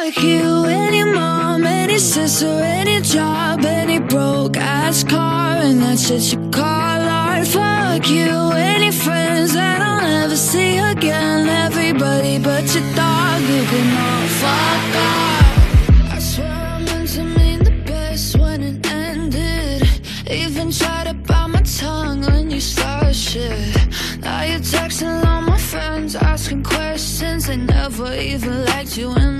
Fuck you, any mom, any sister, any job, any broke ass car, and that shit you call art. Fuck you, any friends that I'll never see again. Everybody but your dog, you can all fuck off. I swear I meant to mean the best when it ended. Even tried to bite my tongue when you started shit. Now you're texting all my friends, asking questions. They never even liked you in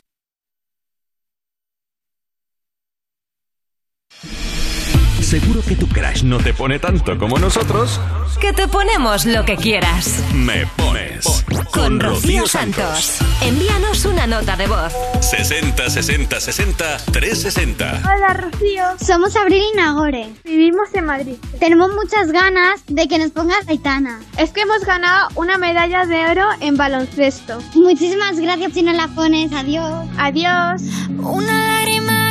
Seguro que tu crush no te pone tanto como nosotros. Que te ponemos lo que quieras. Me pones. Con Rocío Santos. Envíanos una nota de voz. 60 60 60 360. Hola Rocío, somos Abril y Nagore. Vivimos en Madrid. Tenemos muchas ganas de que nos pongas Aitana. Es que hemos ganado una medalla de oro en baloncesto. Muchísimas gracias si nos la pones. Adiós. Adiós. Una lágrima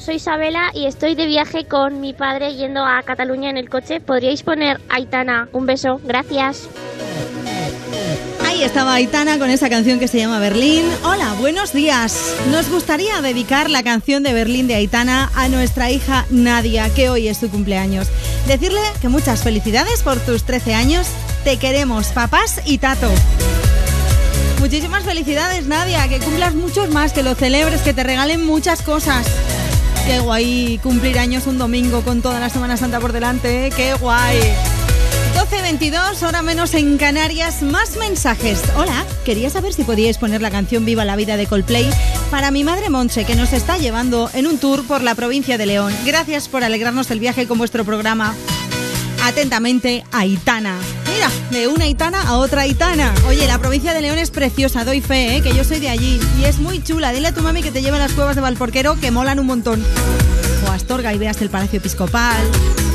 Soy Isabela y estoy de viaje con mi padre yendo a Cataluña en el coche. ¿Podríais poner Aitana? Un beso, gracias. Ahí estaba Aitana con esa canción que se llama Berlín. Hola, buenos días. Nos gustaría dedicar la canción de Berlín de Aitana a nuestra hija Nadia, que hoy es su cumpleaños. Decirle que muchas felicidades por tus 13 años. Te queremos, papás y tato. Muchísimas felicidades, Nadia. Que cumplas muchos más, que lo celebres, que te regalen muchas cosas. Qué guay cumplir años un domingo con toda la Semana Santa por delante. Qué guay. 12.22, hora menos en Canarias, más mensajes. Hola, quería saber si podíais poner la canción Viva la Vida de Coldplay para mi madre Monche, que nos está llevando en un tour por la provincia de León. Gracias por alegrarnos el viaje con vuestro programa. Atentamente, Aitana. Mira, de una Aitana a otra Aitana. Oye, la provincia de León es preciosa, doy fe, ¿eh? que yo soy de allí. Y es muy chula. Dile a tu mami que te lleve a las cuevas de Valporquero, que molan un montón. O a Astorga y veas el Palacio Episcopal.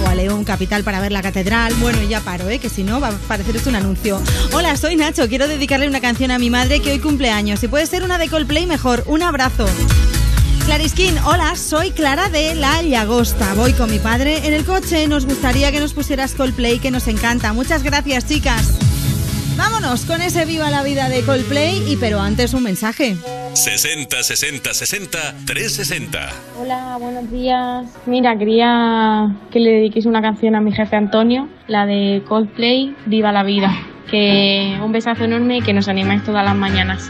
O a León Capital para ver la catedral. Bueno, ya paro, ¿eh? que si no va a parecer esto un anuncio. Hola, soy Nacho. Quiero dedicarle una canción a mi madre que hoy cumple años. Si puede ser una de Coldplay, mejor. Un abrazo. Clariskin, hola, soy Clara de La Llagosta. Voy con mi padre en el coche. Nos gustaría que nos pusieras Coldplay, que nos encanta. Muchas gracias, chicas. Vámonos con ese Viva la Vida de Coldplay y pero antes un mensaje. 60 60 60 360. Hola, buenos días. Mira, quería que le dediquéis una canción a mi jefe Antonio, la de Coldplay, Viva la Vida. Que un besazo enorme y que nos animáis todas las mañanas.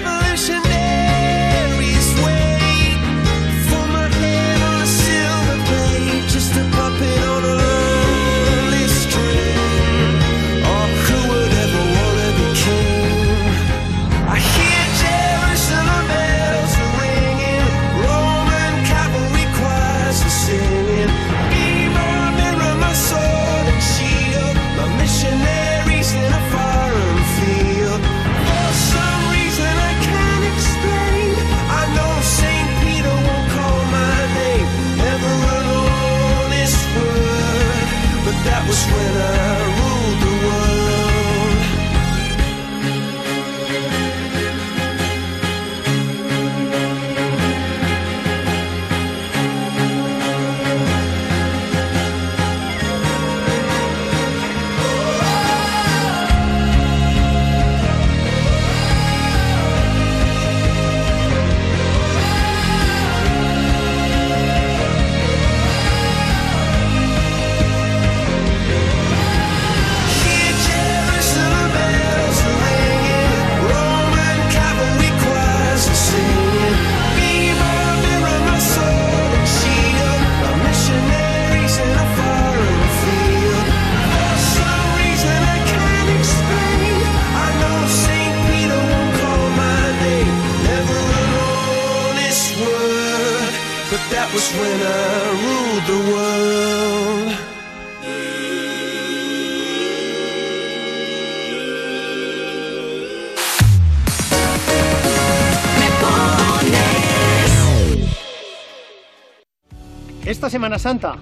Semana Santa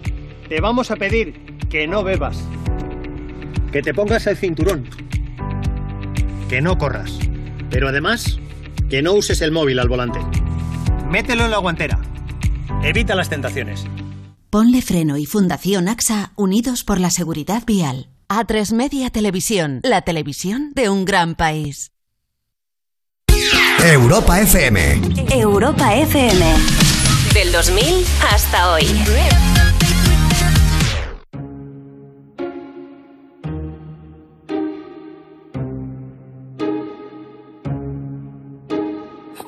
te vamos a pedir que no bebas, que te pongas el cinturón, que no corras, pero además que no uses el móvil al volante. Mételo en la guantera. Evita las tentaciones. Ponle Freno y Fundación AXA unidos por la seguridad vial. A3 Media Televisión, la televisión de un gran país. Europa FM. Europa FM. Del 2000 hasta hoy.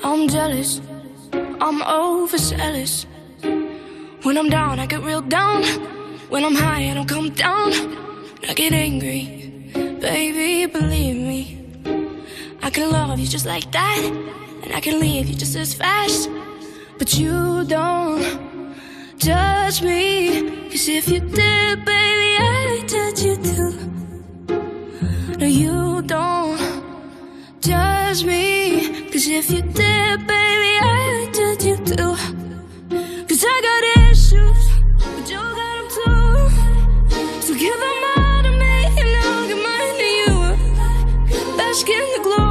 I'm jealous. I'm overzealous. When I'm down, I get real down. When I'm high, I don't come down. I get angry. Baby, believe me. I can love you just like that. And I can leave you just as fast. But you don't judge me. Cause if you did, baby, I'd judge you too. No, you don't judge me. Cause if you did, baby, I'd judge you too. Cause I got issues, but you got them too. So give them all to me, and I'll give mine to you. Bask in the glory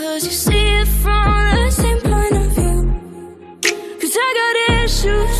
Cause you see it from the same point of view. Cause I got issues,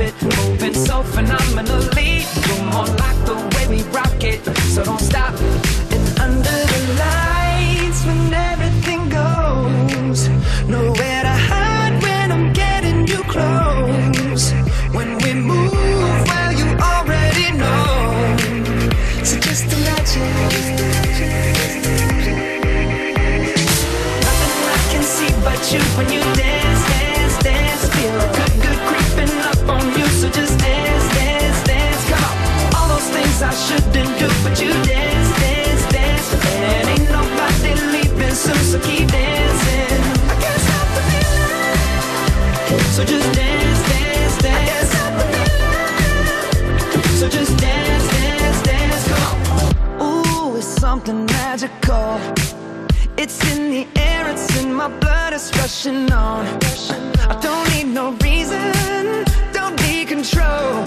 It, moving so phenomenally. You're more like the way we rock it, so don't stop. And under the lights, when everything goes, nowhere to hide when I'm getting you close. When we move, well, you already know. So just imagine. Nothing I can see but you when you I shouldn't do, but you dance, dance, dance. And ain't nobody leaving soon, so keep dancing. I can't stop the feeling. So just dance, dance, dance. So just dance, dance, dance. Ooh, it's something magical. It's in the air, it's in my blood, it's rushing on. I don't need no reason, don't need control.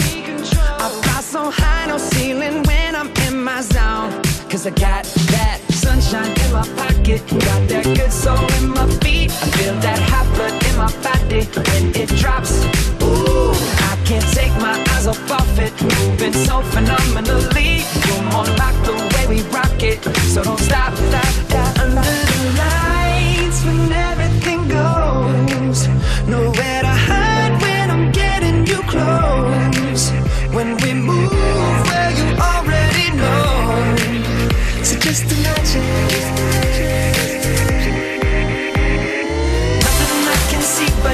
I so high, no ceiling when I'm in my zone. Cause I got that sunshine in my pocket, got that good soul in my feet. I feel that hot blood in my body when it drops. Ooh, I can't take my eyes off of it, moving so phenomenally. You're more like the way we rock it, so don't stop, stop, stop. Under the lights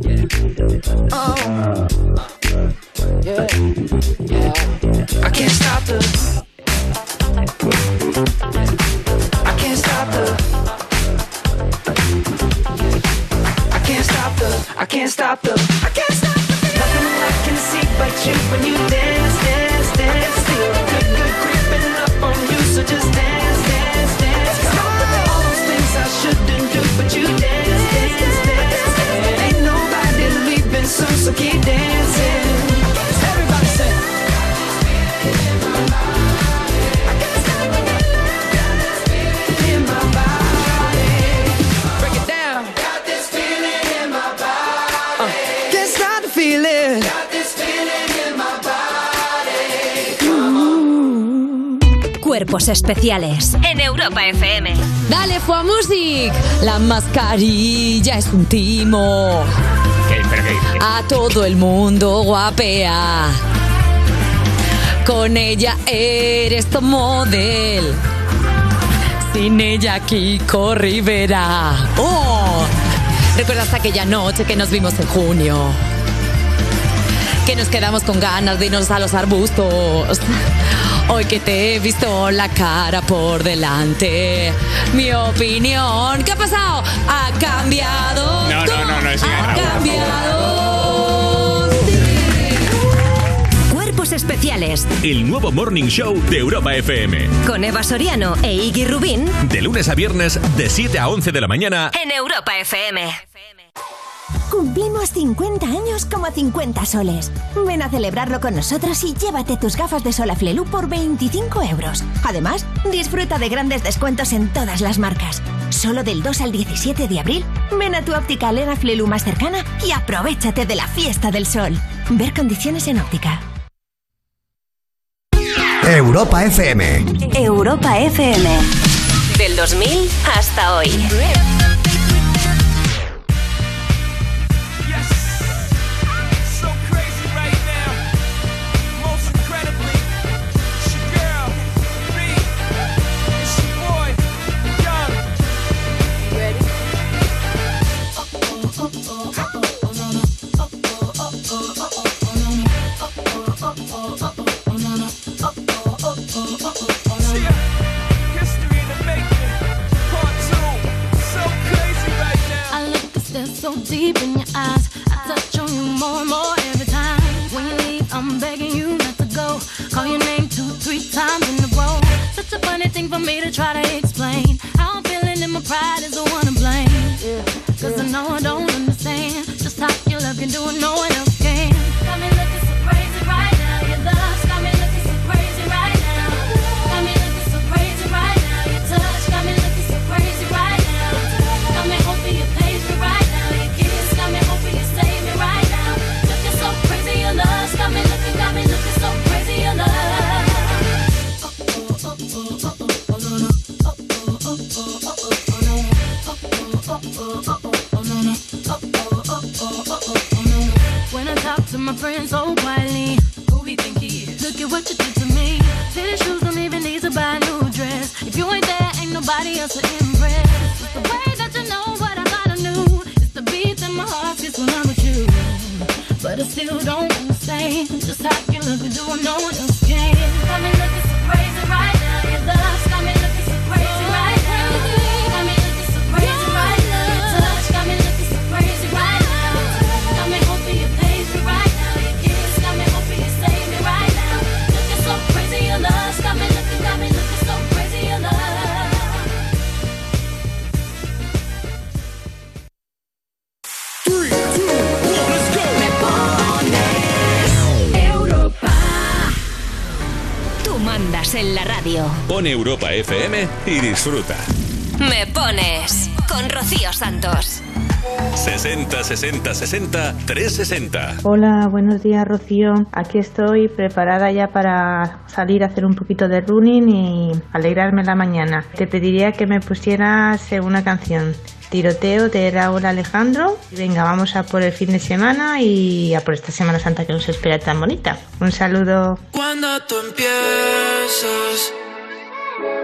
Yeah. Oh. Yeah. Yeah. I can't stop the Cuerpos Especiales en Europa FM. Dale, Fua Music. La mascarilla es un timo. A todo el mundo guapea. Con ella eres tu model. Sin ella, Kiko Rivera. ¡Oh! ¿Recuerdas aquella noche que nos vimos en junio? Que nos quedamos con ganas de irnos a los arbustos Hoy que te he visto la cara por delante, mi opinión, ¿qué ha pasado? Ha cambiado. No, no, no, no, es Ha cambiado. Cuerpos especiales. El nuevo Morning Show de Europa FM. Con Eva Soriano e Iggy Rubín. De lunes a viernes, de 7 a 11 de la mañana. En Europa FM. Cumplimos 50 años como 50 soles. Ven a celebrarlo con nosotros y llévate tus gafas de sol a Flelu por 25 euros. Además, disfruta de grandes descuentos en todas las marcas. Solo del 2 al 17 de abril, ven a tu óptica Elena Flelu más cercana y aprovechate de la fiesta del sol. Ver condiciones en óptica. Europa FM. Europa FM. Del 2000 hasta hoy. Pone Europa FM y disfruta. Me pones con Rocío Santos. 60 60 60 360. Hola, buenos días, Rocío. Aquí estoy preparada ya para salir a hacer un poquito de running y alegrarme la mañana. Te pediría que me pusieras eh, una canción. Tiroteo de Raúl Alejandro. Venga, vamos a por el fin de semana y a por esta Semana Santa que nos espera tan bonita. Un saludo. Cuando tú empiezas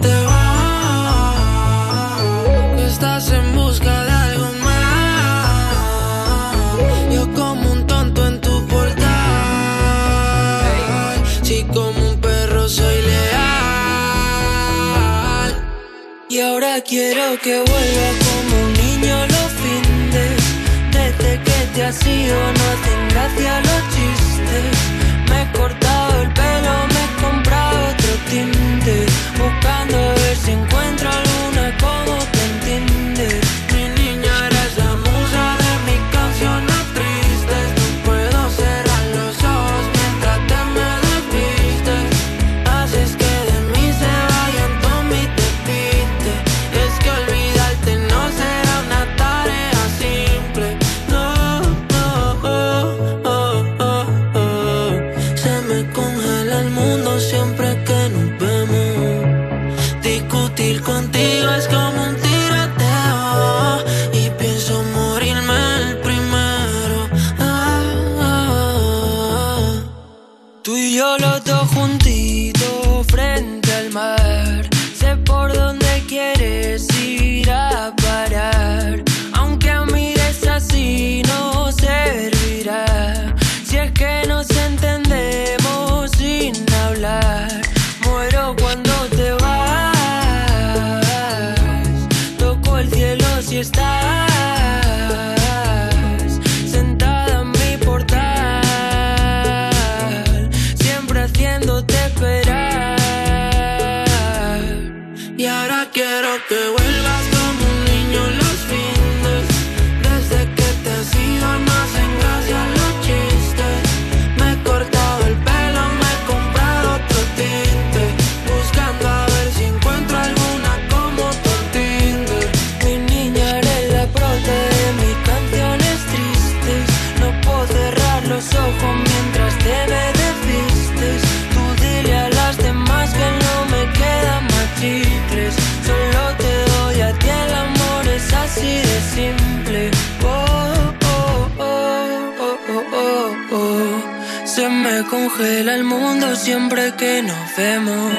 te vas, estás en busca de algo más. Yo como un tonto en tu portal. Si como un perro soy leal. Y ahora quiero que vuelva como un niño los fines. Desde que te has ido no hacen gracia los chistes. Me he cortado el pelo, Buscando a ver si encuentro Me congela el mundo siempre que nos vemos.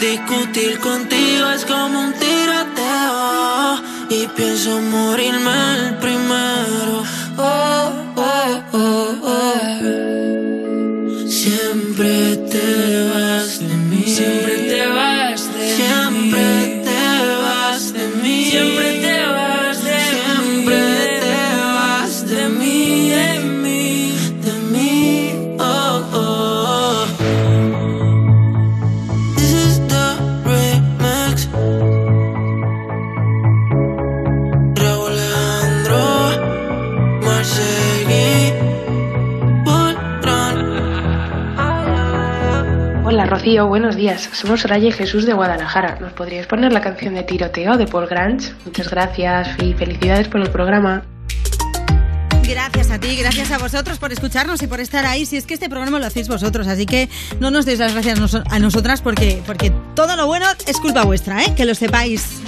Discutir contigo es como un tiroteo. Y pienso morirme el primero. Oh, oh, oh, oh. Siempre te vas de mí. Rocío, buenos días. Somos Soraya y Jesús de Guadalajara. ¿Nos podríais poner la canción de Tiroteo de Paul Grange? Muchas gracias y felicidades por el programa. Gracias a ti, gracias a vosotros por escucharnos y por estar ahí. Si es que este programa lo hacéis vosotros, así que no nos deis las gracias a nosotras porque, porque todo lo bueno es culpa vuestra, ¿eh? que lo sepáis.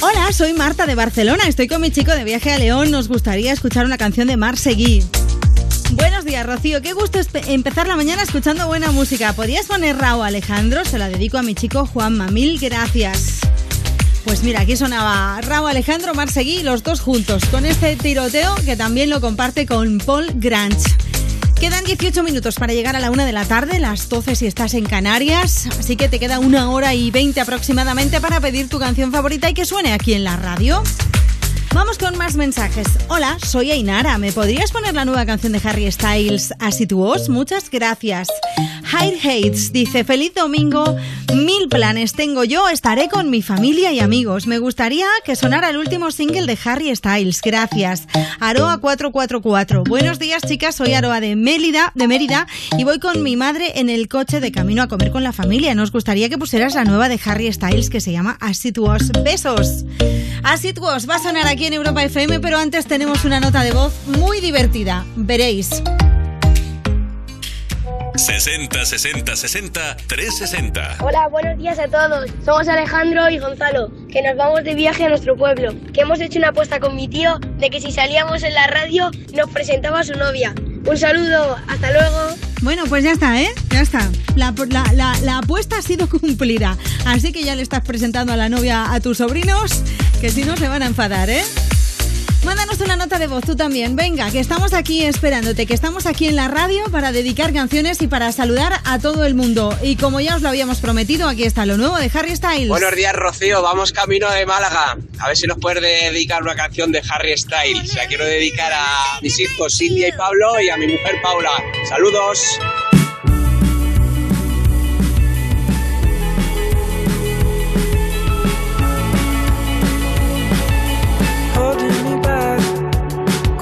Hola, soy Marta de Barcelona. Estoy con mi chico de viaje a León. Nos gustaría escuchar una canción de Mar Seguí. Buenos días, Rocío. Qué gusto empezar la mañana escuchando buena música. ¿Podrías poner Raúl Alejandro? Se la dedico a mi chico Juanma. Mil gracias. Pues mira, aquí sonaba Raúl Alejandro Marseguí, los dos juntos, con este tiroteo que también lo comparte con Paul Grange. Quedan 18 minutos para llegar a la una de la tarde, las 12 si estás en Canarias, así que te queda una hora y 20 aproximadamente para pedir tu canción favorita y que suene aquí en la radio. Vamos con más mensajes. Hola, soy Ainara. ¿Me podrías poner la nueva canción de Harry Styles, As It Was? Muchas gracias. Hide Hates dice, feliz domingo, mil planes tengo yo, estaré con mi familia y amigos. Me gustaría que sonara el último single de Harry Styles. Gracias. Aroa 444. Buenos días, chicas. Soy Aroa de Mérida, de Mérida y voy con mi madre en el coche de camino a comer con la familia. Nos gustaría que pusieras la nueva de Harry Styles que se llama As It Was. Besos. As It Was va a sonar aquí en Europa FM, pero antes tenemos una nota de voz muy divertida. Veréis. 60 60 60 360. Hola, buenos días a todos. Somos Alejandro y Gonzalo, que nos vamos de viaje a nuestro pueblo. Que hemos hecho una apuesta con mi tío de que si salíamos en la radio nos presentaba a su novia. Un saludo, hasta luego. Bueno, pues ya está, ¿eh? Ya está. La, la- la- la apuesta ha sido cumplida. Así que ya le estás presentando a la novia a tus sobrinos, que si no se van a enfadar, ¿eh? Mándanos una nota de voz tú también. Venga, que estamos aquí esperándote, que estamos aquí en la radio para dedicar canciones y para saludar a todo el mundo. Y como ya os lo habíamos prometido, aquí está lo nuevo de Harry Styles. Buenos días, Rocío. Vamos camino de Málaga. A ver si nos puedes dedicar una canción de Harry Styles. La quiero dedicar a mis hijos Cintia y Pablo y a mi mujer Paula. Saludos.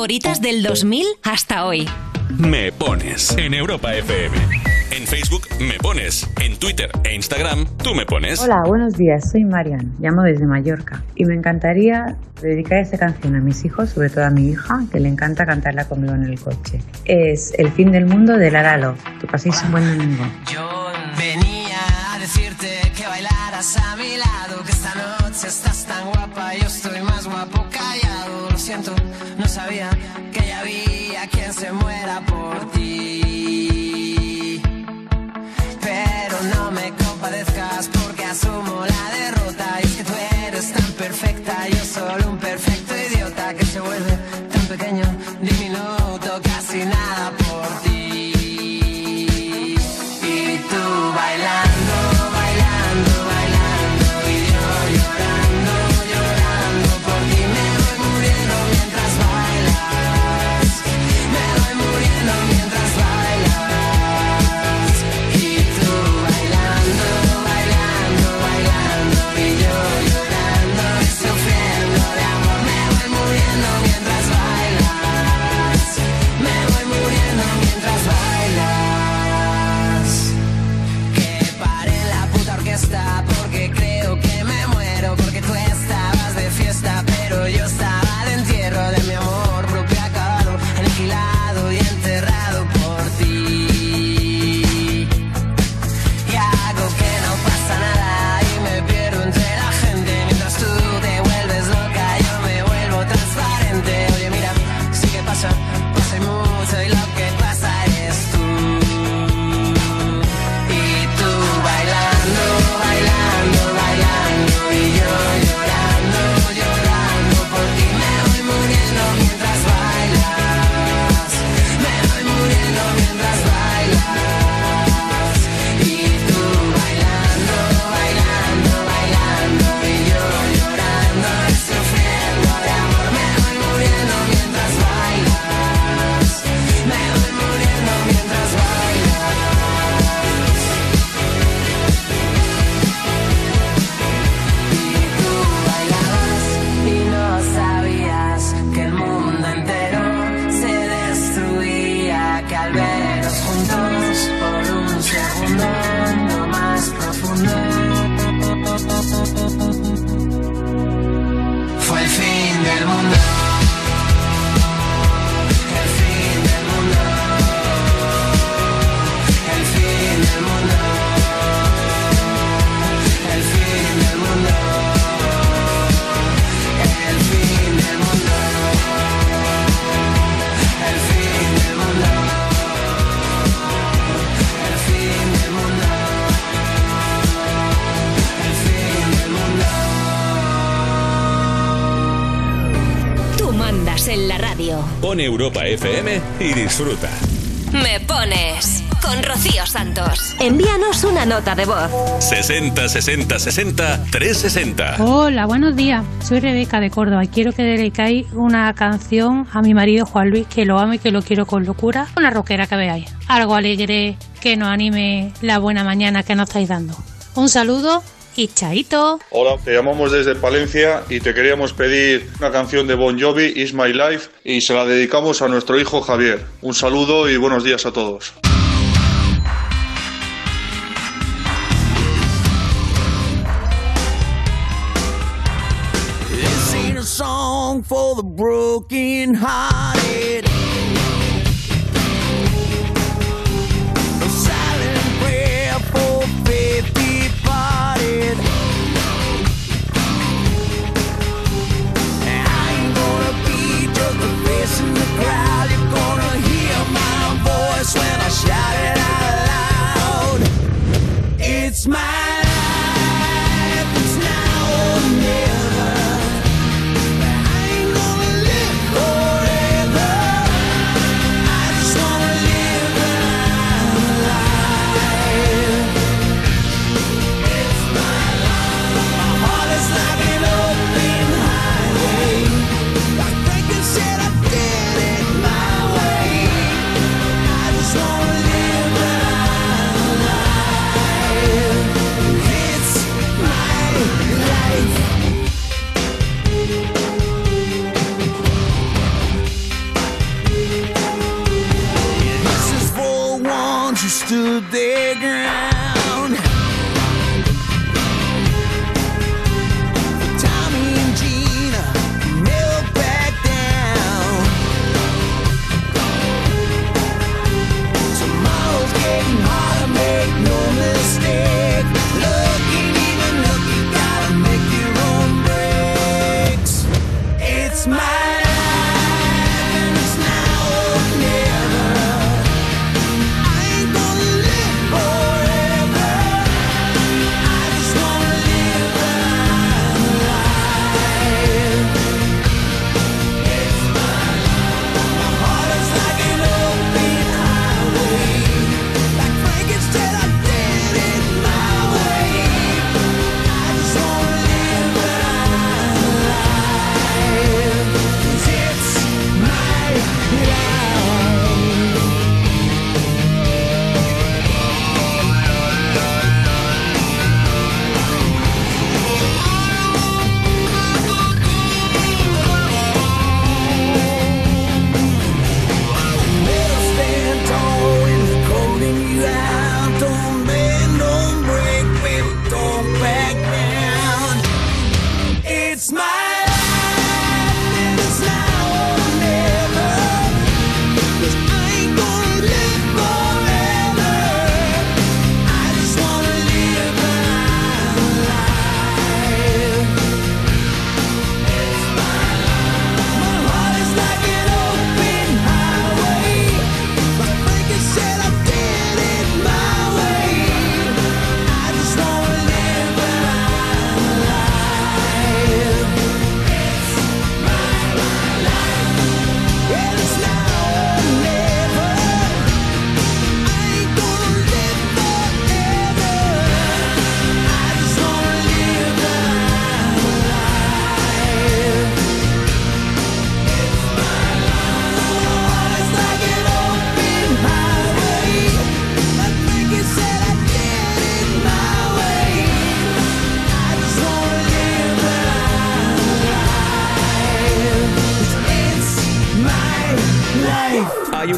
Favoritas del 2000 hasta hoy. Me pones en Europa FM. En Facebook me pones. En Twitter e Instagram tú me pones. Hola, buenos días. Soy Marian, llamo desde Mallorca y me encantaría dedicar esta canción a mis hijos, sobre todo a mi hija, que le encanta cantarla conmigo en el coche. Es El fin del mundo de Lara Love. Que paséis un buen domingo. FM y disfruta. Me pones con Rocío Santos. Envíanos una nota de voz. 60 60 60 360. Hola, buenos días. Soy Rebeca de Córdoba y quiero que dedicáis una canción a mi marido Juan Luis, que lo amo y que lo quiero con locura. Una rockera que veáis. Algo alegre que nos anime la buena mañana que nos estáis dando. Un saludo y chaito. Hola, te llamamos desde Palencia y te queríamos pedir una canción de Bon Jovi, Is My Life, y se la dedicamos a nuestro hijo Javier. Un saludo y buenos días a todos. This ain't a song for the broken hearted. shine.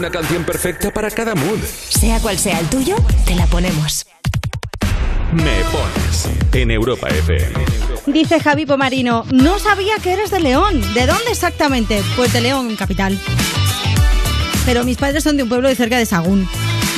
Una canción perfecta para cada mood. Sea cual sea el tuyo, te la ponemos. Me pones en Europa FM. Dice Javi Pomarino, no sabía que eres de León. ¿De dónde exactamente? Pues de León, capital. Pero mis padres son de un pueblo de cerca de Sagún.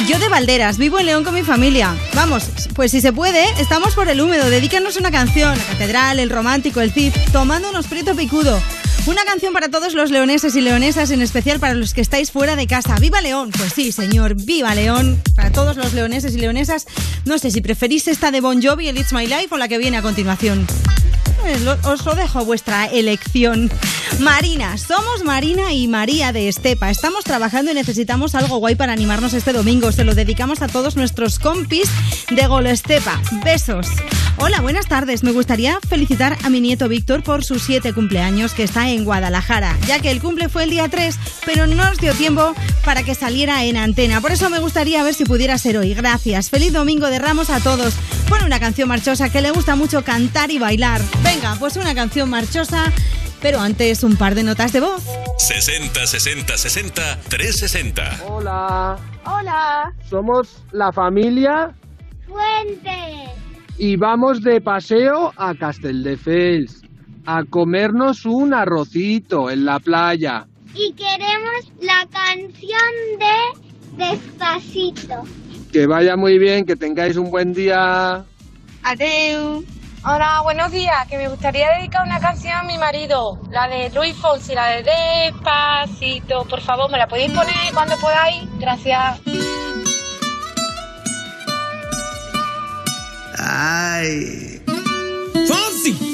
Yo de Valderas, vivo en León con mi familia. Vamos, pues si se puede, estamos por el húmedo. Dedícanos una canción, la catedral, el romántico, el cid, tomando unos prieto picudo. Una canción para todos los leoneses y leonesas, en especial para los que estáis fuera de casa. ¡Viva León! Pues sí, señor, ¡viva León! Para todos los leoneses y leonesas, no sé si preferís esta de Bon Jovi, el It's My Life, o la que viene a continuación. Eh, Os lo dejo a vuestra elección. Marina, somos Marina y María de Estepa. Estamos trabajando y necesitamos algo guay para animarnos este domingo. Se lo dedicamos a todos nuestros compis de Golo Estepa. Besos. Hola, buenas tardes. Me gustaría felicitar a mi nieto Víctor por sus siete cumpleaños que está en Guadalajara, ya que el cumple fue el día 3, pero no nos dio tiempo para que saliera en antena. Por eso me gustaría ver si pudiera ser hoy. Gracias. Feliz domingo de Ramos a todos. Pon una canción marchosa que le gusta mucho cantar y bailar. Venga, pues una canción marchosa, pero antes un par de notas de voz. 60 60 60 360. Hola, Hola. somos la familia Fuentes. y vamos de paseo a Castelldefels a comernos un arrocito en la playa. Y queremos la canción de Despacito. Que vaya muy bien, que tengáis un buen día. Adeu. Hola, buenos días. Que me gustaría dedicar una canción a mi marido, la de Luis Fonsi, la de Despacito. Por favor, ¿me la podéis poner cuando podáis? Gracias. Ay. Fonsi.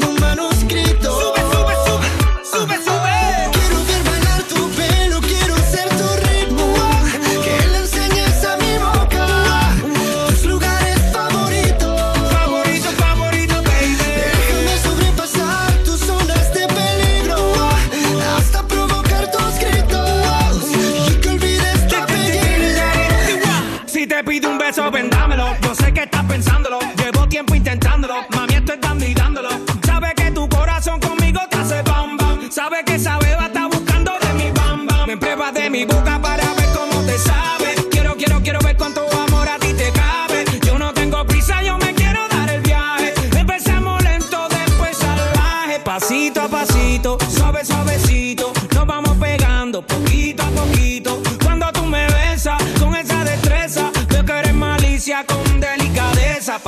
Sabe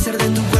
y hacer de tu cuerpo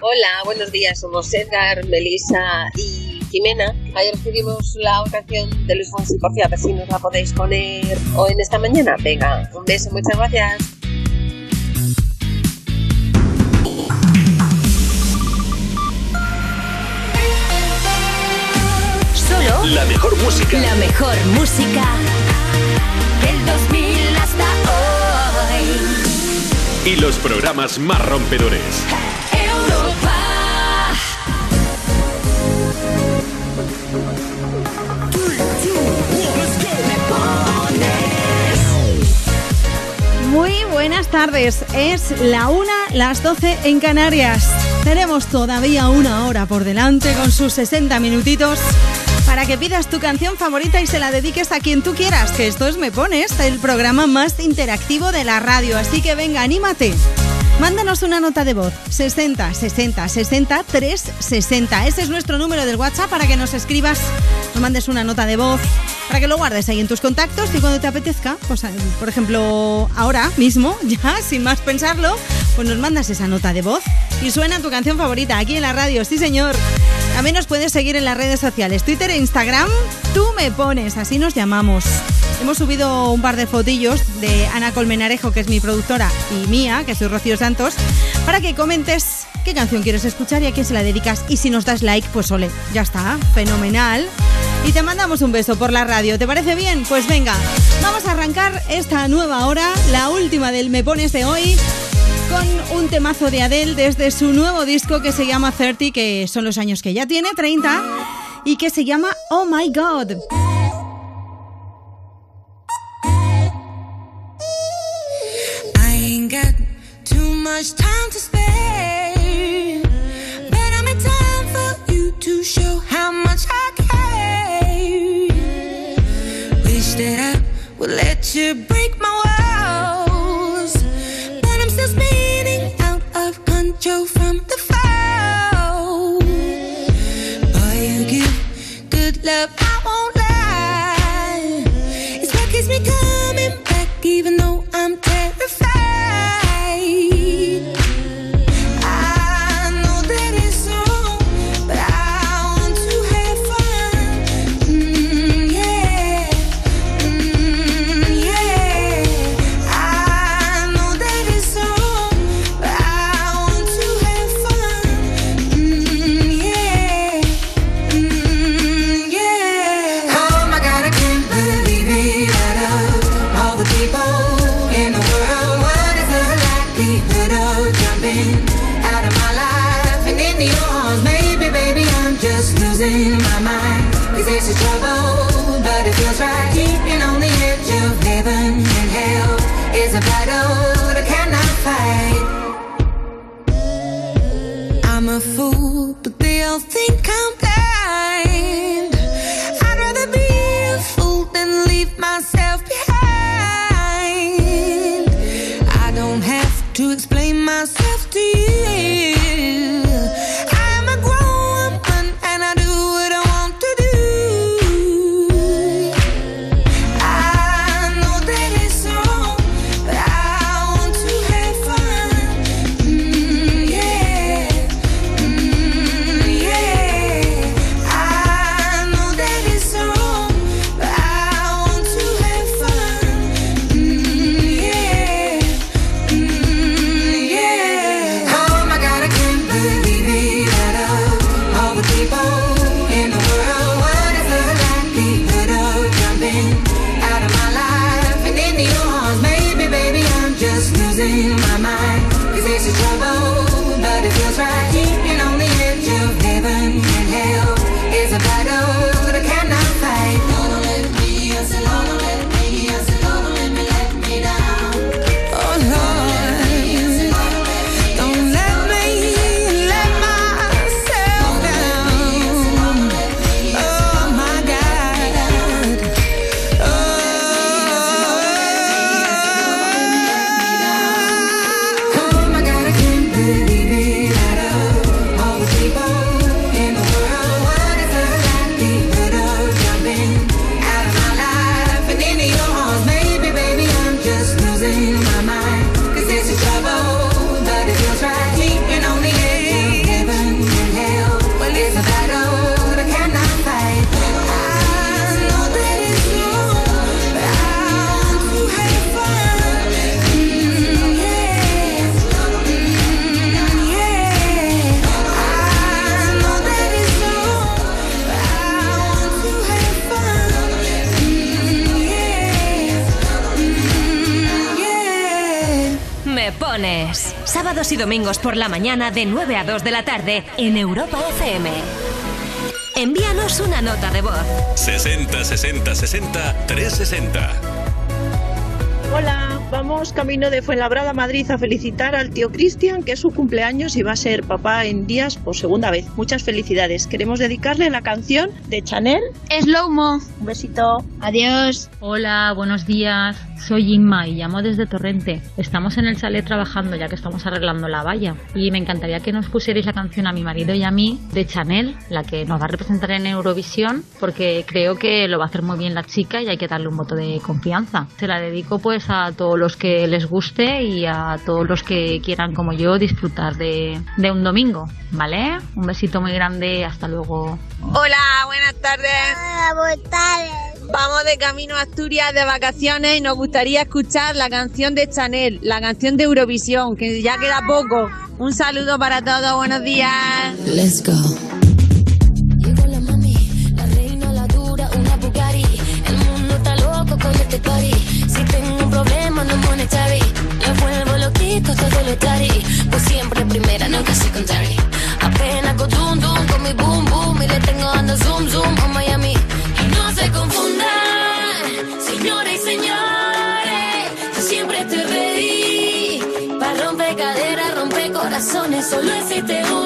Hola, buenos días. Somos Edgar, Melissa y Jimena. Ayer pedimos la canción de Luis Fonsi Coffee, a ver si nos la podéis poner hoy en esta mañana. Venga, un beso, muchas gracias. Solo La mejor música. la mejor música del 2000 Y los programas más rompedores. Europa. Muy buenas tardes. Es la una, las 12 en Canarias. Tenemos todavía una hora por delante con sus 60 minutitos para que pidas tu canción favorita y se la dediques a quien tú quieras, que esto es Me Pones, el programa más interactivo de la radio. Así que venga, anímate. Mándanos una nota de voz 60 60 60 360. Ese es nuestro número del WhatsApp para que nos escribas, nos mandes una nota de voz, para que lo guardes ahí en tus contactos y cuando te apetezca, pues eh, por ejemplo ahora mismo, ya sin más pensarlo, pues nos mandas esa nota de voz y suena tu canción favorita aquí en la radio, sí señor. También nos puedes seguir en las redes sociales, Twitter e Instagram, tú me pones, así nos llamamos. Hemos subido un par de fotillos de Ana Colmenarejo, que es mi productora, y mía, que soy Rocío Santos, para que comentes qué canción quieres escuchar y a quién se la dedicas. Y si nos das like, pues ole, ya está, fenomenal. Y te mandamos un beso por la radio, ¿te parece bien? Pues venga, vamos a arrancar esta nueva hora, la última del Me Pones de hoy, con un temazo de Adele desde su nuevo disco que se llama 30, que son los años que ya tiene, 30, y que se llama Oh My God. I ain't got too much time to spare, but I'm time for you to show how much I care. Wish would let you Sábados y domingos por la mañana de 9 a 2 de la tarde en Europa FM. Envíanos una nota de voz. 60 60 60 360. Vamos camino de Fuenlabrada, Madrid, a felicitar al tío Cristian, que es su cumpleaños y va a ser papá en días por segunda vez. Muchas felicidades. Queremos dedicarle la canción de Chanel. Slow Mo. Un besito. Adiós. Hola, buenos días. Soy Inma y llamo desde Torrente. Estamos en el chalet trabajando ya que estamos arreglando la valla y me encantaría que nos pusierais la canción a mi marido y a mí de Chanel, la que nos va a representar en Eurovisión, porque creo que lo va a hacer muy bien la chica y hay que darle un voto de confianza. Se la dedico pues a todos los que les guste y a todos los que quieran como yo disfrutar de, de un domingo, ¿vale? Un besito muy grande, hasta luego. Hola, buenas tardes. Hola, buenas tardes. Vamos de camino a Asturias de vacaciones y nos gustaría escuchar la canción de Chanel, la canción de Eurovisión, que ya queda poco. Un saludo para todos, buenos días. Let's go. Llegó la loquito todo lo tari. Pues siempre primera, nunca secondary. Apenas con dum dum, con mi boom boom. Y le tengo ando zoom zoom a Miami. Y no se confundan, señores y señores. Yo siempre estoy ready. Para romper caderas, romper corazones. Solo existe una.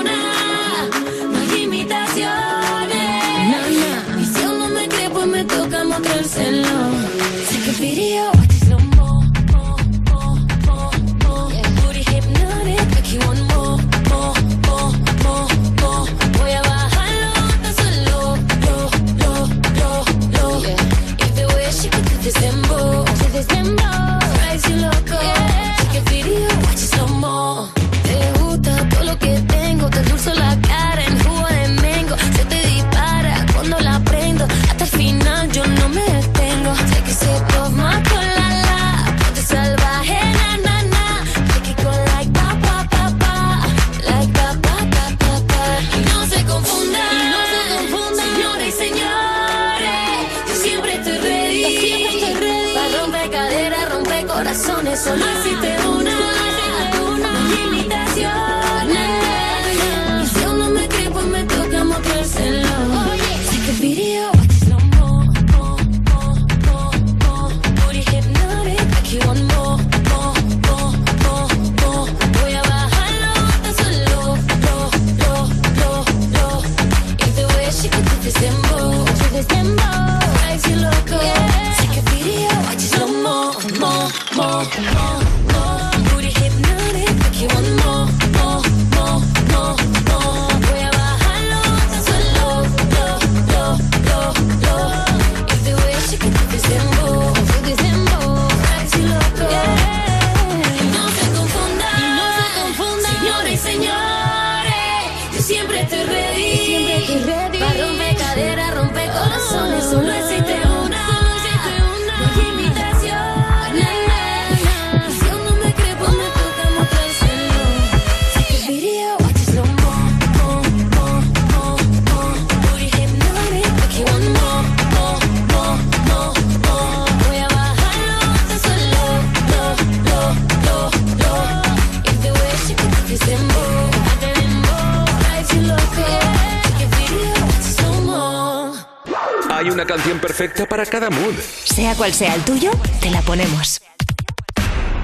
Perfecta para cada mood. Sea cual sea el tuyo, te la ponemos.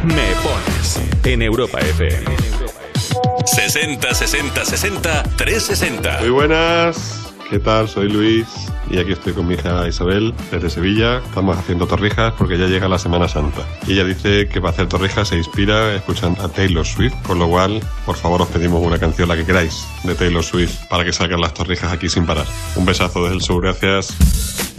Me pones en Europa FM. 60 60 60 360. Muy buenas, ¿qué tal? Soy Luis y aquí estoy con mi hija Isabel desde Sevilla. Estamos haciendo torrijas porque ya llega la Semana Santa. Y ella dice que para hacer torrijas se inspira escuchando a Taylor Swift, con lo cual, por favor, os pedimos una canción, la que queráis, de Taylor Swift, para que salgan las torrijas aquí sin parar. Un besazo desde el sur, gracias.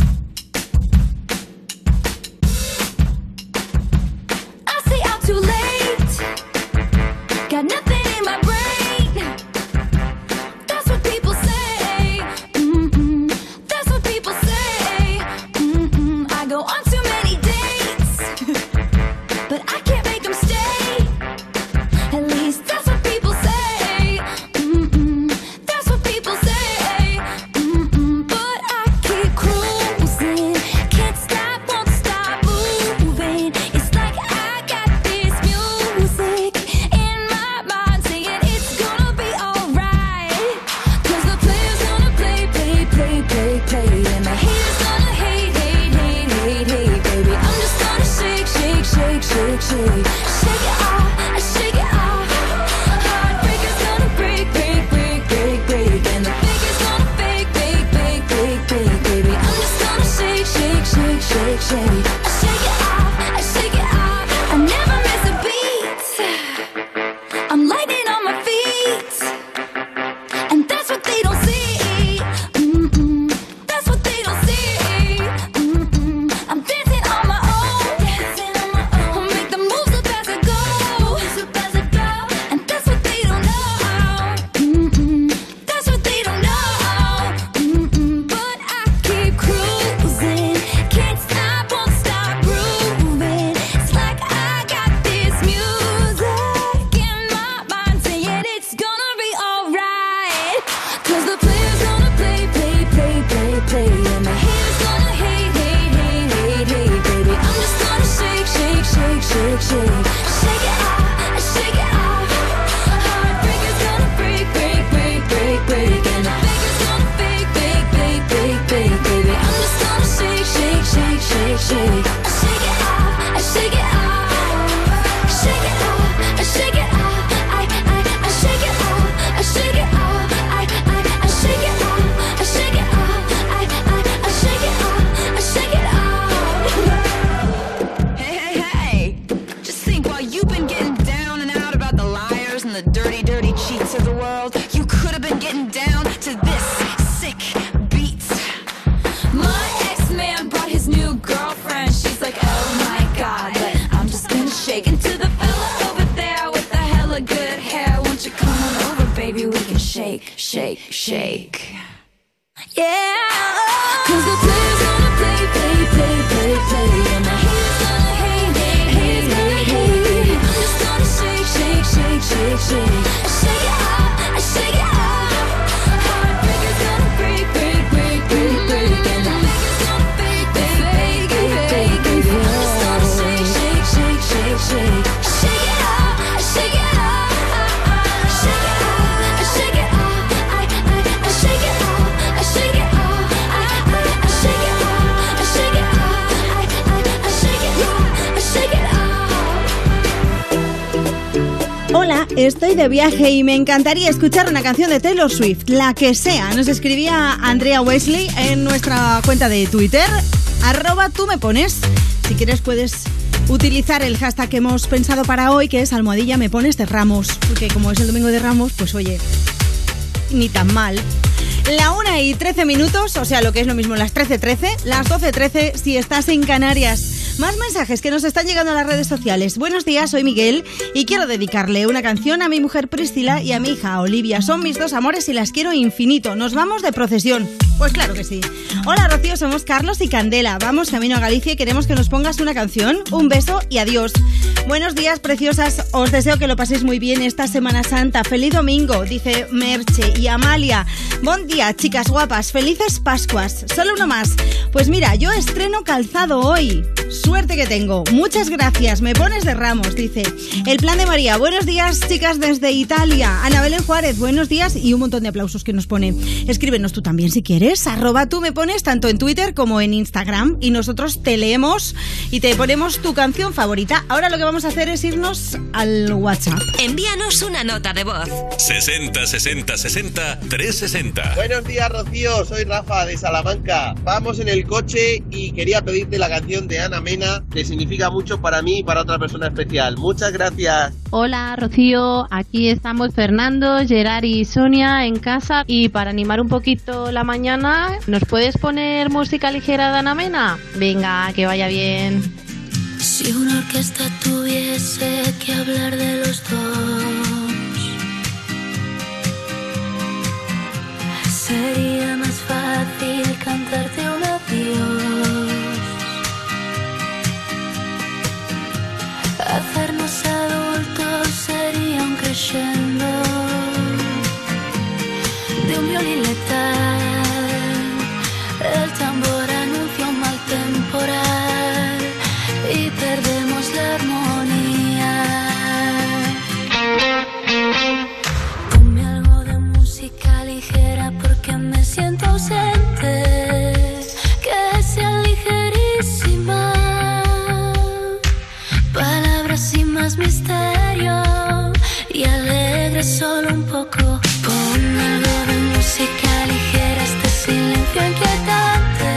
Viaje y me encantaría escuchar una canción de Taylor Swift, la que sea. Nos escribía Andrea Wesley en nuestra cuenta de Twitter, arroba tú me pones. Si quieres puedes utilizar el hashtag que hemos pensado para hoy, que es almohadilla me pones de Ramos, porque como es el domingo de Ramos, pues oye, ni tan mal. La 1 y 13 minutos, o sea, lo que es lo mismo, las 13.13, las 12.13 si estás en Canarias. Más mensajes que nos están llegando a las redes sociales. Buenos días, soy Miguel y quiero dedicarle una canción a mi mujer Priscila y a mi hija Olivia. Son mis dos amores y las quiero infinito. Nos vamos de procesión. Pues claro que sí. Hola Rocío, somos Carlos y Candela. Vamos camino a Galicia y queremos que nos pongas una canción. Un beso y adiós. Buenos días, preciosas. Os deseo que lo paséis muy bien esta Semana Santa. Feliz domingo, dice Merche y Amalia. Buen día, chicas guapas. Felices Pascuas. Solo uno más. Pues mira, yo estreno calzado hoy. Suerte que tengo. Muchas gracias. Me pones de ramos, dice. El plan de María. Buenos días, chicas desde Italia. Ana Belén Juárez, buenos días y un montón de aplausos que nos pone. Escríbenos tú también si quieres. Arroba tú me pones tanto en Twitter como en Instagram y nosotros te leemos y te ponemos tu canción favorita. Ahora lo que vamos a hacer es irnos al WhatsApp. Envíanos una nota de voz. 60 60 60 360. Buenos días, Rocío. Soy Rafa de Salamanca. Vamos en el coche y quería pedirte la canción de Ana Mena, que significa mucho para mí y para otra persona especial. Muchas gracias. Hola Rocío, aquí estamos Fernando, Gerard y Sonia en casa y para animar un poquito la mañana, ¿nos puedes poner música ligera de Ana Mena? Venga, que vaya bien. Si una orquesta tuviese que hablar de los dos, sería más fácil cantarte un adiós. Hacernos adultos sería un crescendo de un violín letal. solo un poco. Pon algo de música ligera, este silencio inquietante.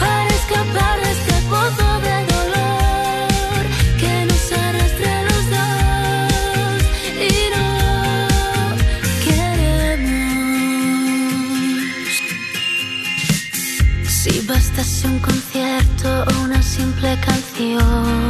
Para escapar de este pozo de dolor que nos arrastra a los dos. Y no queremos. Si bastase un concierto o una simple canción.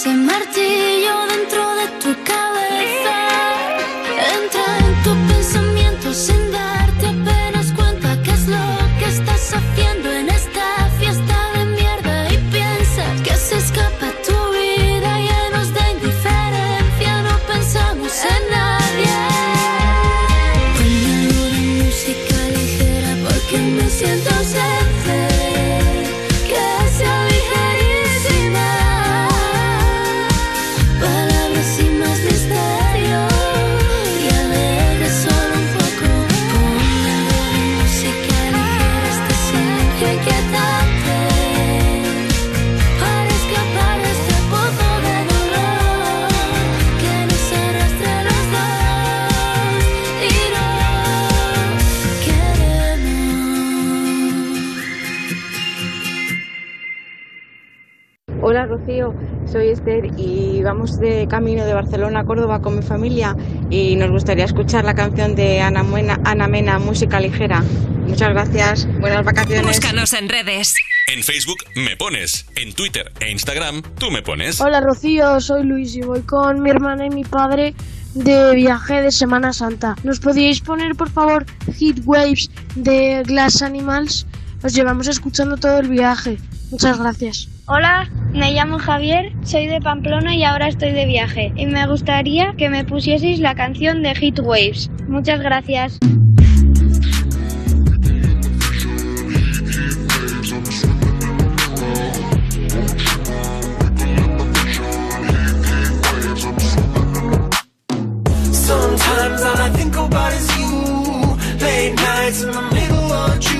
Ese martillo dentro de Rocío, soy Esther y vamos de camino de Barcelona a Córdoba con mi familia y nos gustaría escuchar la canción de Ana Mena, Ana Mena Música Ligera. Muchas gracias, buenas vacaciones. Búscanos en redes. En Facebook me pones, en Twitter e Instagram tú me pones. Hola Rocío, soy Luis y voy con mi hermana y mi padre de viaje de Semana Santa. ¿Nos podríais poner por favor Heat Waves de Glass Animals? Os llevamos escuchando todo el viaje. Muchas gracias. Hola, me llamo Javier, soy de Pamplona y ahora estoy de viaje. Y me gustaría que me pusieseis la canción de Heat Waves. Muchas gracias. Sometimes all I think about is you. Late nights in the middle of June.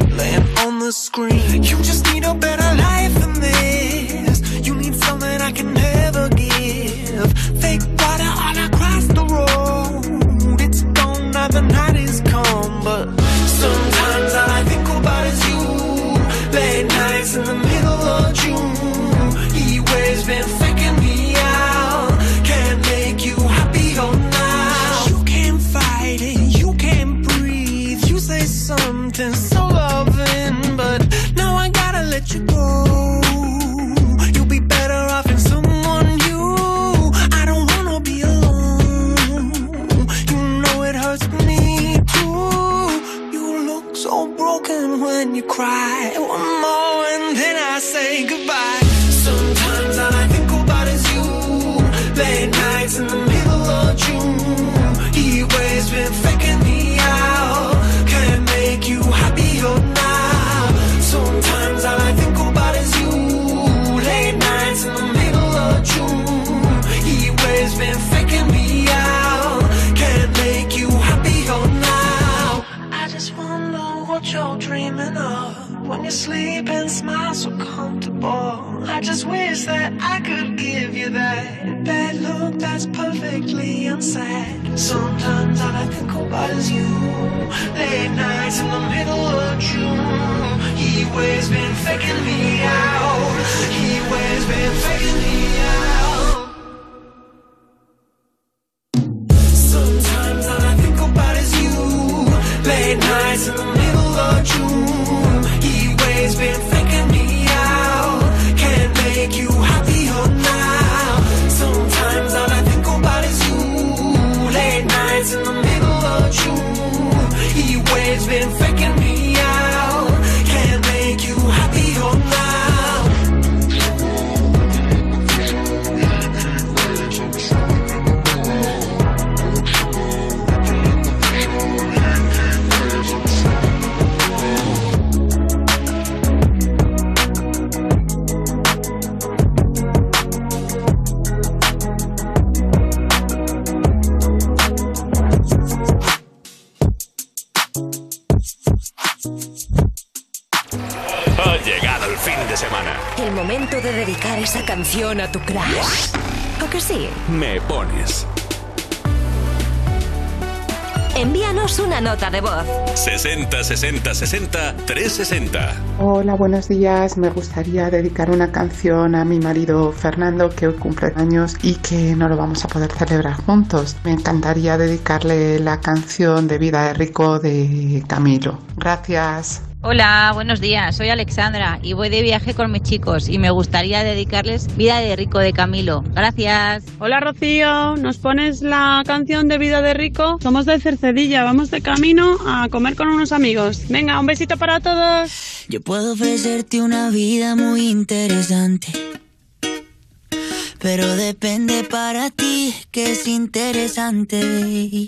on the screen. You just need a better life than this. You need something I can never give. Fake water all across the road. It's gone now the night is come, but sometimes all I think about is you. Late nights in the nights in the middle of June. He always been faking me out. He always been faking me esa canción a tu crush. ¿O que sí? Me pones. Envíanos una nota de voz. 60 60 60 360. Hola, buenos días. Me gustaría dedicar una canción a mi marido Fernando que hoy cumple años y que no lo vamos a poder celebrar juntos. Me encantaría dedicarle la canción de Vida de Rico de Camilo. Gracias. Hola, buenos días. Soy Alexandra y voy de viaje con mis chicos y me gustaría dedicarles Vida de Rico de Camilo. Gracias. Hola Rocío, ¿nos pones la canción de Vida de Rico? Somos de Cercedilla, vamos de camino a comer con unos amigos. Venga, un besito para todos. Yo puedo ofrecerte una vida muy interesante. Pero depende para ti que es interesante.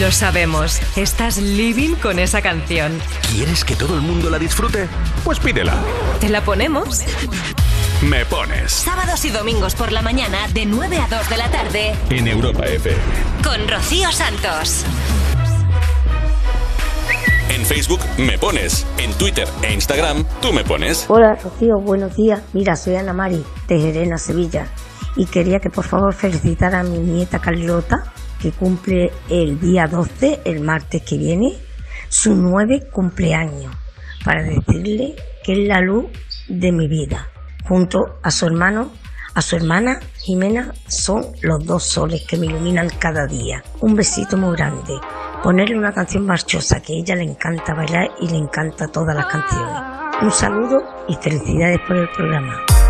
Lo sabemos, estás living con esa canción. ¿Quieres que todo el mundo la disfrute? Pues pídela. ¿Te la ponemos? Me pones Sábados y domingos por la mañana de 9 a 2 de la tarde en Europa FM. con Rocío Santos. En Facebook me pones, en Twitter e Instagram tú me pones. Hola Rocío, buenos días. Mira, soy Ana Mari de Gerena, Sevilla. Y quería que por favor felicitara a mi nieta Carlota, que cumple el día 12, el martes que viene, su nueve cumpleaños, para decirle que es la luz de mi vida. Junto a su hermano, a su hermana Jimena, son los dos soles que me iluminan cada día. Un besito muy grande. Ponerle una canción marchosa que ella le encanta bailar y le encanta todas las canciones. Un saludo y felicidades por el programa.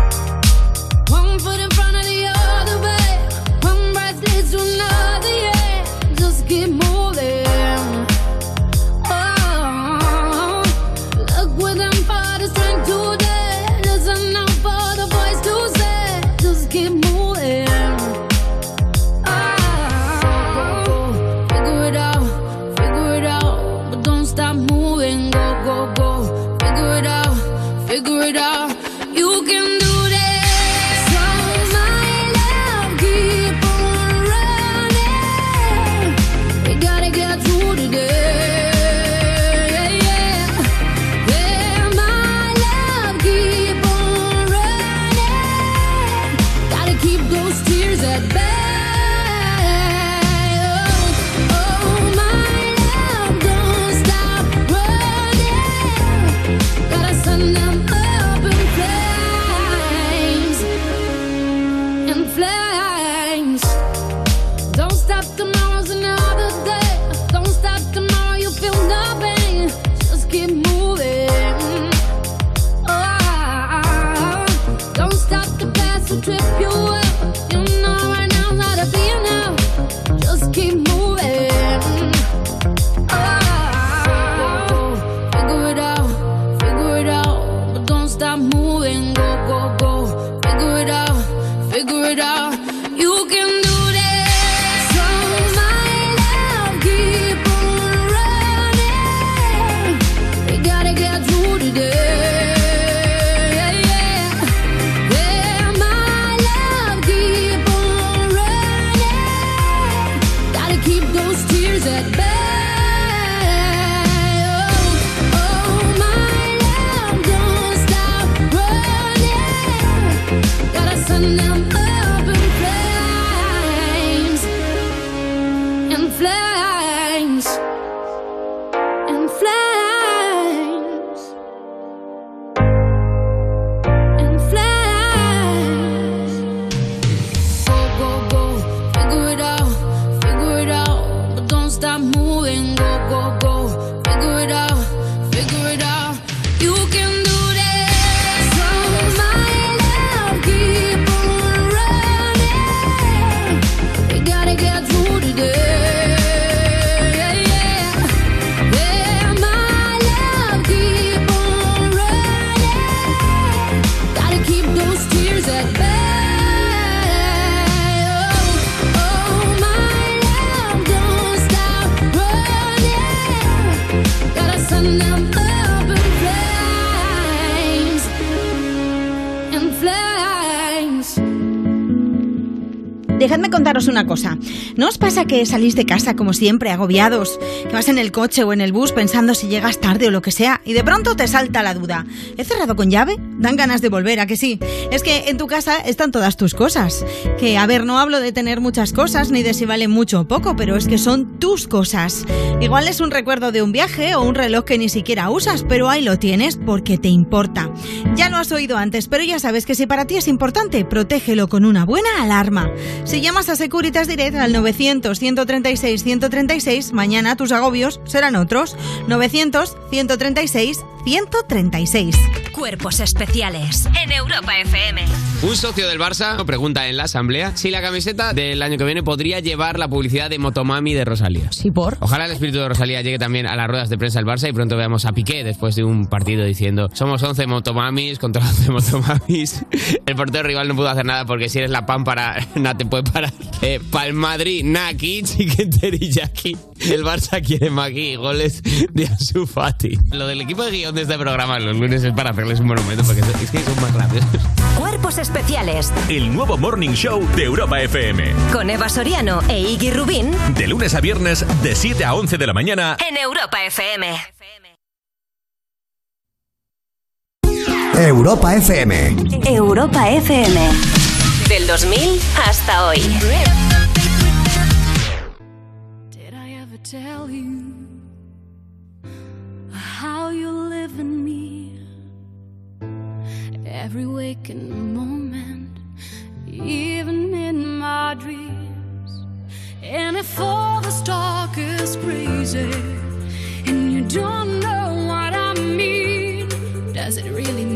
Dejadme contaros una cosa. ¿No os pasa que salís de casa como siempre, agobiados? Que vas en el coche o en el bus pensando si llegas tarde o lo que sea y de pronto te salta la duda. ¿He cerrado con llave? Dan ganas de volver, ¿a que sí? Es que en tu casa están todas tus cosas. Que, a ver, no hablo de tener muchas cosas ni de si valen mucho o poco, pero es que son tus cosas. Igual es un recuerdo de un viaje o un reloj que ni siquiera usas, pero ahí lo tienes porque te importa. Ya lo has oído antes, pero ya sabes que si para ti es importante, protégelo con una buena alarma. Si llamas a Securitas Direct al 900-136-136, mañana tus agobios serán otros. 900-136-136. Cuerpos especiales en Europa FM. Un socio del Barça pregunta en la asamblea si la camiseta del año que viene podría llevar la publicidad de Motomami de Rosalía. Sí, por. Ojalá el espíritu de Rosalía llegue también a las ruedas de prensa del Barça y pronto veamos a Piqué después de un partido diciendo somos 11 Motomamis contra 11 Motomamis. El portero rival no pudo hacer nada porque si eres la pámpara, nada te puede parar. Eh, Pal Madrid, Naki, Chicken Teriyaki. El Barça quiere Maki y goles de Ansu Fati. Lo del equipo de guion de este programa los lunes es para hacerles un monumento porque es que son más rápidos. Cuerpos especiales El nuevo Morning Show de Europa FM. con Eva Soriano e Iggy Rubín De lunes a viernes, de 7 a 11 de la mañana. en Europa FM. Europa FM. Europa FM. Del 2000 hasta hoy. Did I ever tell you how you live in me? Every waking moment, even in my dreams. And if all the talk is crazy and you don't know what I mean, does it really matter?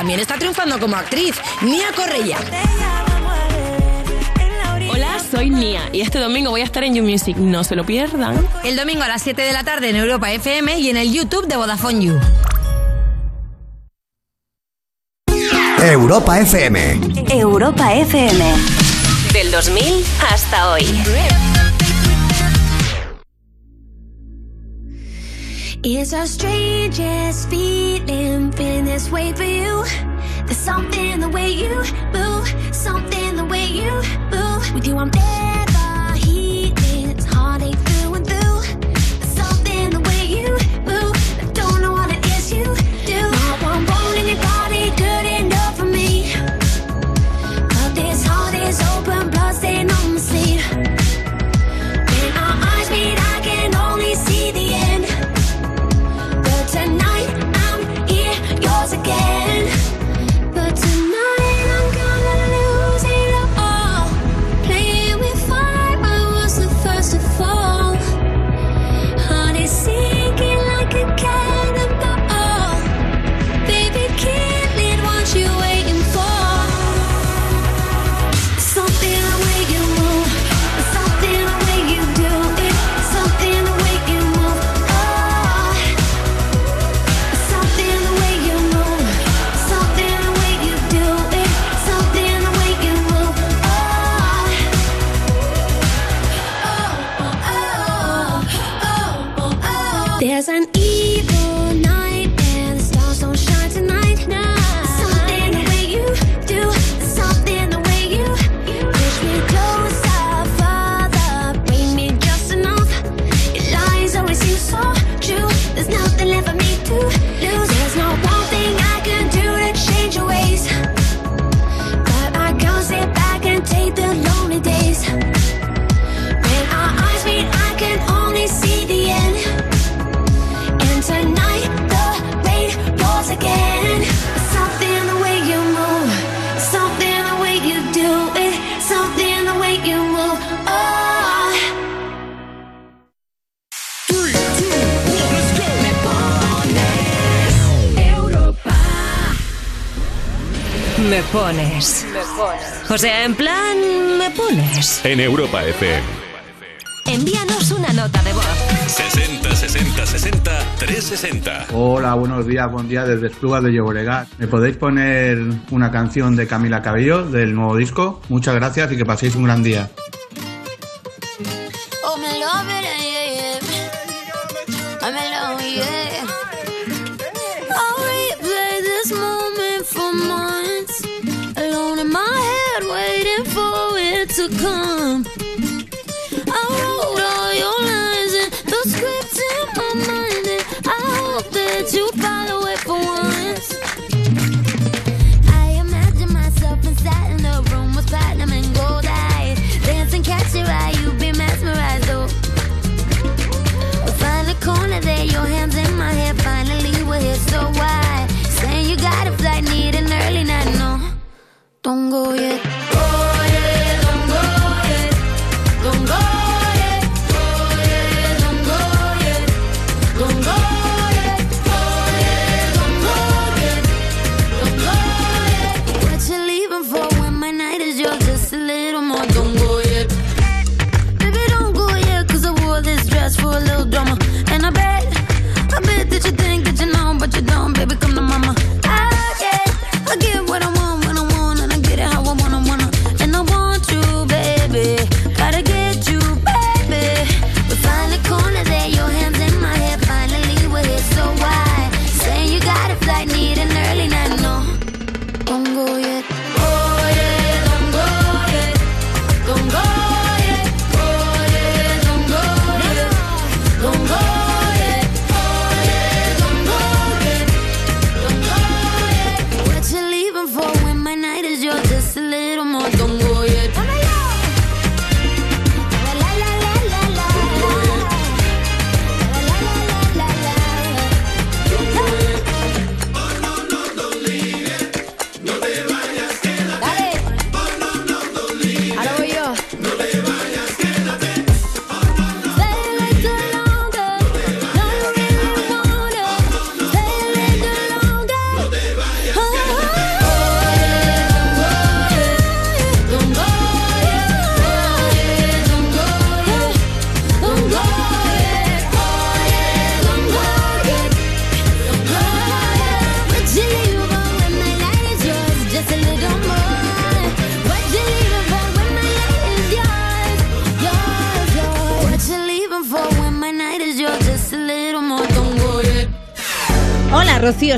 también está triunfando como actriz, Nia Correia. Hola, soy Nia y este domingo voy a estar en You Music, no se lo pierdan. El domingo a las 7 de la tarde en Europa FM y en el YouTube de Vodafone You. Europa FM. Europa FM. Del 2000 hasta hoy. It's a strangest feeling, feeling this way for you. There's something the way you move, something the way you move. With you, I'm there. En Europa FM. Envíanos una nota de voz. 60 60 60 360. Hola, buenos días, buen día desde Espluga de Llobregat. ¿Me podéis poner una canción de Camila Cabello del nuevo disco? Muchas gracias y que paséis un gran día.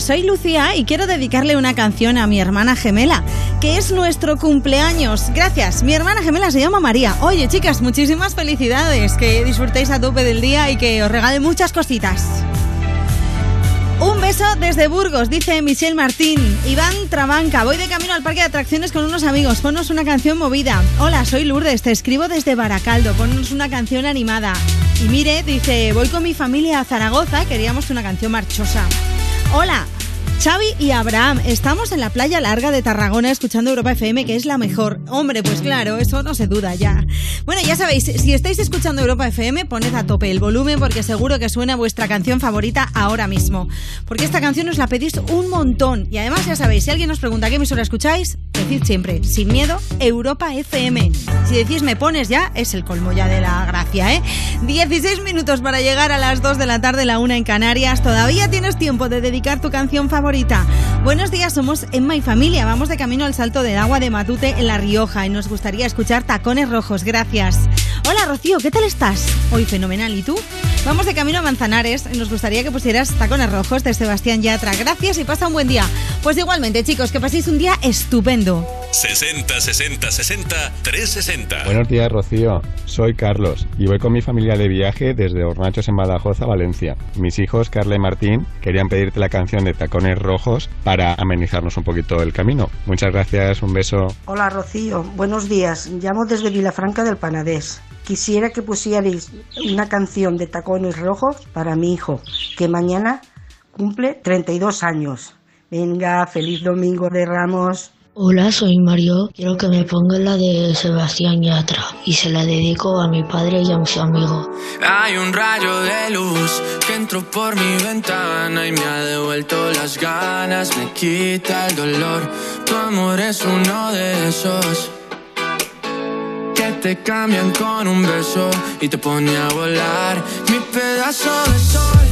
Soy Lucía y quiero dedicarle una canción a mi hermana gemela, que es nuestro cumpleaños. Gracias, mi hermana gemela se llama María. Oye chicas, muchísimas felicidades, que disfrutéis a tope del día y que os regale muchas cositas. Un beso desde Burgos, dice Michelle Martín. Iván Trabanca, voy de camino al parque de atracciones con unos amigos. Ponnos una canción movida. Hola, soy Lourdes, te escribo desde Baracaldo. Ponnos una canción animada. Y mire, dice, voy con mi familia a Zaragoza, queríamos una canción marchosa. Hola. Xavi y Abraham, estamos en la playa larga de Tarragona escuchando Europa FM, que es la mejor. Hombre, pues claro, eso no se duda ya. Bueno, ya sabéis, si estáis escuchando Europa FM, poned a tope el volumen porque seguro que suena vuestra canción favorita ahora mismo. Porque esta canción os la pedís un montón. Y además, ya sabéis, si alguien os pregunta qué emisora escucháis, decid siempre, sin miedo, Europa FM. Si decís me pones ya, es el colmo ya de la gracia, ¿eh? 16 minutos para llegar a las 2 de la tarde, la 1 en Canarias. Todavía tienes tiempo de dedicar tu canción favorita. Buenos días, somos Emma y familia. Vamos de camino al Salto del Agua de Matute en La Rioja y nos gustaría escuchar Tacones Rojos. Gracias. Hola Rocío, ¿qué tal estás? Hoy fenomenal. ¿Y tú? Vamos de camino a Manzanares. Nos gustaría que pusieras Tacones Rojos de Sebastián Yatra. Gracias y pasa un buen día. Pues igualmente, chicos, que paséis un día estupendo. 60 60 60 360. Buenos días, Rocío. Soy Carlos y voy con mi familia de viaje desde Hornachos en Badajoz a Valencia. Mis hijos, Carla y Martín, querían pedirte la canción de Tacones Rojos para amenizarnos un poquito el camino. Muchas gracias, un beso. Hola Rocío, buenos días. Llamo desde Vilafranca del Panadés. Quisiera que pusierais una canción de Tacones Rojos para mi hijo, que mañana cumple 32 años. Venga, feliz domingo de Ramos. Hola, soy Mario. Quiero que me pongan la de Sebastián Yatra y se la dedico a mi padre y a mis amigos. Hay un rayo de luz que entró por mi ventana y me ha devuelto las ganas, me quita el dolor. Tu amor es uno de esos que te cambian con un beso y te pone a volar. Mi pedazo de sol,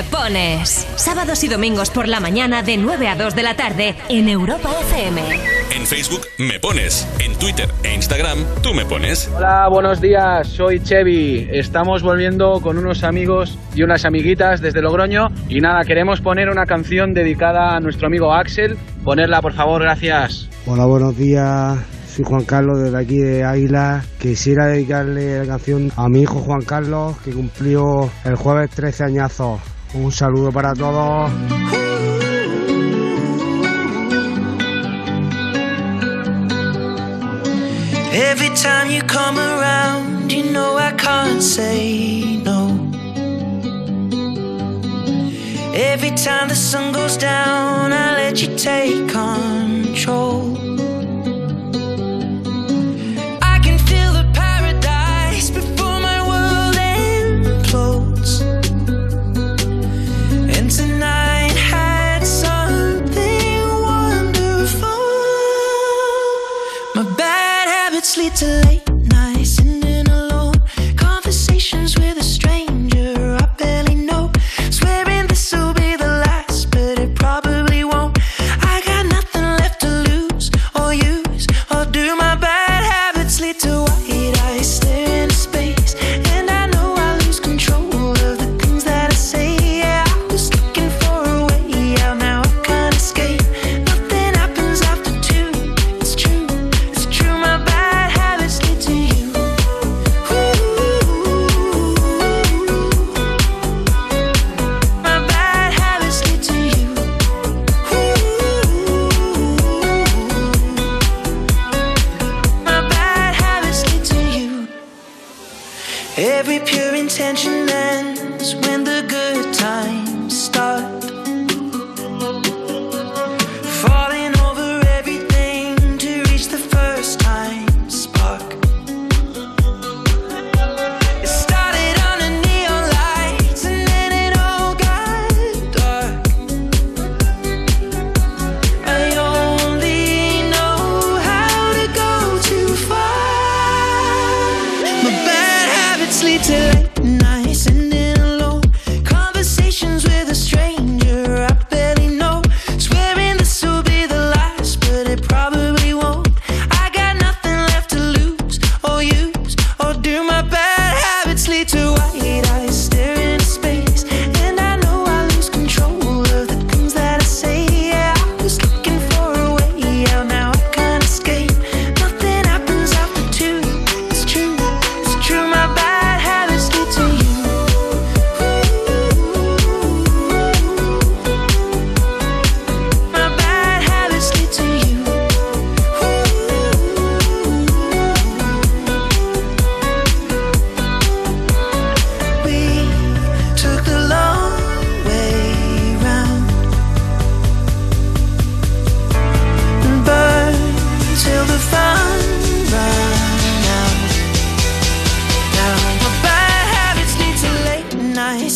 Me pones. Sábados y domingos por la mañana de 9 a 2 de la tarde en Europa FM. En Facebook me pones, en Twitter e Instagram tú me pones. Hola, buenos días, soy Chevy. Estamos volviendo con unos amigos y unas amiguitas desde Logroño y nada, queremos poner una canción dedicada a nuestro amigo Axel. Ponerla, por favor, gracias. Hola, buenos días. Soy Juan Carlos desde aquí de Águila. Quisiera dedicarle la canción a mi hijo Juan Carlos, que cumplió el jueves 13 añazos. Un saludo para todos. Every time you come around, you know I can't say no. Every time the sun goes down, I let you take control.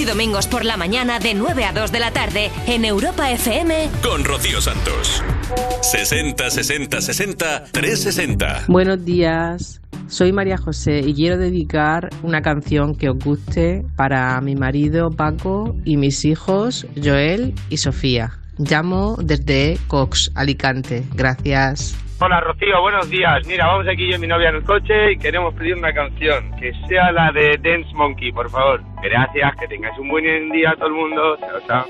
Sábados y domingos por la mañana de 9 a 2 de la tarde en Europa FM con Rocío Santos. 60 60 60 360. Buenos días, soy María José y quiero dedicar una canción que os guste para mi marido Paco y mis hijos Joel y Sofía. Llamo desde Cox, Alicante. Gracias. Hola Rocío, buenos días. Mira, vamos aquí yo y mi novia en el coche y queremos pedir una canción, que sea la de Dance Monkey, por favor. Gracias, que tengáis un buen día todo el mundo. Chao, chao.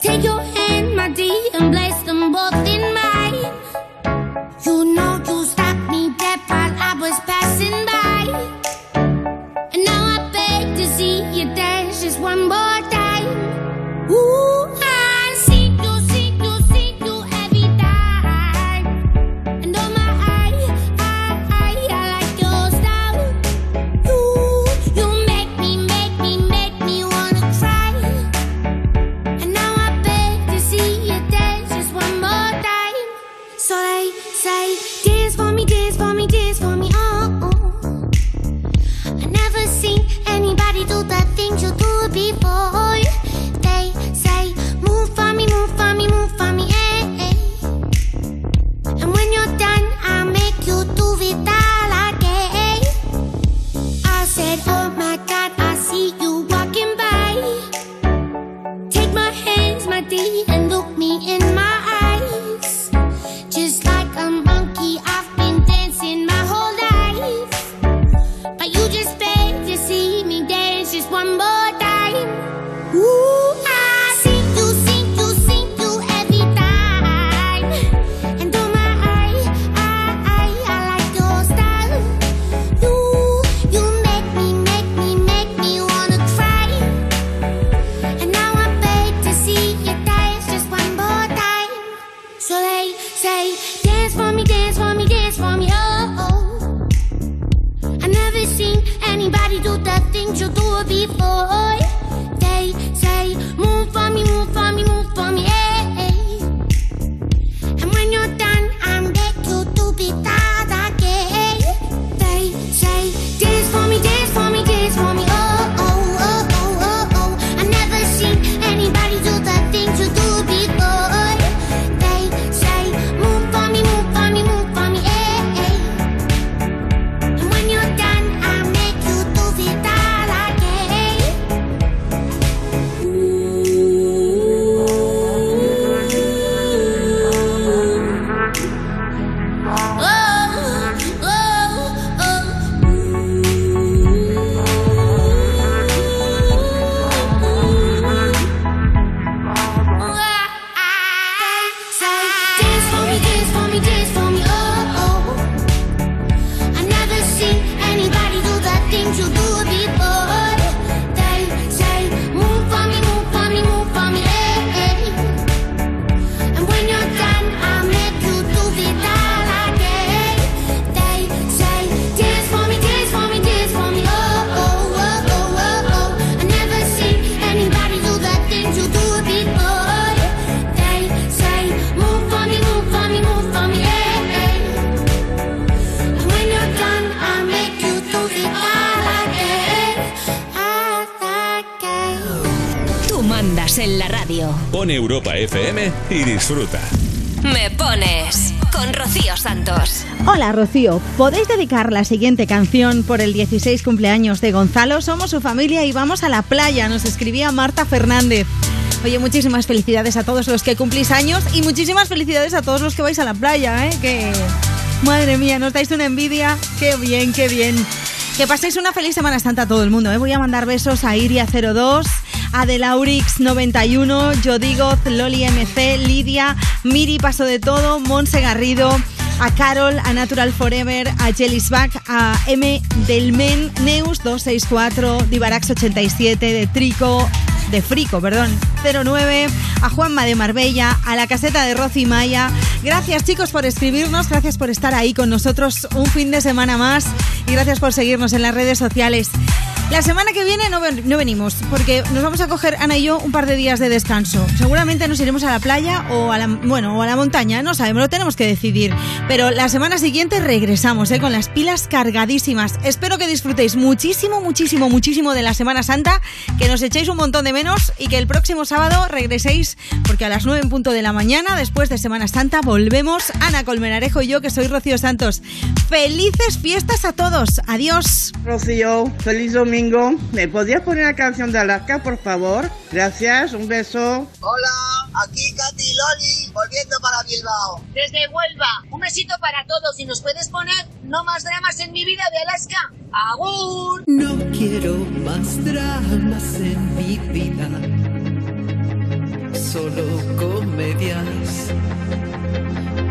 Take your hand, my dear, and place them both in mine. You know me I was passing by. And now I beg to see you dance in my Europa FM y disfruta. Me pones con Rocío Santos. Hola Rocío, ¿podéis dedicar la siguiente canción por el 16 cumpleaños de Gonzalo? Somos su familia y vamos a la playa, nos escribía Marta Fernández. Oye, muchísimas felicidades a todos los que cumplís años y muchísimas felicidades a todos los que vais a la playa, ¿eh? que, Madre mía, nos dais una envidia. Qué bien, qué bien. Que paséis una feliz Semana Santa a todo el mundo. ¿eh? Voy a mandar besos a Iria02, a Delaurix91, Yodigoz, Loli MC, Lidia, Miri Paso de Todo, Monse Garrido, a Carol, a Natural Forever, a Jellisback, a M Delmen, Neus264, Divarax87, de Trico, de Frico, perdón, 09, a Juanma de Marbella, a la caseta de Rosy Maya. Gracias chicos por escribirnos, gracias por estar ahí con nosotros un fin de semana más y gracias por seguirnos en las redes sociales. La semana que viene no, no venimos porque nos vamos a coger Ana y yo un par de días de descanso. Seguramente nos iremos a la playa o a la, bueno, o a la montaña, no sabemos, lo tenemos que decidir. Pero la semana siguiente regresamos ¿eh? con las pilas cargadísimas. Espero que disfrutéis muchísimo, muchísimo, muchísimo de la Semana Santa, que nos echéis un montón de menos y que el próximo sábado regreséis porque a las 9 en punto de la mañana, después de Semana Santa, volvemos Ana Colmenarejo y yo, que soy Rocío Santos. Felices fiestas a todos. Adiós. Rocío, feliz domingo. ¿Me podrías poner la canción de Alaska, por favor? Gracias, un beso. Hola, aquí Katy Loli, volviendo para Bilbao. Desde Huelva, un besito para todos. Y nos puedes poner No más dramas en mi vida de Alaska. ¡Agur! No quiero más dramas en mi vida, solo comedias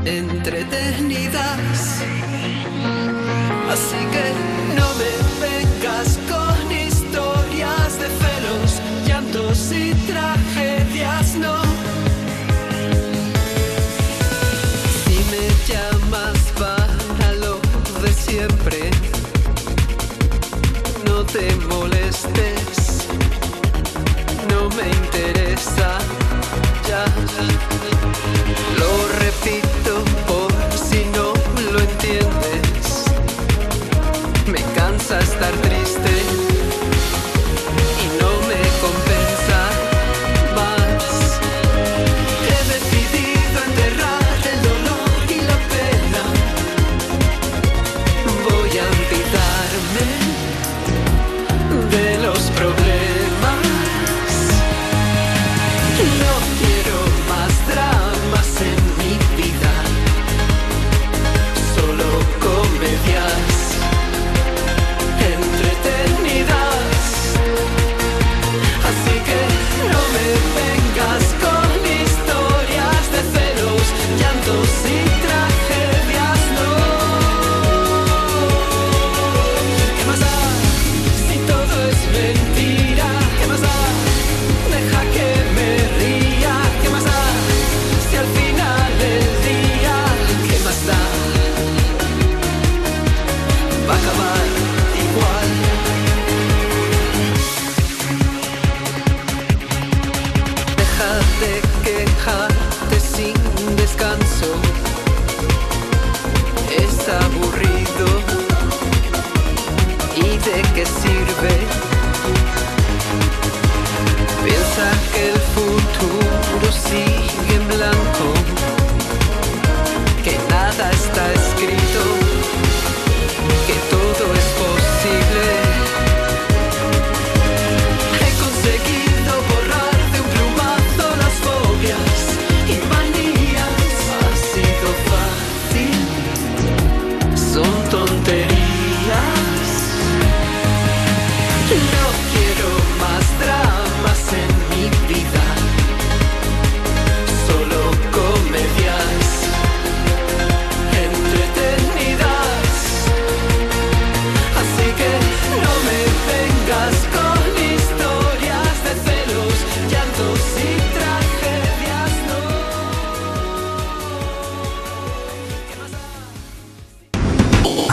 entretenidas. Así que no me vengas con celos, llantos y tragedias no. Si me llamas para lo de siempre, no te molestes, no me interesa ya. Lo repito por si no lo entiendes, me cansa estar triste.